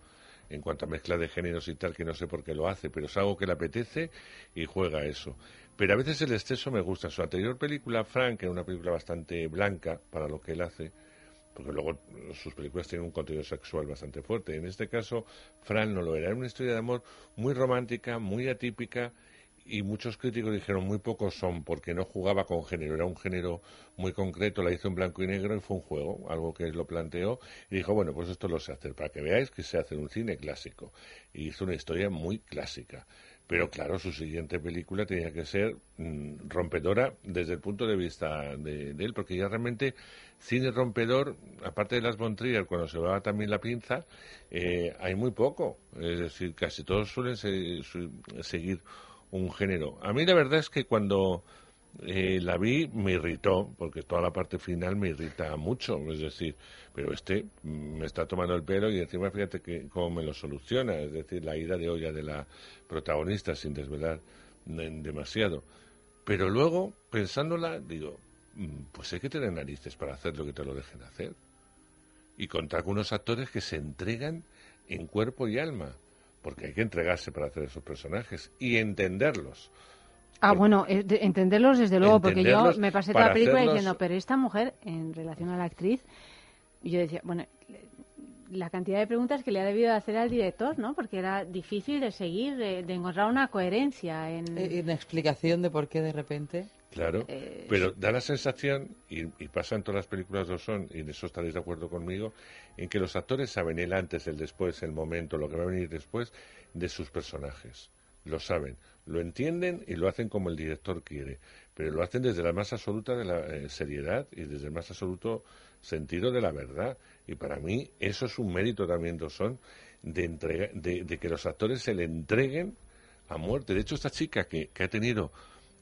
en cuanto a mezcla de géneros y tal, que no sé por qué lo hace, pero es algo que le apetece y juega eso. Pero a veces el exceso me gusta. Su anterior película, Frank, era una película bastante blanca para lo que él hace, porque luego sus películas tienen un contenido sexual bastante fuerte. En este caso, Frank no lo era. Era una historia de amor muy romántica, muy atípica, y muchos críticos dijeron muy pocos son porque no jugaba con género, era un género muy concreto, la hizo en blanco y negro y fue un juego, algo que él lo planteó y dijo, bueno, pues esto lo sé hacer, para que veáis que sé hacer un cine clásico. Y hizo una historia muy clásica. Pero claro, su siguiente película tenía que ser mm, rompedora desde el punto de vista de, de él, porque ya realmente cine rompedor, aparte de las Von Trier, cuando se va también la pinza, eh, hay muy poco. Es decir, casi todos suelen se- su- seguir un género. A mí la verdad es que cuando la vi me irritó, porque toda la parte final me irrita mucho, es decir, pero este me está tomando el pelo y encima fíjate que cómo me lo soluciona, es decir, la ida de olla de la protagonista sin desvelar demasiado. Pero luego, pensándola, digo, mm, pues hay que tener narices para hacer lo que te lo dejen hacer. Y contar con unos actores que se entregan en cuerpo y alma, porque hay que entregarse para hacer esos personajes y entenderlos.
Ah, bueno, eh, de- entenderlos desde luego, porque yo me pasé toda la película
hacerlos-
diciendo, pero esta mujer, en relación a la actriz, y yo decía, bueno, la cantidad de preguntas que le ha debido hacer al director, ¿no? Porque era difícil de seguir, de, de encontrar una coherencia en...
Eh, una explicación de por qué de repente
Claro,
Eh,
pero da la sensación, y, y pasa en todas las películas de Son, y en eso estaréis de acuerdo conmigo, en que los actores saben el antes, el después, el momento, lo que va a venir después de sus personajes. lo saben, lo entienden y lo hacen como el director quiere, pero lo hacen desde la más absoluta de la eh, seriedad y desde el más absoluto sentido de la verdad. Y para mí eso es un mérito también, de, de, de que los actores se le entreguen a muerte. De hecho, esta chica que ha tenido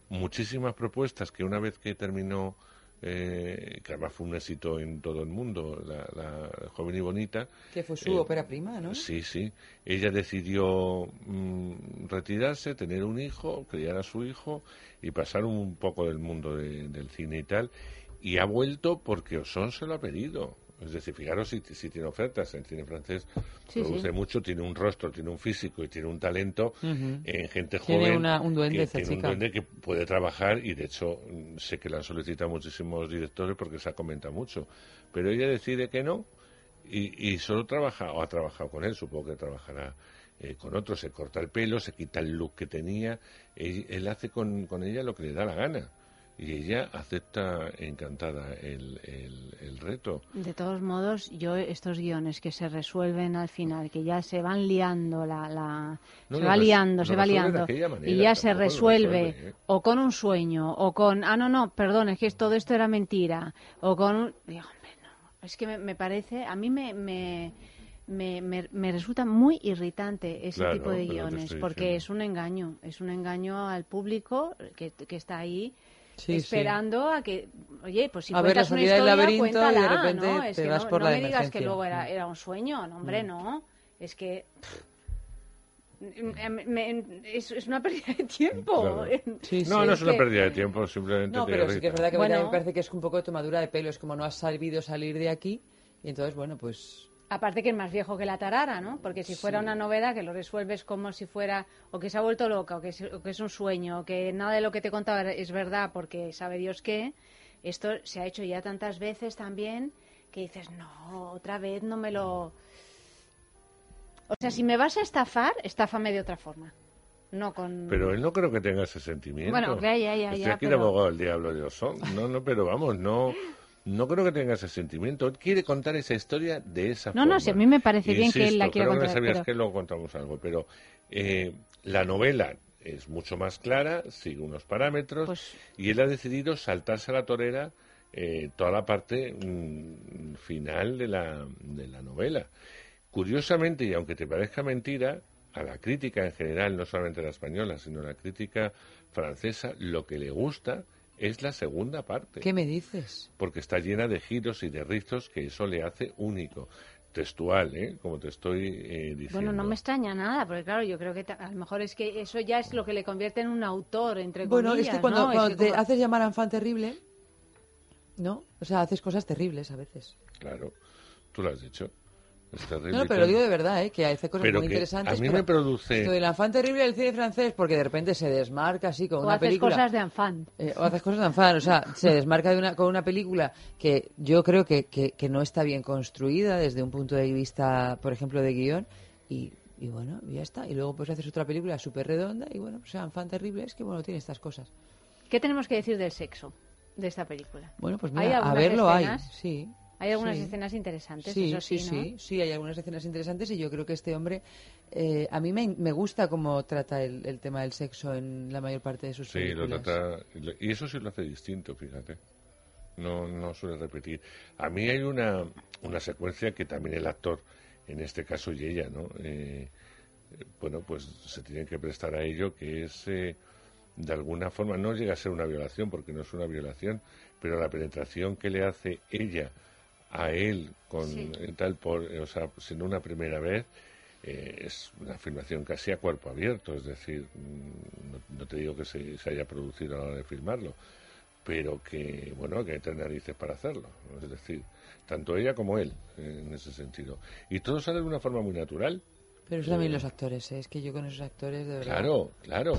muchísimas propuestas que una vez que terminó eh, que además fue un éxito en todo el mundo, la, joven y bonita.
Que fue su
eh,
ópera prima, ¿no?
Sí, sí. Ella decidió mm, retirarse, tener un hijo, criar a su hijo y pasar un poco del mundo del cine y tal. Y ha vuelto porque Osón se lo ha pedido. Es decir, fijaros si, si tiene ofertas. El cine francés produce mucho, tiene un rostro, tiene un físico y tiene un talento en gente
tiene
joven.
un duende
que,
esa
tiene un duende que puede trabajar y de hecho sé que la han solicitado muchísimos directores porque se ha comentado mucho. Pero ella decide que no y, y solo trabaja, o ha trabajado con él, supongo que trabajará eh, con otros, se corta el pelo, se quita el look que tenía, él, él hace con, con ella lo que le da la gana y ella acepta encantada el, el, el, reto.
De todos modos, yo estos guiones que se resuelven al final, que ya se van liando, la, la
No,
se
lo
va liando, se va liando,
manera,
y ya se resuelve
resuelve, ¿eh?
o con un sueño, o con, ah, no, no, perdón, es que todo esto era mentira, o con un... Digo, hombre, no, es que me, me parece, a mí me... me me, me- me resulta muy irritante ese
Claro,
tipo de guiones porque es un engaño, es un engaño al público que, que está ahí
Sí, sí.
esperando a que, oye, pues si
A ver la
cuentas una
del
historia,
laberinto y de
cuéntala,
repente
¿no? Es
te
que
vas
no,
por
no
la
me digas que luego era, era un sueño, no, hombre,
Mm.
no. Es que pff, me- me- es, es una pérdida de tiempo.
Claro.
Sí,
no,
sí.
no es una
Que-
pérdida de tiempo, simplemente
No,
te
pero sí que es verdad que
Bueno.
me parece que es un poco de tomadura de pelo. Es como no has sabido salir de aquí. Y entonces, bueno, pues
Aparte que es más viejo que la tarara, ¿no? Porque si fuera
Sí.
una novela que lo resuelves como si fuera, o que se ha vuelto loca, o que, es, o que es un sueño, o que nada de lo que te contaba es verdad porque sabe Dios qué, esto se ha hecho ya tantas veces también que dices, no, otra vez no me lo... O sea, si me vas a estafar, estáfame de otra forma. No con...
Pero él no creo que tenga ese sentimiento.
Bueno, ya, ya, ya,
Estoy
ya,
aquí
pero-
abogado del diablo de Osón. No, no, pero vamos, no, no creo que tenga ese sentimiento. Él quiere contar esa historia de esa
No,
forma.
no, si a mí me parece bien que él la quiera contar,
sabías
pero-
que luego contamos algo, pero eh, la novela es mucho más clara, sigue unos parámetros,
Pues
y él ha decidido saltarse a la torera eh, toda la parte mm, final de la, de la novela. Curiosamente, y aunque te parezca mentira, a la crítica en general, no solamente la española, sino a la crítica francesa, lo que le gusta es la segunda parte.
¿qué me dices?
Porque está llena de giros y de rizos que eso le hace único. Textual, ¿eh? Como te estoy eh, diciendo.
Bueno, no me extraña nada, porque claro, yo creo que a lo mejor es que eso ya es lo que le convierte en un autor, entre
Bueno,
comillas,
es que cuando,
¿no? Es
cuando
que
te
como-
haces llamar a fan terrible, ¿no? O sea, haces cosas terribles a veces.
Claro, tú lo has dicho. Es terrible.
No, pero
tal.
digo de verdad, ¿eh? Que hace cosas
Pero
muy
que
interesantes.
a mí me produce-
Esto del afán terrible del cine francés, porque de repente se desmarca así con
o
una
haces
película.
cosas de afán.
Eh, o haces cosas de afán, o sea, se desmarca de una, con una película que yo creo que, que, que no está bien construida desde un punto de vista, por ejemplo, de guion, y, y bueno, ya está. Y luego pues haces otra película súper redonda, y bueno, o sea, afán terrible es que, bueno, tiene estas cosas.
¿Qué tenemos que decir del sexo de esta película?
Bueno, pues
¿Hay
mira, a
algunas
verlo hay,
escenas?
sí.
Hay algunas
sí.
escenas interesantes,
Sí,
eso sí,
sí,
¿no?
sí, sí, hay algunas escenas interesantes y yo creo que este hombre, eh, a mí me, me gusta cómo trata el, el tema del sexo en la mayor parte de sus
Sí, lo
películas.
trata. Y eso sí lo hace distinto, fíjate. No, no suele repetir. A mí hay una, una secuencia que también el actor, en este caso y ella, ¿no? Eh, eh, bueno, pues se tienen que prestar a ello, que es, eh, de alguna forma, no llega a ser una violación, porque no es una violación, pero la penetración que le hace ella a él con
Sí.
tal por, o sea, siendo una primera vez, eh, es una afirmación casi a cuerpo abierto, es decir, mm, no, no te digo que se, se haya producido a la hora de filmarlo, pero que, bueno, que hay tres narices para hacerlo, ¿no? es decir, tanto ella como él, eh, en ese sentido. Y todo sale de una forma muy natural.
Pero eso también
Eh,
los actores, ¿eh? es que yo con esos actores, de verdad.
Claro, claro,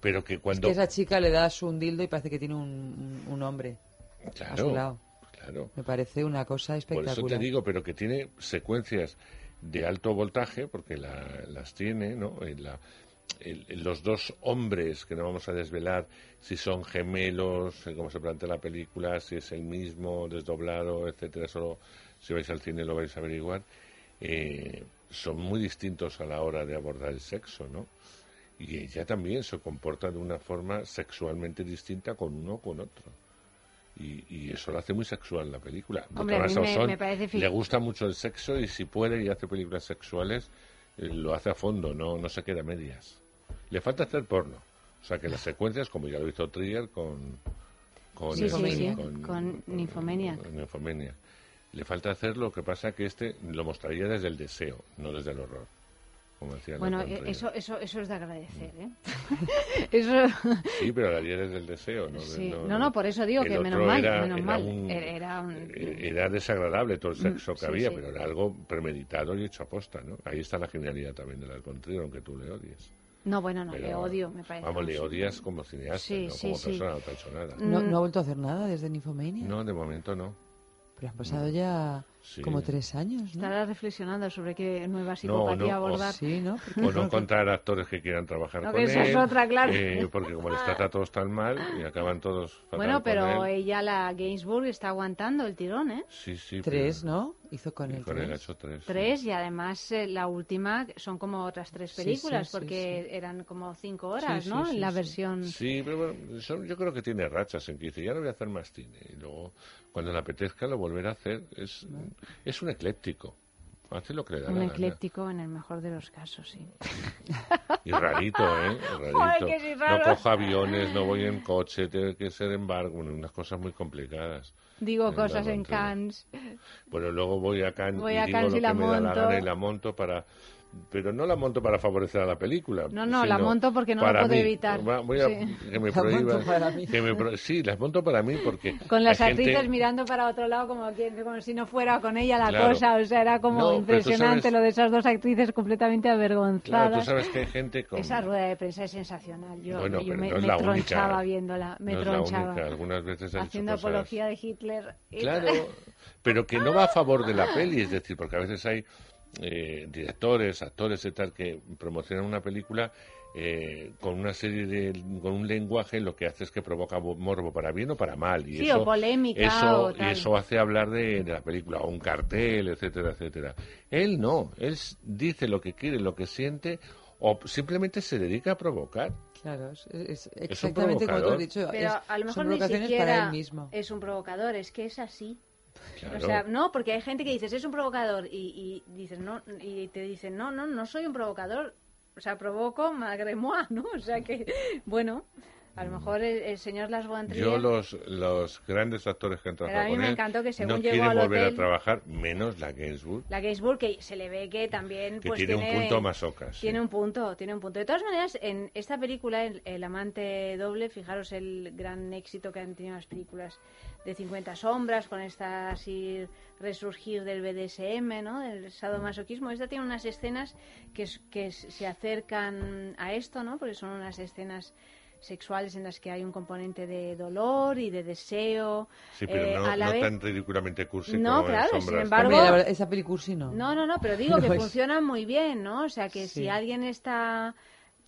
pero que
Es
cuando...
que esa chica le das un dildo y parece que tiene un, un- un hombre a
Claro,
su lado.
Claro.
Me parece una cosa
Por
espectacular.
eso te digo, pero que tiene secuencias de alto voltaje, porque la- las tiene, ¿no? En la- el- en los dos hombres, que no vamos a desvelar si son gemelos, como se plantea la película, si es el mismo, desdoblado, etcétera, solo si vais al cine lo vais a averiguar, eh, son muy distintos a la hora de abordar el sexo, ¿no? Y ella también se comporta de una forma sexualmente distinta con uno o con otro. Y, y eso lo hace muy sexual la película.
Hombre, a mí me- parece
le gusta mucho el sexo y si puede y hace películas sexuales, eh, lo hace a fondo, no, no se queda a medias. Le falta hacer porno. O sea que las secuencias, como ya lo hizo Trier con... con
Sí, sí, sí,
con-
con Nymphomaniac.
en Nymphomaniac. Le falta hacer lo que pasa que este lo mostraría desde el deseo, no desde el horror. Como decía
Bueno, eh, eso, eso, eso es de agradecer, ¿eh? eso...
Sí, pero lo haría desde el deseo. No,
Sí.
no,
No, no, por eso digo que menos mal,
era-
menos
era
mal.
un-
Era- era un-
Era desagradable todo el sexo
Mm,
que
sí,
había,
sí.
pero era algo premeditado y hecho aposta, ¿no? Ahí está la genialidad también de la Trier, aunque tú le odies.
No, bueno, no,
Pero,
le odio, me parece.
Vamos, le odias como cineasta,
Sí,
no
sí,
como
sí.
persona, no te ha hecho nada.
¿No,
Mm.
no ha vuelto a hacer nada desde Nymphomania?
No, de momento no.
Pero han pasado ya
Sí.
como tres años, ¿no?
Estará reflexionando sobre qué nueva
No,
psicopatía
no, o-
abordar.
Sí, ¿no?
O no encontrar actores que quieran trabajar
No,
con
que esa es
él,
otra, claro.
eh, porque como les trata a todos tan mal y acaban todos fatal
Bueno,
con
pero
él.
ella, la Gainsbourg, está aguantando el tirón, ¿eh?
Sí, sí.
Tres,
pero-
¿no? Hizo con
y
él
con él ha
tres.
hecho tres.
Tres y además eh, la última son como otras tres
Sí,
películas
sí, sí,
porque eran como cinco horas,
Sí,
¿no?
sí,
en la
sí,
versión...
Sí, pero bueno, son- yo creo que tiene rachas en que dice, ya no voy a hacer más cine. Y luego, cuando le apetezca, lo volverá a hacer. Es, es un ecléctico. Hace lo que le da
Un
la gana.
en el mejor de los casos, sí.
Y rarito, ¿eh? Rarito.
Joder, que sí.
No cojo aviones, no voy en coche, tiene que ser en barco, bueno, unas cosas muy complicadas.
Digo cosas en. Cannes.
Bueno, luego voy a Cannes
Voy
y
a
digo
Cannes
lo
y la
me da la
monto.
gana y la monto para... Pero no la monto para favorecer a la película.
No, no, la monto porque no lo
para
puedo
mí.
evitar.
Va- Voy a,
Sí.
que me
La monto
prohíban-
para mí.
que me pro- sí, las monto para mí porque...
Con las
gente-
actrices mirando para otro lado como, como si no fuera con ella la
Claro.
cosa. O sea, era como
No,
impresionante
sabes-
lo de esas dos actrices completamente
Claro,
avergonzadas.
tú sabes que hay gente con...
Esa rueda de prensa es sensacional. Yo,
Bueno,
yo
pero
me,
no es
me
la
tronchaba
única.
viéndola. Me
no es la
tronchaba.
única. Algunas veces ha dicho
Haciendo
cosas-
apología de Hitler.
Claro, pero que no va a favor de la peli, es decir, porque a veces hay eh, directores, actores y tal que promocionan una película eh, con una serie de con un lenguaje lo que hace es que provoca bo- morbo para bien o para mal y
Sí,
eso
o polémica
eso
o
y
tal.
eso hace hablar de, de la película o un cartel etcétera etcétera él no él dice lo que quiere lo que siente o simplemente se dedica a provocar
Claro, es, es
un
exactamente como tú has
provocador.
dicho.
Pero
es-
a lo mejor ni siquiera
para él mismo.
es un provocador, es que es así. O sea, no, porque hay gente que dices, es un provocador y, y dices, no, y te dicen, no, no, no soy un provocador. O sea, provoco malgré moi, ¿no? O sea que, bueno, a lo mejor el, el señor Las Trier-
yo los los grandes actores que han
Pero a
trabajado
mí
con
me
él
encantó que según
no
llegó
quieren
al
volver
hotel-
a trabajar menos la Gainsbourg
La Gainsbourg, que se le ve que también
Que
pues,
tiene un punto masoca, sí.
Tiene un punto, tiene un punto. De todas maneras, en esta película, el, El amante doble, fijaros el gran éxito que han tenido las películas de 50 sombras, con esta así resurgir del BDSM, ¿no? Del sadomasoquismo. Esta tiene unas escenas que, que se acercan a esto, ¿no? Porque son unas escenas sexuales en las que hay un componente de dolor y de deseo.
sí pero
eh,
no,
a la
no
vez-
tan ridículamente cursi
No,
como
claro,
en
sin embargo-
esa película sí no.
No, no, no, pero digo
No
que
es-
funciona muy bien, ¿no? O sea, que
Sí.
si alguien está,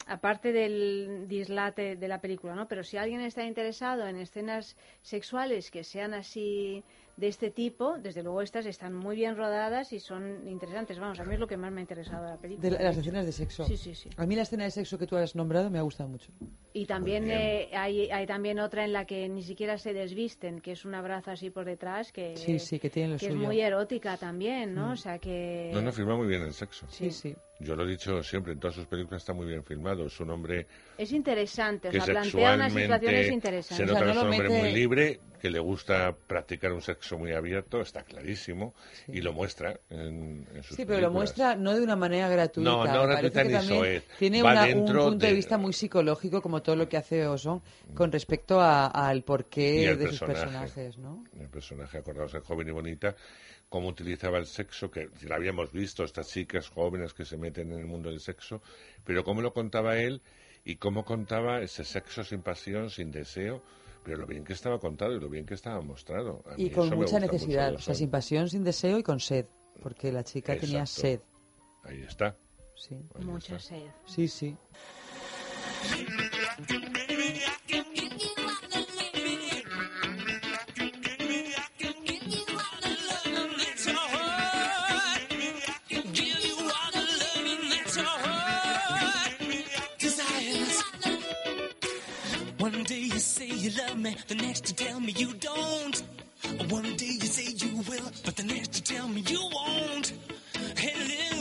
aparte del dislate de la película, ¿no? Pero si alguien está interesado en escenas sexuales que sean así de este tipo, desde luego estas están muy bien rodadas y son interesantes. Vamos, a mí es lo que más me ha interesado de la película.
De la- las escenas de sexo.
Sí, sí, sí.
A mí la escena de sexo que tú has nombrado me ha gustado mucho.
Y también eh, hay, hay también otra en la que ni siquiera se desvisten, que es un abrazo así por detrás, que,
Sí, sí, que tiene lo
que es
suyo.
muy erótica también, ¿no?
Mm.
O sea que...
no no firma muy bien el sexo
Sí, sí.
Yo lo he dicho siempre en todas sus películas está muy bien filmado es un hombre
Es interesante, o
que
sea, plantea unas situaciones interesantes.
se
O sea,
nota
no
que es
lo
un hombre
mete-
muy libre que le gusta practicar un sexo muy abierto está clarísimo y lo muestra en, en sus
Sí, pero lo
películas.
muestra no de una manera gratuita.
No, no
me
gratuita ni soez.
Tiene
Va
una- un punto de...
de-
vista muy psicológico, como todo lo que hace Oson, con respecto a- al porqué de sus
personaje.
personajes, ¿no?
el personaje acordaos en joven y bonita cómo utilizaba el sexo que lo habíamos visto estas chicas jóvenes que se meten en el mundo del sexo pero cómo lo contaba él y cómo contaba ese sexo sin pasión sin deseo pero lo bien que estaba contado y lo bien que estaba mostrado A mí
Y con mucha
mucho
necesidad, o sea, sin pasión, sin deseo y con sed, porque la chica tenía sed.
ahí está
Sí,
Mucha sed.
sí, sí.
Me, the next you tell me you don't. One day you say you will, but the next you tell me you won't. Hey,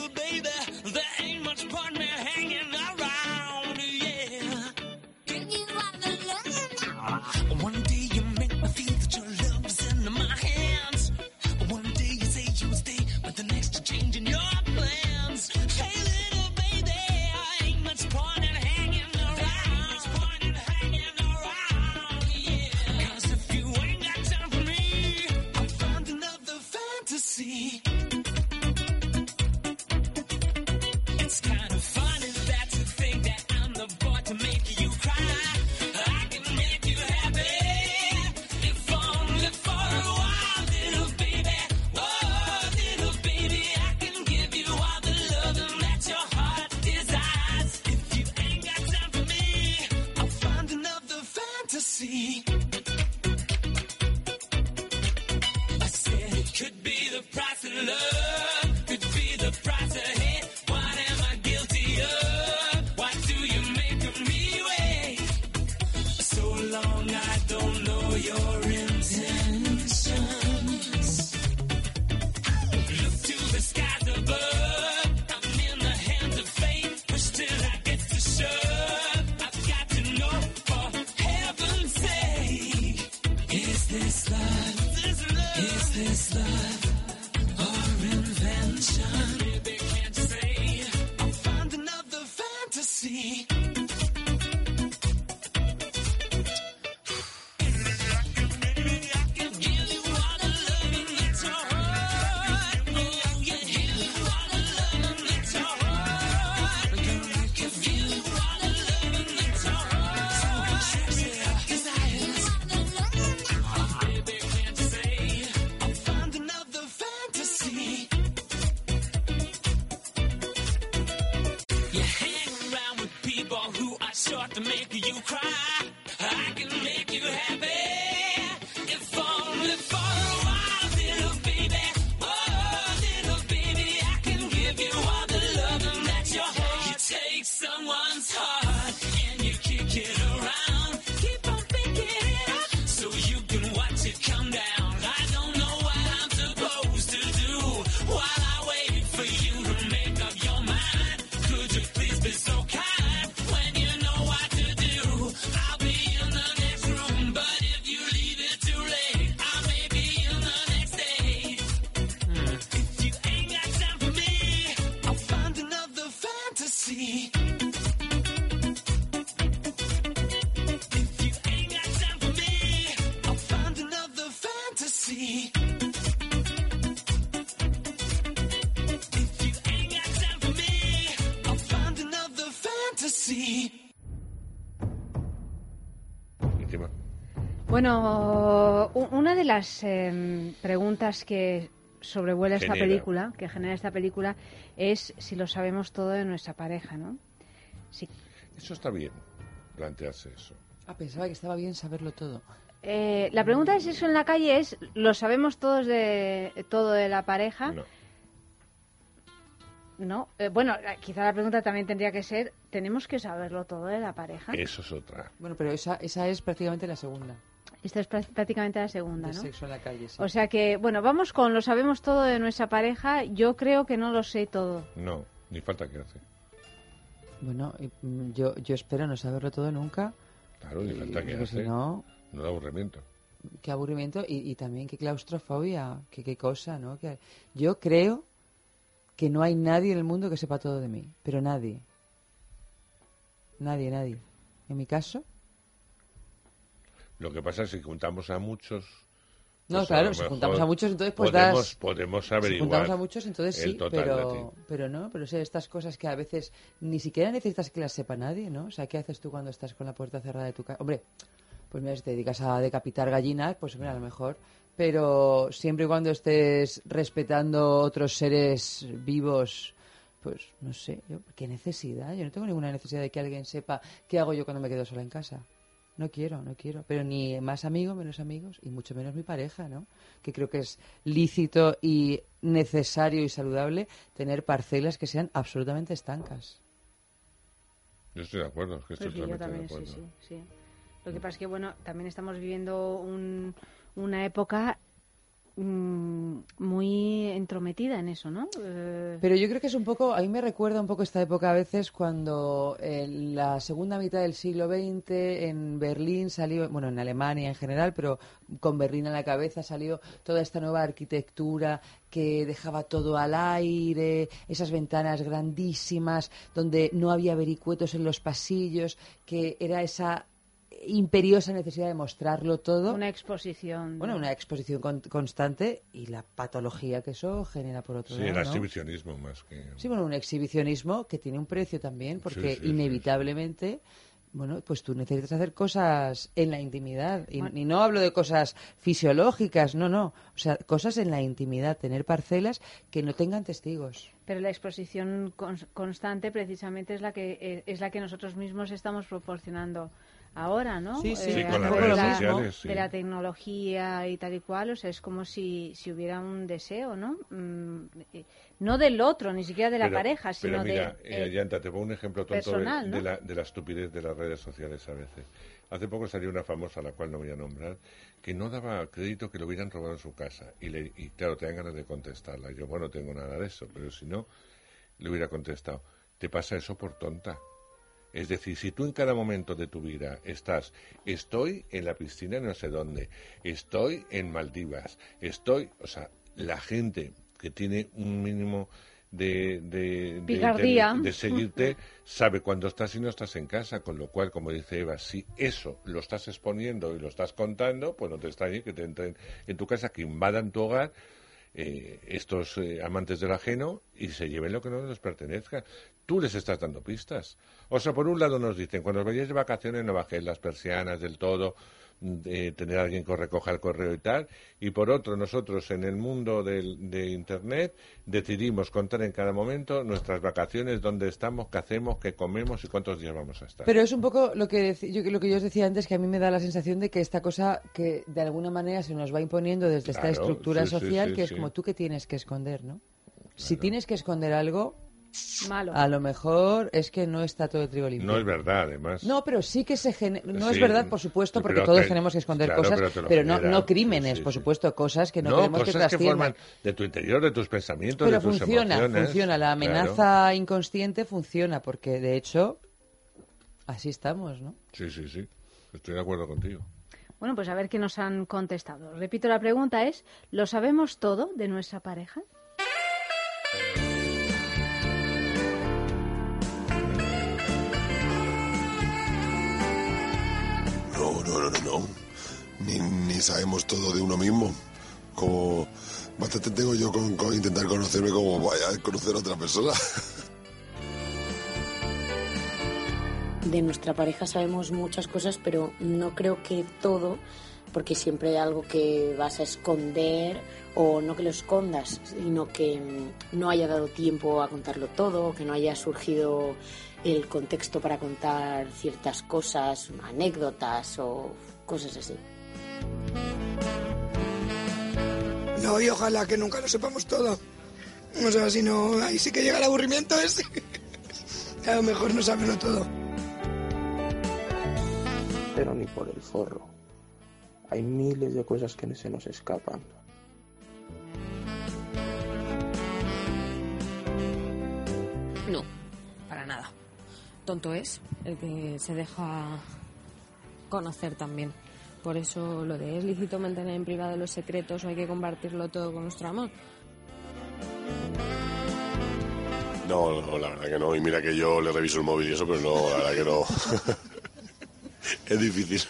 Bueno, una de las em, preguntas que sobrevuela esta película, que genera esta película, es si lo sabemos todo de nuestra pareja, ¿no? Si-
Eso está bien, plantearse eso.
Ah, pensaba que estaba bien saberlo todo.
eh, la pregunta es eso en la calle es, ¿lo sabemos todos de todo de la pareja?
No.
No. Eh, bueno, quizá la pregunta también tendría que ser, ¿tenemos que saberlo todo de la pareja?
Eso es otra.
Bueno, pero esa, esa es prácticamente la segunda.
Esta es prá- prácticamente la segunda,
De
¿no?
sexo en la calle, sí.
O sea que, bueno, vamos con lo sabemos todo de nuestra pareja. Yo creo que no lo sé todo.
No, ni falta que hace.
Bueno, y, mm, yo, yo espero no saberlo todo nunca.
Claro, ni falta que
porque si
hace.
no,
No da aburrimiento.
qué aburrimiento y, y también qué claustrofobia, qué, qué cosa, ¿no? Que, yo creo que no hay nadie en el mundo que sepa todo de mí, pero nadie. Nadie, nadie. En mi caso,
Lo que pasa es que si juntamos a muchos.
No,
pues
claro, si juntamos a muchos, entonces pues
podemos,
das-
podemos
si
averiguar.
juntamos a muchos, entonces sí, pero, pero no, pero sé, estas cosas que a veces ni siquiera necesitas que las sepa nadie, ¿no? O sea, ¿qué haces tú cuando estás con la puerta cerrada de tu casa? Hombre, pues mira, si te dedicas a decapitar gallinas, pues mira, a lo mejor, pero siempre y cuando estés respetando otros seres vivos, pues no sé, yo, ¿qué necesidad? Yo no tengo ninguna necesidad de que alguien sepa qué hago yo cuando me quedo sola en casa. No quiero, no quiero. Pero ni más amigos, menos amigos, y mucho menos mi pareja, ¿no? Que creo que es lícito y necesario y saludable tener parcelas que sean absolutamente estancas.
Yo estoy de acuerdo, es que estoy
Pues sí, yo
totalmente de
también, sí,
acuerdo.
sí, sí. Lo que pasa es que, bueno, también estamos viviendo un- una época mm, muy entrometida en eso, ¿no? Eh,
Pero yo creo que es un poco, a mí me recuerda un poco esta época a veces cuando en la segunda mitad del siglo XX en Berlín salió, bueno, en Alemania en general, pero con Berlín a la cabeza salió toda esta nueva arquitectura que dejaba todo al aire, esas ventanas grandísimas donde no había vericuetos en los pasillos, que era esa imperiosa necesidad de mostrarlo todo.
una exposición.
Bueno, una exposición con- constante y la patología que eso genera por otro
Sí,
lado.
el
¿no?
exhibicionismo más que...
Sí, bueno, un exhibicionismo que tiene un precio también, porque
Sí, sí, sí,
inevitablemente, bueno, pues tú necesitas hacer cosas en la intimidad. Y,
Bueno.
y no hablo de cosas fisiológicas, no, no. O sea, cosas en la intimidad, tener parcelas que no tengan testigos.
Pero la exposición cons- constante precisamente es la que eh, es la que nosotros mismos estamos proporcionando ahora, ¿no?
Sí, sí.
Sí,
a
con las redes
de la-
sociales, sí.
De la tecnología y tal y cual, o sea, es como si, si hubiera un deseo, ¿no? Mm, eh, no del otro, ni siquiera de la
Pero-
pareja, sino
pero mira,
de...
eh,
eh,
Yanta, te pongo un ejemplo tonto de,
personal, ¿no?
de la, de la estupidez de las redes sociales a veces. Hace poco salió una famosa, la cual no voy a nombrar, que no daba crédito que lo hubieran robado en su casa. Y, le, y claro, te dan ganas de contestarla. Y yo, bueno, no tengo nada de eso, pero si no, le hubiera contestado. Te pasa eso por tonta. Es decir, si tú en cada momento de tu vida estás, estoy en la piscina no sé dónde, estoy en Maldivas, estoy, o sea, la gente que tiene un mínimo de, de, de-
Picardía.
de- de seguirte sabe cuando estás y no estás en casa, con lo cual, como dice Eva, si eso lo estás exponiendo y lo estás contando, pues no te extrañe que te entren en tu casa, que invadan tu hogar eh, estos eh, amantes del ajeno y se lleven lo que no les pertenezca. Tú les estás dando pistas. O sea, por un lado nos dicen, cuando os vayáis de vacaciones no bajéis las persianas del todo, de tener a alguien que recoja el correo y tal. Y por otro, nosotros en el mundo del- de Internet decidimos contar en cada momento nuestras vacaciones, dónde estamos, qué hacemos, qué comemos y cuántos días vamos a estar.
Pero es un poco lo que, yo, lo que yo os decía antes, que a mí me da la sensación de que esta cosa que de alguna manera se nos va imponiendo desde esta estructura
sí,
social,
sí,
que es como tú que tienes que esconder, ¿no? Si tienes que esconder algo,
Malo.
a lo mejor es que no está todo trigo limpio.
No es verdad, además.
No, pero sí que se genera. No
Sí,
es verdad, por supuesto, porque todos
te-
tenemos que esconder
claro,
cosas,
pero
no, crímenes,
Sí, sí,
por
sí.
supuesto, cosas que no,
no,
queremos que
cosas que
trasciendan.
forman de tu interior, de tus pensamientos,
Pero
de tus
funciona,
emociones.
funciona. La
Claro.
amenaza inconsciente funciona, porque de hecho, así estamos, ¿no?
Sí, sí, sí. Estoy de acuerdo contigo.
Bueno, pues a ver qué nos han contestado. Repito, la pregunta es, ¿lo sabemos todo de nuestra pareja?
No, no, no, ni sabemos todo de uno mismo. Como bastante tengo yo con, con intentar conocerme como vaya a conocer a otra persona.
De nuestra pareja sabemos muchas cosas, pero no creo que todo, porque siempre hay algo que vas a esconder o no que lo escondas, sino que mm, no haya dado tiempo a contarlo todo, que no haya surgido el contexto para contar ciertas cosas, anécdotas o cosas así.
No, y ojalá que nunca lo sepamos todo. O sea, si no, ahí sí que llega el aburrimiento ese. A lo mejor no saberlo todo.
pero ni por el forro. Hay miles de cosas que se nos escapan.
No. Tonto es el que se deja conocer también. Por eso lo de es lícito mantener en privado los secretos o hay que compartirlo todo con nuestro amor.
No, la verdad que no. Y mira que yo le reviso el móvil y eso, pero no, la verdad que no. es difícil.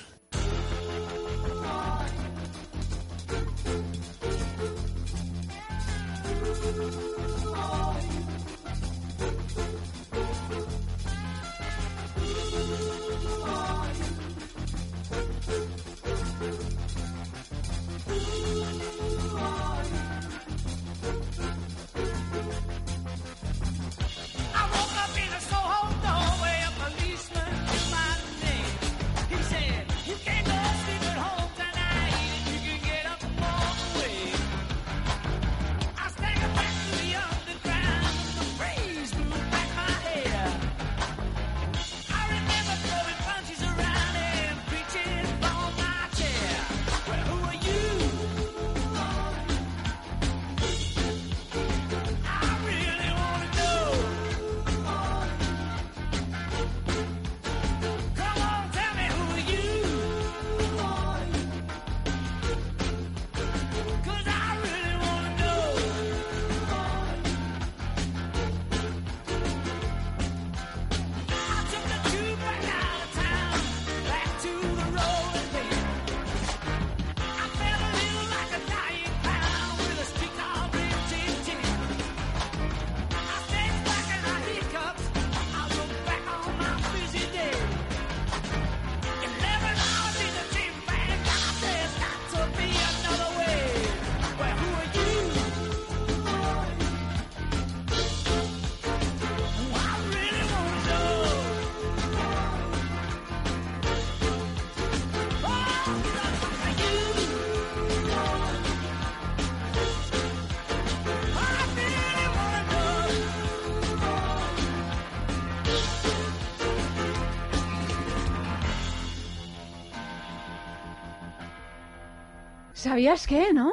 ¿Sabías qué, no?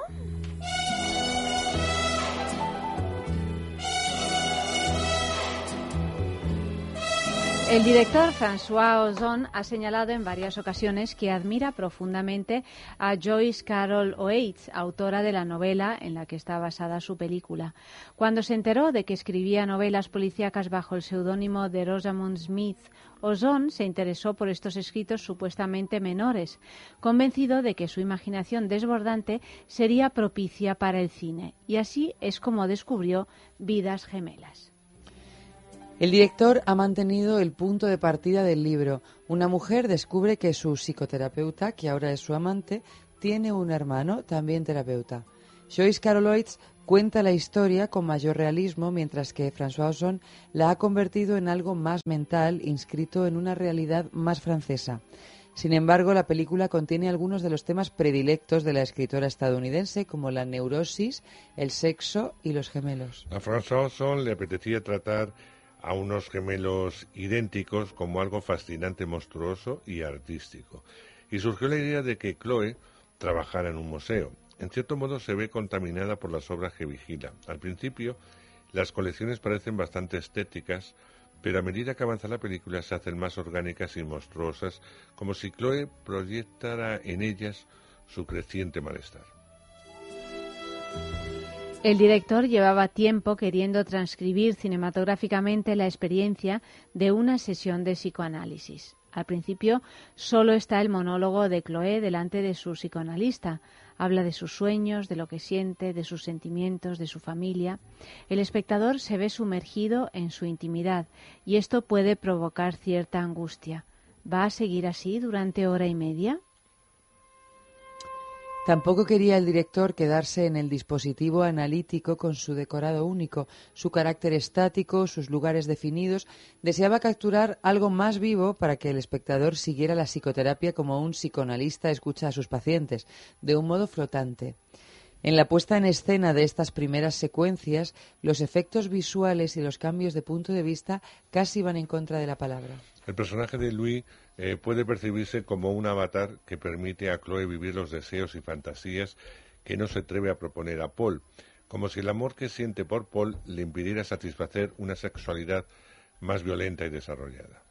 El director François Ozon ha señalado en varias ocasiones que admira profundamente a Joyce Carol Oates, autora de la novela en la que está basada su película. Cuando se enteró de que escribía novelas policíacas bajo el seudónimo de Rosamund Smith, Ozon se interesó por estos escritos supuestamente menores, convencido de que su imaginación desbordante sería propicia para el cine, y así es como descubrió Vidas Gemelas.
El director ha mantenido el punto de partida del libro. Una mujer descubre que su psicoterapeuta, que ahora es su amante, tiene un hermano, también terapeuta. Joyce Carol cuenta la historia con mayor realismo, mientras que François Ozon la ha convertido en algo más mental, inscrito en una realidad más francesa. Sin embargo, la película contiene algunos de los temas predilectos de la escritora estadounidense, como la neurosis, el sexo y los gemelos.
A François Ozon le apetecía tratar a unos gemelos idénticos como algo fascinante, monstruoso y artístico. Y surgió la idea de que Chloe trabajara en un museo. En cierto modo se ve contaminada por las obras que vigila. Al principio, las colecciones parecen bastante estéticas, pero a medida que avanza la película se hacen más orgánicas y monstruosas, como si Chloe proyectara en ellas su creciente malestar.
El director llevaba tiempo queriendo transcribir cinematográficamente la experiencia de una sesión de psicoanálisis. Al principio solo está el monólogo de Chloé delante de su psicoanalista. Habla de sus sueños, de lo que siente, de sus sentimientos, de su familia. El espectador se ve sumergido en su intimidad y esto puede provocar cierta angustia. ¿Va a seguir así durante hora y media?
Tampoco quería el director quedarse en el dispositivo analítico con su decorado único, su carácter estático, sus lugares definidos. Deseaba capturar algo más vivo para que el espectador siguiera la psicoterapia como un psicoanalista escucha a sus pacientes, de un modo flotante. En la puesta en escena de estas primeras secuencias, los efectos visuales y los cambios de punto de vista casi van en contra de la palabra.
El personaje de Louis eh, puede percibirse como un avatar que permite a Chloe vivir los deseos y fantasías que no se atreve a proponer a Paul, como si el amor que siente por Paul le impidiera satisfacer una sexualidad más violenta y desarrollada.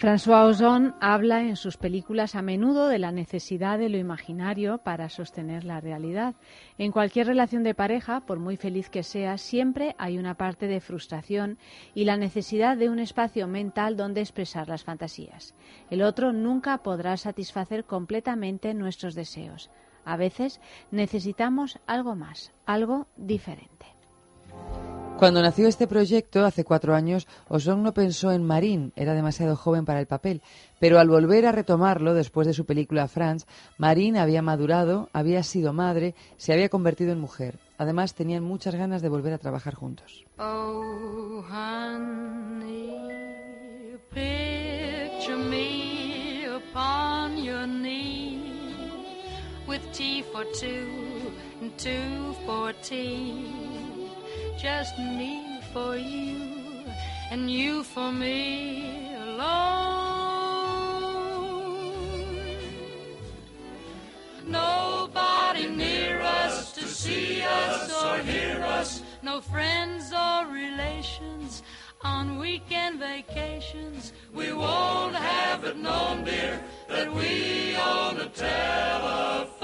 François Ozon habla en sus películas a menudo de la necesidad de lo imaginario para sostener la realidad. En cualquier relación de pareja, por muy feliz que sea, siempre hay una parte de frustración y la necesidad de un espacio mental donde expresar las fantasías. El otro nunca podrá satisfacer completamente nuestros deseos. A veces necesitamos algo más, algo diferente.
Cuando nació este proyecto, hace cuatro años, Oson no pensó en Marín, era demasiado joven para el papel, pero al volver a retomarlo después de su película France, Marín había madurado, había sido madre, se había convertido en mujer. Además, tenían muchas ganas de volver a trabajar juntos.
Oh, honey, picture me upon your knee, with tea for two and two for tea. Just me for you and you for me alone. Nobody near us to see us or hear us, no friends or relations on weekend vacations. We won't have it known, dear, that we own a telephone.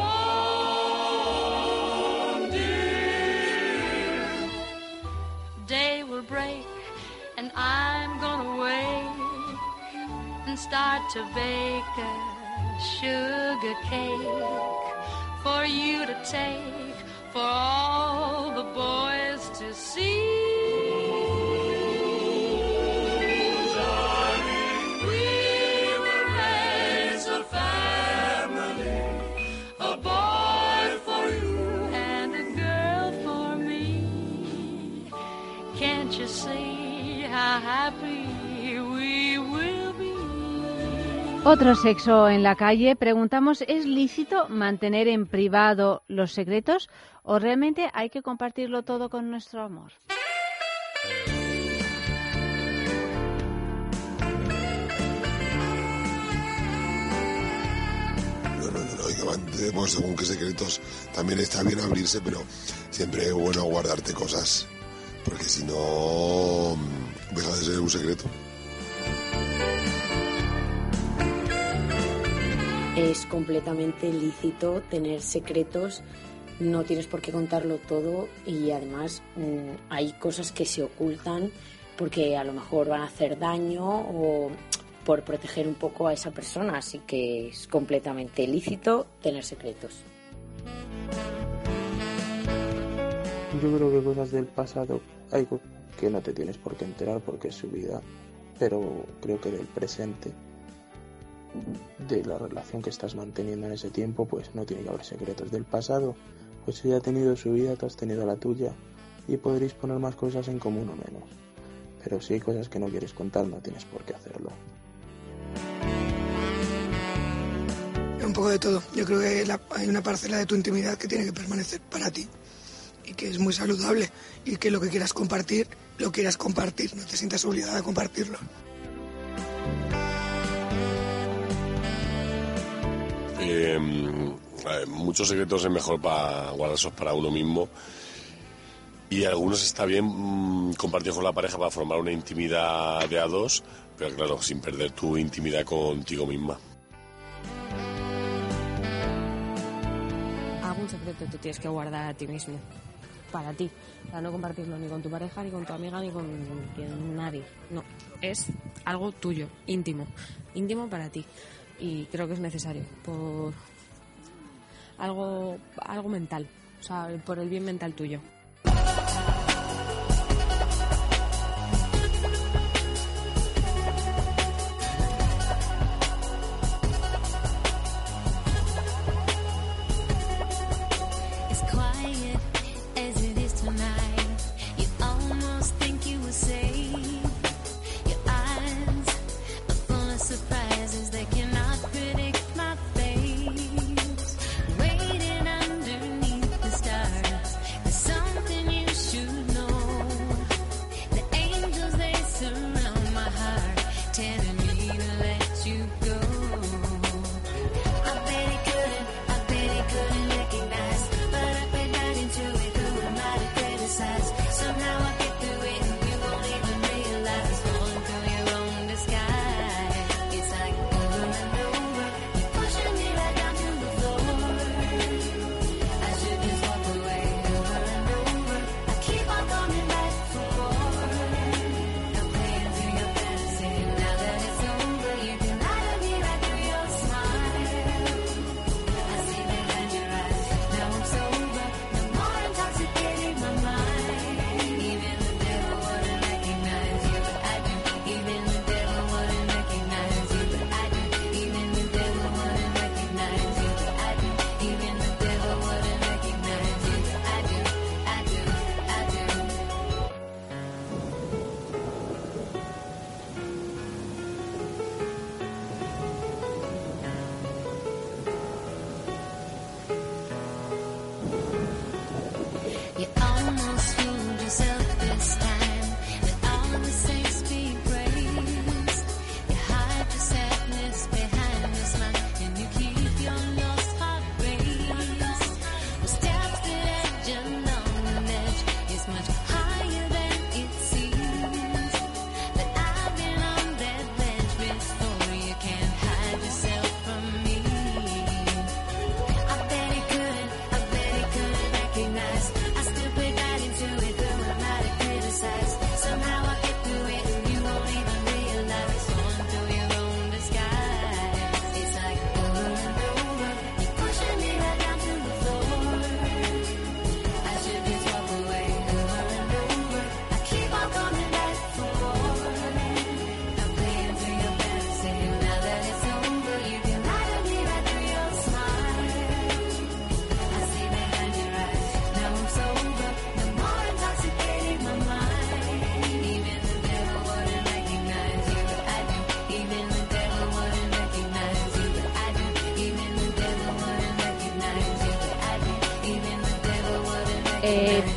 Start to bake a sugar cake for you to take for all the boys to see.
Otro sexo en la calle. Preguntamos, ¿es lícito mantener en privado los secretos o realmente hay que compartirlo todo con nuestro amor?
No, no, no, pues, según qué secretos también está bien abrirse, pero siempre es bueno guardarte cosas, porque si no deja de ser un secreto.
Es completamente lícito tener secretos, no tienes por qué contarlo todo y además mm, hay cosas que se ocultan porque a lo mejor van a hacer daño o por proteger un poco a esa persona, así que es completamente lícito tener secretos.
Yo creo que cosas del pasado hay que no te tienes por qué enterar porque es su vida, pero creo que del presente de la relación que estás manteniendo en ese tiempo, pues no tiene que haber secretos del pasado. Pues ella ha tenido su vida, tú has tenido la tuya y podréis poner más cosas en común o menos. Pero si hay cosas que no quieres contar, no tienes por qué hacerlo.
Un poco de todo. Yo creo que hay una parcela de tu intimidad que tiene que permanecer para ti y que es muy saludable y que lo que quieras compartir, lo quieras compartir, no te sientas obligada a compartirlo.
Eh, ver, muchos secretos es mejor para guardarlos para uno mismo y algunos está bien mm, compartir con la pareja para formar una intimidad de a dos, pero claro, sin perder tu intimidad contigo misma.
Algún secreto te tienes que guardar a ti mismo, para ti. Sea, no compartirlo ni con tu pareja, ni con tu amiga, ni con nadie. No, es algo tuyo, íntimo, íntimo para ti. Y creo que es necesario por algo, algo mental, o sea, por el bien mental tuyo.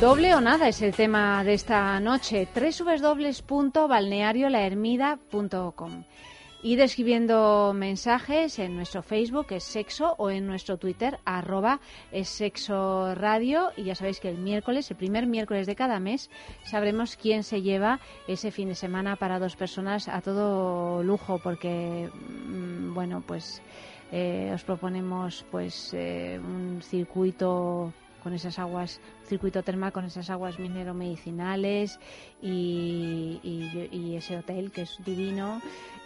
Doble o nada es el tema de esta noche. www.balneariolahermida.com. Ir escribiendo mensajes en nuestro Facebook, es sexo, o en nuestro Twitter, arroba es sexo radio. Y ya sabéis que el miércoles, el primer miércoles de cada mes, sabremos quién se lleva ese fin de semana para dos personas a todo lujo, porque, mm, bueno, pues eh, os proponemos pues eh, un circuito con esas aguas, circuito termal con esas aguas minero-medicinales y, y- y ese hotel que es divino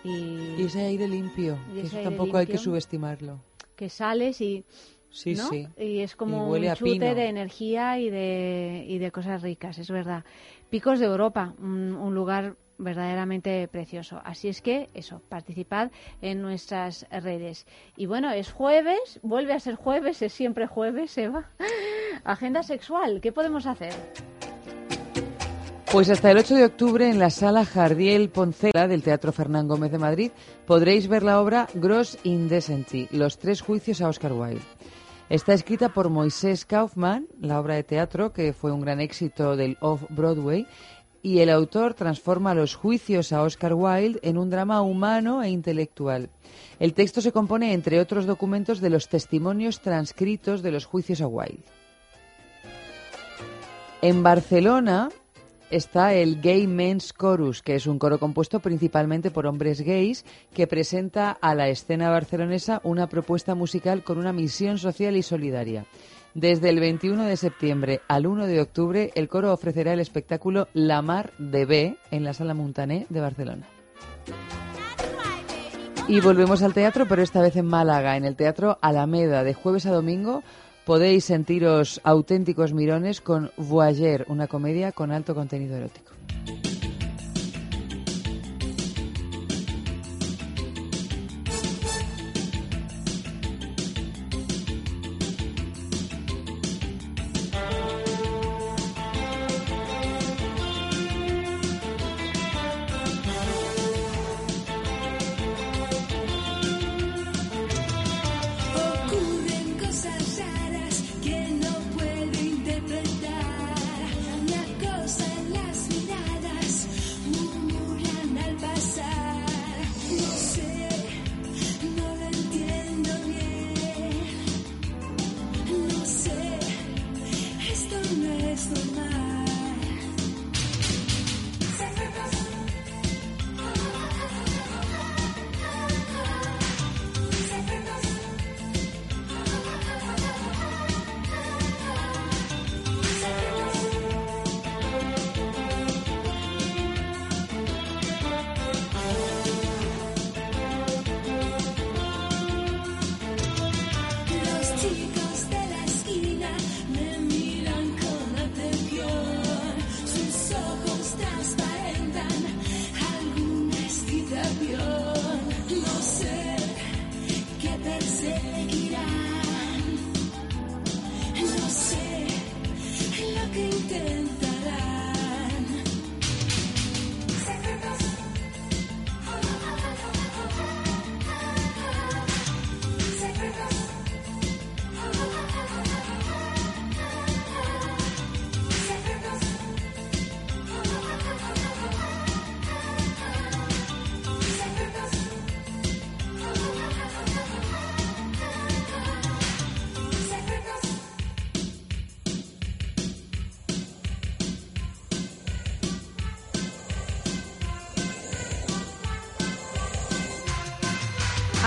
y,
Y ese aire limpio, que
ese
eso
aire
tampoco hay que subestimarlo.
que sales y
Sí,
¿no?
sí.
y es como un chute de energía y de, y de cosas ricas, es verdad. Picos de Europa, un, un lugar verdaderamente precioso. Así es que, eso, participad en nuestras redes. Y bueno, es jueves, vuelve a ser jueves, es siempre jueves, Eva. Agenda sexual, ¿qué podemos hacer?
Pues hasta el 8 de octubre en la sala Jardiel Poncela del Teatro Fernán Gómez de Madrid podréis ver la obra Gross Indecency, Los tres juicios a Oscar Wilde. Está escrita por Moisés Kaufman, la obra de teatro que fue un gran éxito del Off-Broadway, y el autor transforma los juicios a Oscar Wilde en un drama humano e intelectual. El texto se compone, entre otros documentos, de los testimonios transcritos de los juicios a Wilde. En Barcelona está el Gay Men's Chorus, que es un coro compuesto principalmente por hombres gays que presenta a la escena barcelonesa una propuesta musical con una misión social y solidaria. Desde el 21 de septiembre al 1 de octubre, el coro ofrecerá el espectáculo La Mar de B en la Sala Montané de Barcelona. Y volvemos al teatro, pero esta vez en Málaga, en el Teatro Alameda, de jueves a domingo. Podéis sentiros auténticos mirones con Voyager, una comedia con alto contenido erótico.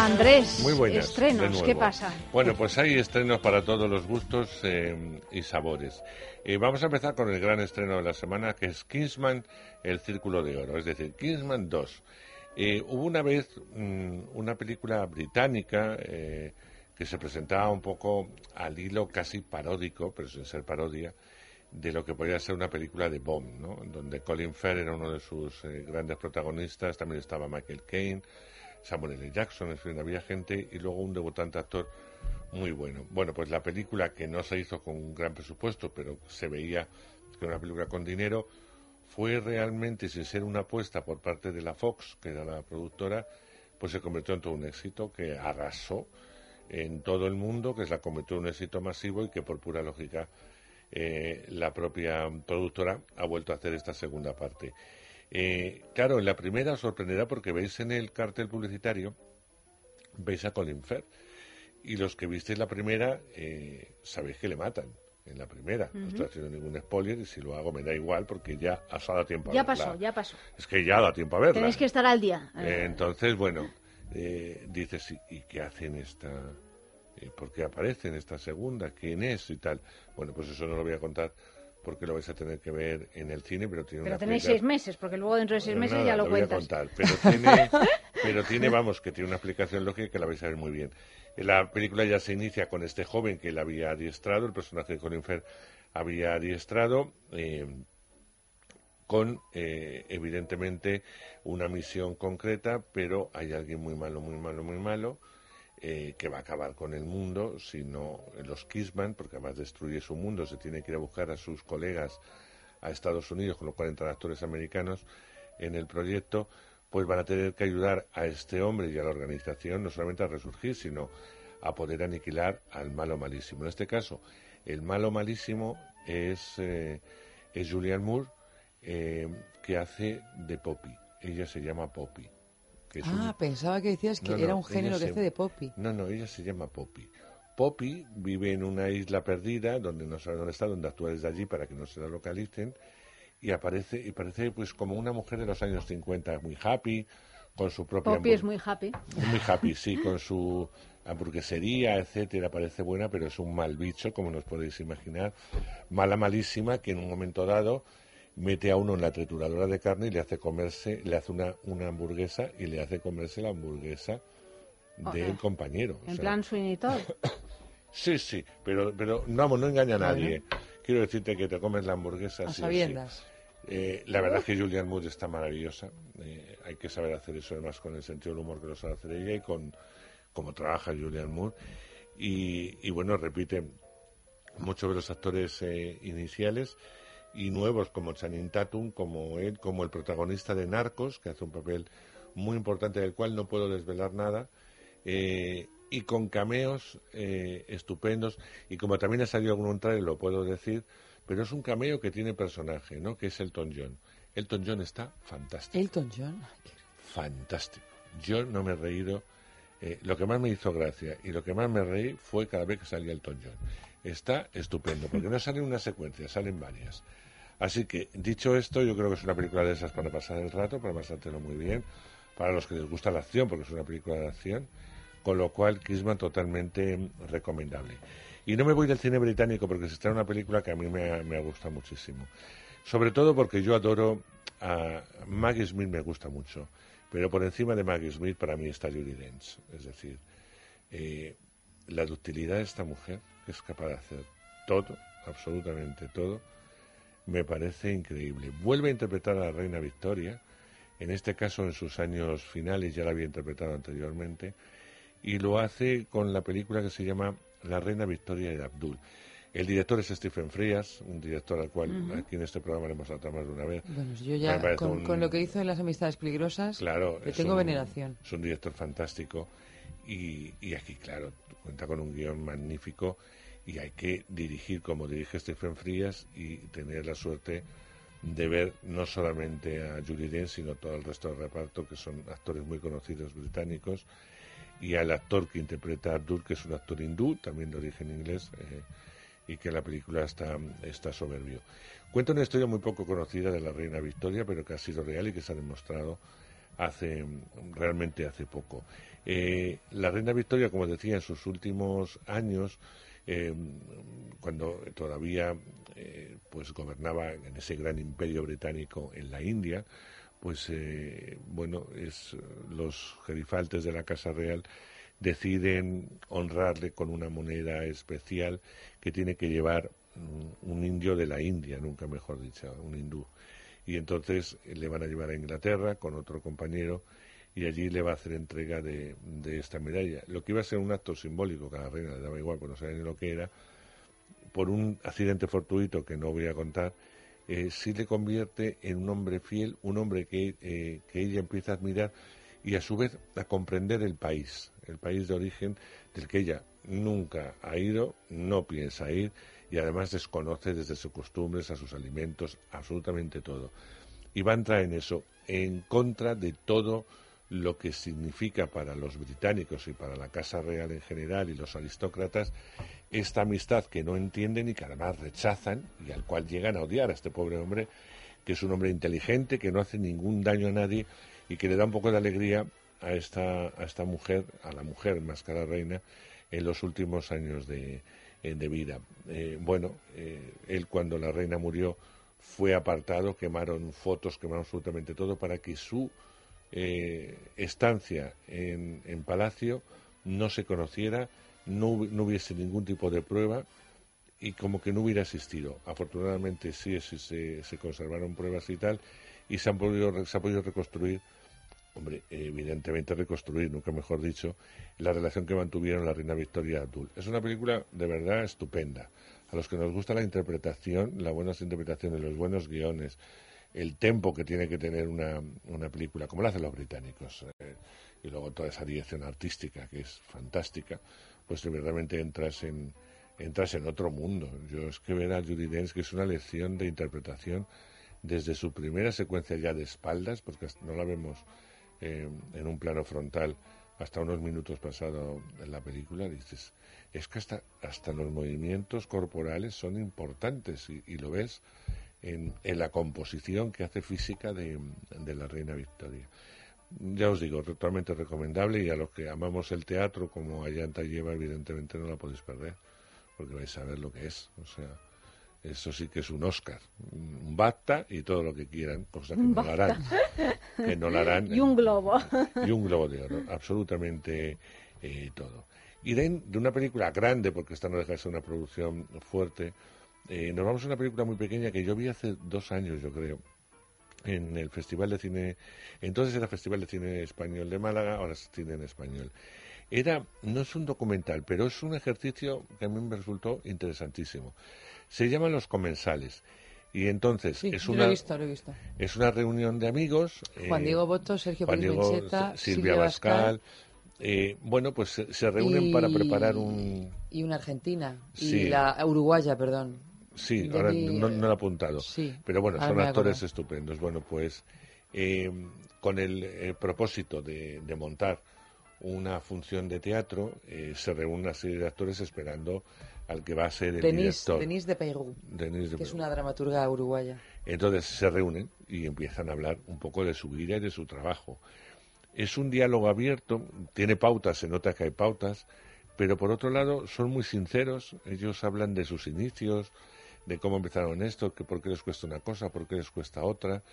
Andrés,
Muy buenas.
estrenos. ¿qué pasa?
Bueno, pues hay estrenos para todos los gustos eh, y sabores. Eh, vamos a empezar con el gran estreno de la semana, que es Kingsman, el Círculo de Oro, es decir, Kingsman 2. Eh, hubo una vez mm, una película británica eh, que se presentaba un poco al hilo casi paródico, pero sin ser parodia, de lo que podría ser una película de Bond, ¿no? donde Colin Firth era uno de sus grandes protagonistas, también estaba Michael Caine, Samuel L. Jackson, en fin, había gente y luego un debutante actor muy bueno. Bueno, pues la película que no se hizo con un gran presupuesto, pero se veía que era una película con dinero, fue realmente, sin ser una apuesta por parte de la Fox, que era la productora, pues se convirtió en todo un éxito que arrasó en todo el mundo, que se la convirtió en un éxito masivo y que por pura lógica eh, la propia productora ha vuelto a hacer esta segunda parte. Eh, claro, en la primera os sorprenderá porque veis en el cartel publicitario, veis a Colin Firth. Y los que visteis la primera, eh, sabéis que le matan en la primera. No estoy haciendo ningún spoiler y si lo hago me da igual porque ya ha dado tiempo a
Ya
verla.
pasó, ya pasó.
Es que ya da tiempo a verla.
Tenéis que estar al día.
Eh, entonces, bueno, eh, dices, ¿y, y qué hacen esta? eh, ¿Por qué aparece en esta segunda? ¿Quién es? Y tal. Bueno, pues eso no lo voy a contar porque lo vais a tener que ver en el cine, pero tiene
Pero
una
tenéis seis meses, porque luego dentro de seis meses
nada,
ya lo,
voy a contar, pero tiene, pero tiene, vamos, que tiene una explicación lógica que la vais a ver muy bien. La película ya se inicia con este joven que él había adiestrado, el personaje de Colin Firth había adiestrado, eh, con eh, evidentemente una misión concreta, pero hay alguien muy malo, muy malo, muy malo, eh, que va a acabar con el mundo, si no los Kissman, porque además destruye su mundo, se tiene que ir a buscar a sus colegas a Estados Unidos, con los 40 actores americanos en el proyecto, pues van a tener que ayudar a este hombre y a la organización no solamente a resurgir, sino a poder aniquilar al malo malísimo. En este caso, el malo malísimo es, eh, es Julianne Moore, eh, que hace de Poppy. Ella se llama Poppy. Que es un-
Ah, pensaba que decías que
No,
era
no,
un género que
se-
hace de Poppy.
No, no, ella se llama Poppy. Poppy vive en una isla perdida donde no sabe dónde está, donde actúa desde allí para que no se la localicen y aparece y parece pues como una mujer de los años 50, muy happy, con su propia
Poppy es muy happy.
muy happy, sí, con su hamburguesería, etcétera, parece buena, pero es un mal bicho, como nos podéis imaginar, mala malísima que en un momento dado mete a uno en la trituradora de carne y le hace comerse, le hace una, una hamburguesa y le hace comerse la hamburguesa del compañero. o
En
sea,
plan Todd.
Sí, sí, pero, pero no, vamos, no engaña a
Bueno.
nadie. Quiero decirte que te comes la hamburguesa.
A
sí o sí.
sabiendas.
Eh, la verdad es que Julianne Moore está maravillosa. Eh, hay que saber hacer eso además con el sentido del humor que lo sabe hacer ella y con cómo trabaja Julianne Moore. Y, y bueno, repite muchos de los actores eh, iniciales y nuevos como Channing Tatum, como él, como el protagonista de Narcos, que hace un papel muy importante del cual no puedo desvelar nada. eh, y con cameos eh, estupendos y como también ha salido algún trailer lo puedo decir pero es un cameo que tiene personaje no que es Elton John. Elton John está fantástico.
Elton John.
fantástico. Yo no me he reído eh, lo que más me hizo gracia y lo que más me reí fue cada vez que salía Elton John. Está estupendo porque no sale una secuencia salen varias así que dicho esto yo creo que es una película de esas para pasar el rato para pasártelo muy bien para los que les gusta la acción porque es una película de acción con lo cual Kissman totalmente recomendable. Y no me voy del cine británico porque se está una película que a mí me, me gusta muchísimo. Sobre todo porque yo adoro a Maggie Smith, me gusta mucho, pero por encima de Maggie Smith para mí está Judy Dench. Es decir, eh, la ductilidad de esta mujer, que es capaz de hacer todo, absolutamente todo, me parece increíble. Vuelve a interpretar a la reina Victoria, en este caso en sus años finales, ya la había interpretado anteriormente, y lo hace con la película que se llama La reina Victoria de Abdul. El director es Stephen Frías, un director al cual aquí en este programa le hemos tratado más de una vez.
Bueno, yo ya, con,
un-
con lo que hizo en las amistades peligrosas,
Claro,
le tengo
un-
veneración.
Es un director fantástico y, y aquí, claro, cuenta con un guion magnífico y hay que dirigir como dirige Stephen Frías y tener la suerte de ver no solamente a Julie Dench, sino todo el resto del reparto, que son actores muy conocidos británicos, y al actor que interpreta a Abdul, que es un actor hindú, también de origen inglés, eh, y que la película está, está soberbio. Cuenta una historia muy poco conocida de la reina Victoria, pero que ha sido real y que se ha demostrado hace realmente hace poco. Eh, la reina Victoria, como decía, en sus últimos años, eh, cuando todavía eh, pues gobernaba en ese gran imperio británico en la India, pues eh, bueno, es los gerifaltes de la Casa Real deciden honrarle con una moneda especial que tiene que llevar mm, un indio de la India, nunca mejor dicho, un hindú. Y entonces le van a llevar a Inglaterra con otro compañero y allí le va a hacer entrega de, de esta medalla. Lo que iba a ser un acto simbólico, que a la reina le daba igual, pues no sabía ni lo que era, por un accidente fortuito que no voy a contar, eh, sí le convierte en un hombre fiel, un hombre que, eh, que ella empieza a admirar y a su vez a comprender el país, el país de origen del que ella nunca ha ido, no piensa ir y además desconoce desde sus costumbres a sus alimentos, absolutamente todo. y va a entrar en eso, en contra de todo lo que significa para los británicos y para la Casa Real en general y los aristócratas esta amistad que no entienden y que además rechazan y al cual llegan a odiar a este pobre hombre, que es un hombre inteligente, que no hace ningún daño a nadie y que le da un poco de alegría a esta, a esta mujer, a la mujer más cara reina, en los últimos años de, eh, de vida. Eh, bueno, eh, él cuando la reina murió fue apartado, quemaron fotos, quemaron absolutamente todo para que su eh, estancia en, en Palacio no se conociera, no, no hubiese ningún tipo de prueba y como que no hubiera existido. Afortunadamente sí, sí se, se conservaron pruebas y tal y se, han podido, se ha podido reconstruir, hombre, evidentemente reconstruir, nunca mejor dicho, la relación que mantuvieron la reina Victoria y Abdul. Es una película de verdad estupenda. A los que nos gusta la interpretación, las buenas interpretaciones, los buenos guiones, el tempo que tiene que tener una, una película, como lo hacen los británicos, eh, y luego toda esa dirección artística que es fantástica, pues realmente entras en, entras en otro mundo. Yo es que ver a Judy Dench, que es una lección de interpretación desde su primera secuencia ya de espaldas, porque no la vemos eh, en un plano frontal hasta unos minutos pasado en la película, dices, es que hasta, hasta los movimientos corporales son importantes y, y lo ves en, en la composición que hace física de, de la reina Victoria. Ya os digo, totalmente recomendable y a los que amamos el teatro como Ayanta lleva, evidentemente no la podéis perder, porque vais a ver lo que es. O sea, eso sí que es un Oscar, un BAFTA y todo lo que quieran, cosa que no harán. Que no lo harán.
Y un globo.
Y un globo de oro, absolutamente eh, todo. Y de, de una película grande, porque esta no deja de ser una producción fuerte, eh, nos vamos a una película muy pequeña que yo vi hace dos años, yo creo, en el Festival de Cine, entonces era Festival de Cine Español de Málaga, ahora es Cine en Español. Era, no es un documental, pero es un ejercicio que a mí me resultó interesantísimo. Se llaman Los Comensales. Y entonces es una
visto,
es una reunión de amigos.
Juan
eh,
Diego Boto, Sergio
Juan Diego, Silvia,
Silvia
Bascal.
Bascal.
eh, bueno, pues se, se reúnen para preparar un.
Y una argentina.
Sí.
Y la uruguaya, perdón.
Sí, ahora
mi-
no, no lo he apuntado.
Sí.
Pero bueno, son actores estupendos. Bueno, pues eh, con el eh, propósito de, de montar una función de teatro, eh, se reúne una serie de actores esperando al que va a ser el
Denise,
director.
Denise de Peyrou,
Denise de
que es
Peyrou.
una dramaturga uruguaya.
Entonces se reúnen y empiezan a hablar un poco de su vida y de su trabajo. Es un diálogo abierto, tiene pautas, se nota que hay pautas, pero por otro lado son muy sinceros, ellos hablan de sus inicios, de cómo empezaron esto, que por qué les cuesta una cosa, por qué les cuesta otra,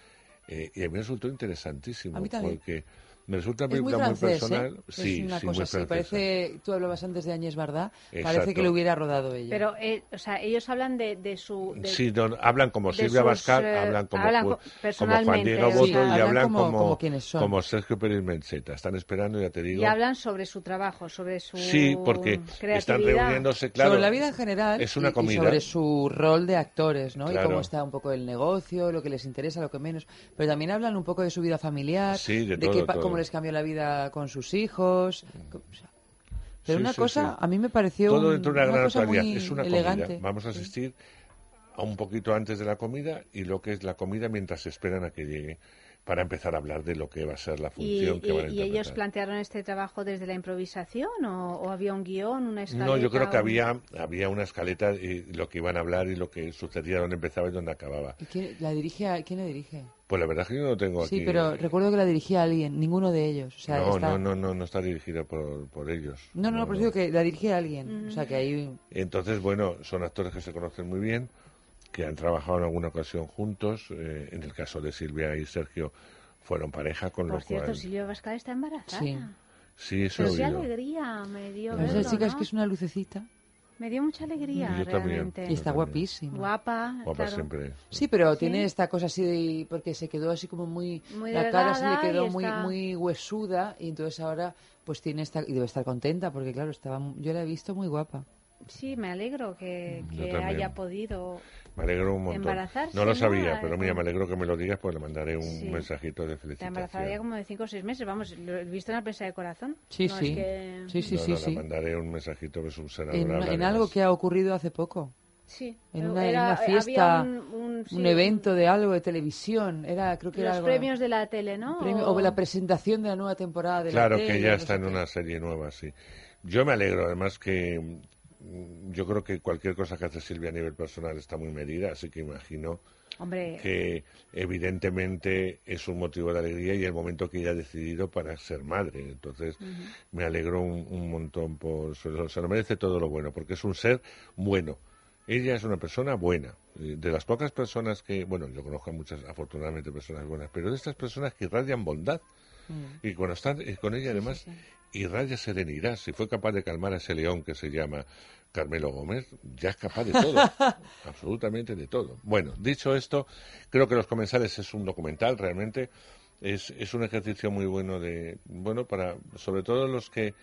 eh, y a mí me resultó interesantísimo,
A mí también.
porque me resulta una
Es muy
película muy,
francés,
personal.
¿eh?
Sí,
es una
sí,
cosa
muy
así. Parece, tú hablabas antes de Añez Bardá, parece que lo hubiera rodado ella.
Pero, eh, o sea, ellos hablan de, de su... de-
Sí, no, hablan como
de
Silvia
sus,
Bascal,
eh,
hablan como,
hablan
como Juan
personalmente,
Diego Boto
sea,
y
hablan
hablan
como-
como,
como quienes son.
como Sergio Pérez Mencheta. Están esperando, ya te digo.
y hablan sobre su trabajo, sobre su
Sí, porque
creatividad.
están reuniéndose, claro.
sobre la vida en general
Es una
y- y,
comida.
sobre su rol de actores, ¿no? Y
Claro.
cómo está un poco el negocio, lo que les interesa, lo que menos. Pero también hablan un poco de su vida familiar,
Sí, de
que
todo,
pa-
todo.
Cómo les cambió la vida con sus hijos. o sea, pero
Sí,
una
sí,
cosa,
sí.
a mí me pareció
Todo
un-
dentro de una gran actualidad.
muy
Es una
elegante.
comida. Vamos a asistir a un poquito antes de la comida y lo que es la comida mientras esperan a que llegue para empezar a hablar de lo que va a ser la
¿Y,
función que
y-
van a
y ellos plantearon este trabajo desde la improvisación o, o había un guion, una escaleta?
No, yo creo que
un-
había, había una escaleta y lo que iban a hablar y lo que sucedía, dónde empezaba y dónde acababa.
¿Y quién, la dirige a- ¿Quién la dirige?
Pues la verdad es que yo no tengo aquí.
Sí, pero recuerdo que la dirigía alguien, ninguno de ellos. O sea,
no,
está-
no, no, no, no está dirigida por, por ellos.
No, no, no, pero digo que la dirigía alguien. O sea, que ahí
Entonces, bueno, son actores que se conocen muy bien, que han trabajado en alguna ocasión juntos. eh, en el caso de Silvia y Sergio fueron pareja, con
Por
lo
cierto,
cual...
Silvia Bascal está embarazada.
Sí.
Sí, eso
Pero qué alegría me dio
Pero esa
verlo,
chica es que es una lucecita.
Me dio mucha alegría,
Yo también.
realmente.
Y está guapísima.
Guapa,
Guapa
claro.
siempre.
Sí, pero
Sí.
tiene esta cosa así de... Porque se quedó así como muy...
Muy
la cara se le quedó muy,
está-
muy huesuda y entonces ahora pues tiene esta... Y debe estar contenta porque claro, estaba mu- yo la he visto muy guapa.
Sí, me alegro que,
Yo
que haya podido
Me alegro un montón.
Embarazarse,
No lo
¿no?
sabía,
Eh,
pero mira,
eh.
me alegro que me lo digas, pues le mandaré un
Sí.
mensajito de
Está embarazada ya
felicitación.
como de 5 o 6 meses, vamos, lo he visto en la prensa de corazón.
Sí,
No, es
sí.
que-
Sí, sí,
No,
sí,
no,
sí.
Le mandaré un mensajito, pues un ser
En,
adorable,
en algo que ha ocurrido hace poco.
Sí,
en una, en
era-
una fiesta,
había un- un- sí,
evento de algo de televisión. Era, creo que era
Los
algo-
premios de la tele, ¿no?
premio- o la presentación de la nueva temporada de
Claro
la tele.
que ya
no
está en
qué.
una serie nueva, sí. Yo me alegro, además que mm, yo creo que cualquier cosa que hace Silvia a nivel personal está muy medida, así que imagino
Hombre,
que evidentemente es un motivo de alegría y el momento que ella ha decidido para ser madre. Entonces me alegro un, un montón por lo, se lo merece todo lo bueno, porque es un ser bueno. Ella es una persona buena. Eh, De las pocas personas que, bueno, yo conozco a muchas, afortunadamente, personas buenas, pero de estas personas que irradian bondad.
Mm.
Y cuando están eh, con ella, además, irradia serenidad. Si fue capaz de calmar a ese león que se llama Carmelo Gómez, ya es capaz de todo. absolutamente de todo. Bueno, dicho esto, creo que Los Comensales es un documental, realmente. Es, es un ejercicio muy bueno de, bueno, para, sobre todo los que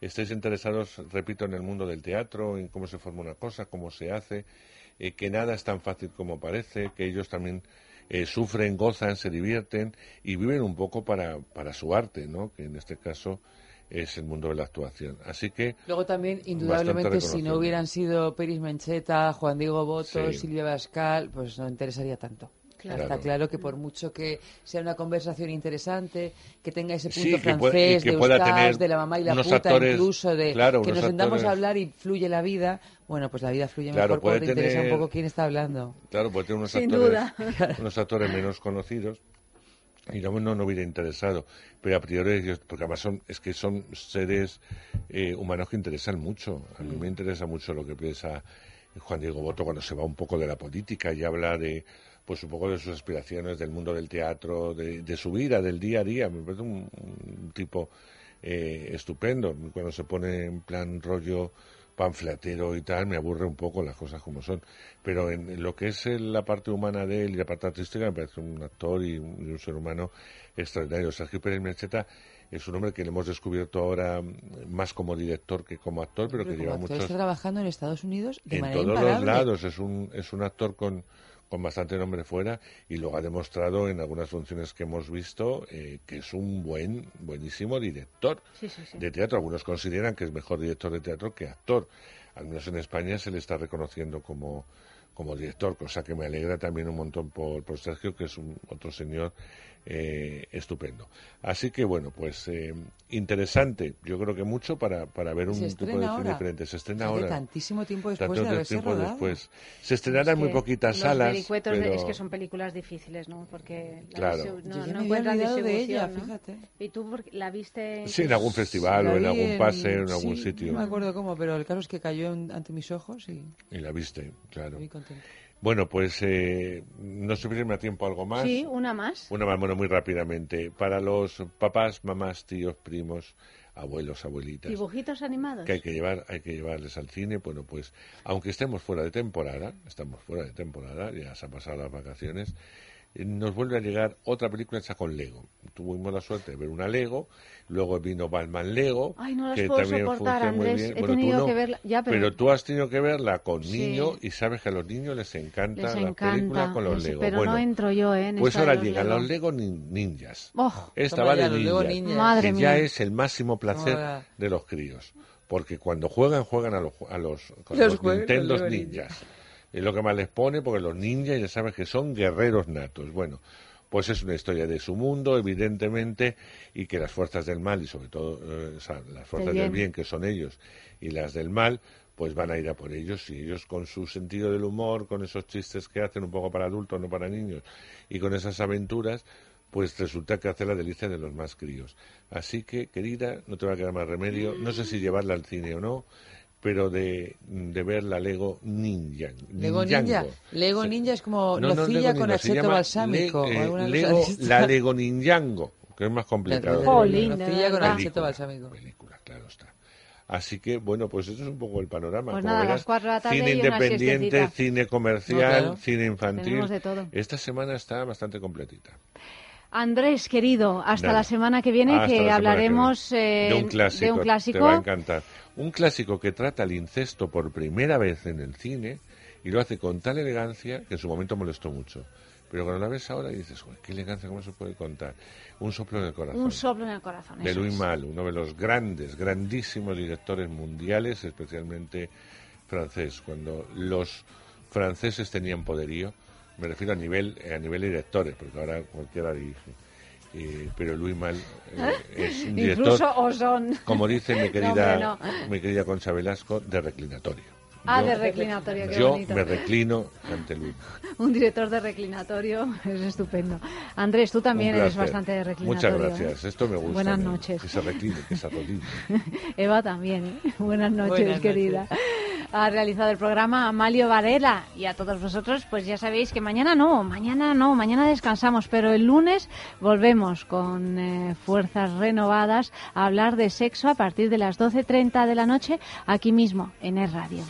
estéis interesados, repito, en el mundo del teatro, en cómo se forma una cosa, cómo se hace, eh, que nada es tan fácil como parece, que ellos también eh, sufren, gozan, se divierten y viven un poco para, para su arte, ¿no? Que en este caso es el mundo de la actuación. Así que
Luego también, indudablemente, si no hubieran sido Peris Mencheta, Juan Diego Boto,
Sí.
Silvia Bascal, pues no interesaría tanto.
Claro.
Está claro que por mucho que sea una conversación interesante, que tenga ese punto
Sí,
francés
y que
de
tener
de la mamá y la puta,
actores-
incluso de
claro,
que nos sentamos
actores-
a hablar y fluye la vida, bueno, pues la vida fluye
Claro,
mejor cuando
puede
te interesa un
tener-
poco quién está hablando.
Claro, puede tener unos
Sin
actores,
duda.
unos actores menos conocidos y no, no, no hubiera interesado. Pero a priori, ellos- porque además son, es que son seres eh, humanos que interesan mucho. A mí me interesa mucho lo que piensa Juan Diego Boto cuando se va un poco de la política y habla de pues un poco de sus aspiraciones, del mundo del teatro, de, de su vida, del día a día. Me parece un, un tipo eh, estupendo. Cuando se pone en plan rollo panfletero y tal, me aburre un poco las cosas como son. Pero en, lo que es la parte humana de él y la parte artística, me parece un actor y un, y un ser humano extraordinario. Sergio Pérez Mercheta es un hombre que le hemos descubierto ahora mm, más como director que como actor, pero que lleva muchos
está trabajando en Estados Unidos de
en
manera
todos
imparable.
los lados. Es un, es un actor con, con bastante nombre fuera y luego ha demostrado en algunas funciones que hemos visto eh, que es un buen, buenísimo director
Sí, sí, sí.
de teatro. Algunos consideran que es mejor director de teatro que actor. Al menos en España se le está reconociendo como, como director, cosa que me alegra también un montón por, por Sergio, que es un otro señor eh, estupendo. Así que bueno, pues eh, interesante, yo creo que mucho para, para ver un
Se
tipo de
estrena
cine
ahora.
diferente. Se estrena
Hace
ahora.
tantísimo tiempo después
Tanto
de haberse
tiempo
rodado.
después. Se estrenará en muy
que
poquitas
los
salas.
vericuetos de-
pero-
es que son películas difíciles, ¿no? Porque la
Claro.
no, no encuentran
de ella,
¿no?
fíjate.
¿Y tú la viste?
Sí, en algún festival
La
o en algún pase, en algún
sí,
sitio.
No me acuerdo cómo, pero el caso es que cayó en- ante mis ojos y
Y la viste, claro.
muy contenta.
Bueno, pues eh, no sé si me da tiempo algo más.
Sí, una más.
Una más, bueno, muy rápidamente. Para los papás, mamás, tíos, primos, abuelos, abuelitas.
Dibujitos animados.
que hay que llevar, hay que llevarles al cine, bueno, pues aunque estemos fuera de temporada, estamos fuera de temporada, ya se han pasado las vacaciones, nos vuelve a llegar otra película hecha con Lego. Tuvimos la suerte de ver una Lego, luego vino Batman Lego,
Ay, no las
que
puedo
también
soportar,
funciona muy
Andrés.
bien.
He
Bueno, tú no,
que verla- ya, pero-
tú has tenido que verla con
Sí.
niños y sabes que a los niños les encanta
Les
la
encanta,
película con los Lego.
pero
bueno,
no entro yo, ¿eh? en
pues ahora
los
llegan
Lego.
los Lego nin- ninjas.
Oh,
Esta va de ninjas,
ninjas.
Madre
que ya es el máximo placer de los críos. Porque cuando juegan, juegan a los, a los,
Los
los ninjas. Es lo que más les pone, porque los ninjas ya sabes que son guerreros natos. Bueno, pues es una historia de su mundo, evidentemente, y que las fuerzas del mal, y sobre todo eh, o sea, las fuerzas del
bien.
bien, que son ellos, y las del mal, pues van a ir a por ellos, y ellos con su sentido del humor, con esos chistes que hacen un poco para adultos, no para niños, y con esas aventuras, pues resulta que hace la delicia de los más críos. Así que, querida, no te va a quedar más remedio, no sé si llevarla al cine o no, pero de, de ver la Lego Ninja.
Lego
Ninjango.
Ninja. Lego Ninja es como
No, Lego
con
llama
balsámico.
Le- eh, Lego, la Lego Ninjango, que es más complicado.
De
Nocilla con acheto balsámico.
Claro está. Así que, bueno, pues eso es un poco el panorama.
Pues
Como
nada, a
verás,
las cuatro de la tarde
cine independiente, cine comercial,
No, claro.
cine infantil.
Tenemos de todo.
Esta semana está bastante completita.
Andrés, querido, hasta
Nada.
la semana que viene
Hasta
que hablaremos
que viene.
eh,
de un clásico.
de un clásico.
Te va a encantar. Un clásico que trata el incesto por primera vez en el cine y lo hace con tal elegancia que en su momento molestó mucho. Pero cuando la ves ahora dices, "Joder, qué elegancia, ¿cómo se puede contar? Un soplo en el corazón.
Un soplo en el corazón.
de
es.
Malle, uno de los grandes, grandísimos directores mundiales, especialmente francés, cuando los franceses tenían poderío, me refiero a nivel, a nivel de directores, porque ahora cualquiera dirige. Eh, pero Luis Mal eh, es un director,
Incluso Ozón.
como dice mi
No,
querida,
hombre, no.
mi querida Concha Velasco, de reclinatorio.
Ah,
Yo-
de reclinatorio, qué
Yo
bonito.
me reclino ante Luis.
Un director de reclinatorio es estupendo. Andrés, tú también eres bastante de reclinatorio.
Muchas gracias,
¿eh?
esto me gusta.
Buenas noches.
Que se recline, que se arrodille.
Eva también, ¿eh? Buenas noches,
Buenas
querida. Ha realizado el programa Amalio Varela y a todos vosotros, pues ya sabéis que mañana no, mañana no, mañana descansamos, pero el lunes volvemos con eh, fuerzas renovadas a hablar de sexo a partir de las 12.30 de la noche aquí mismo en Es Radio.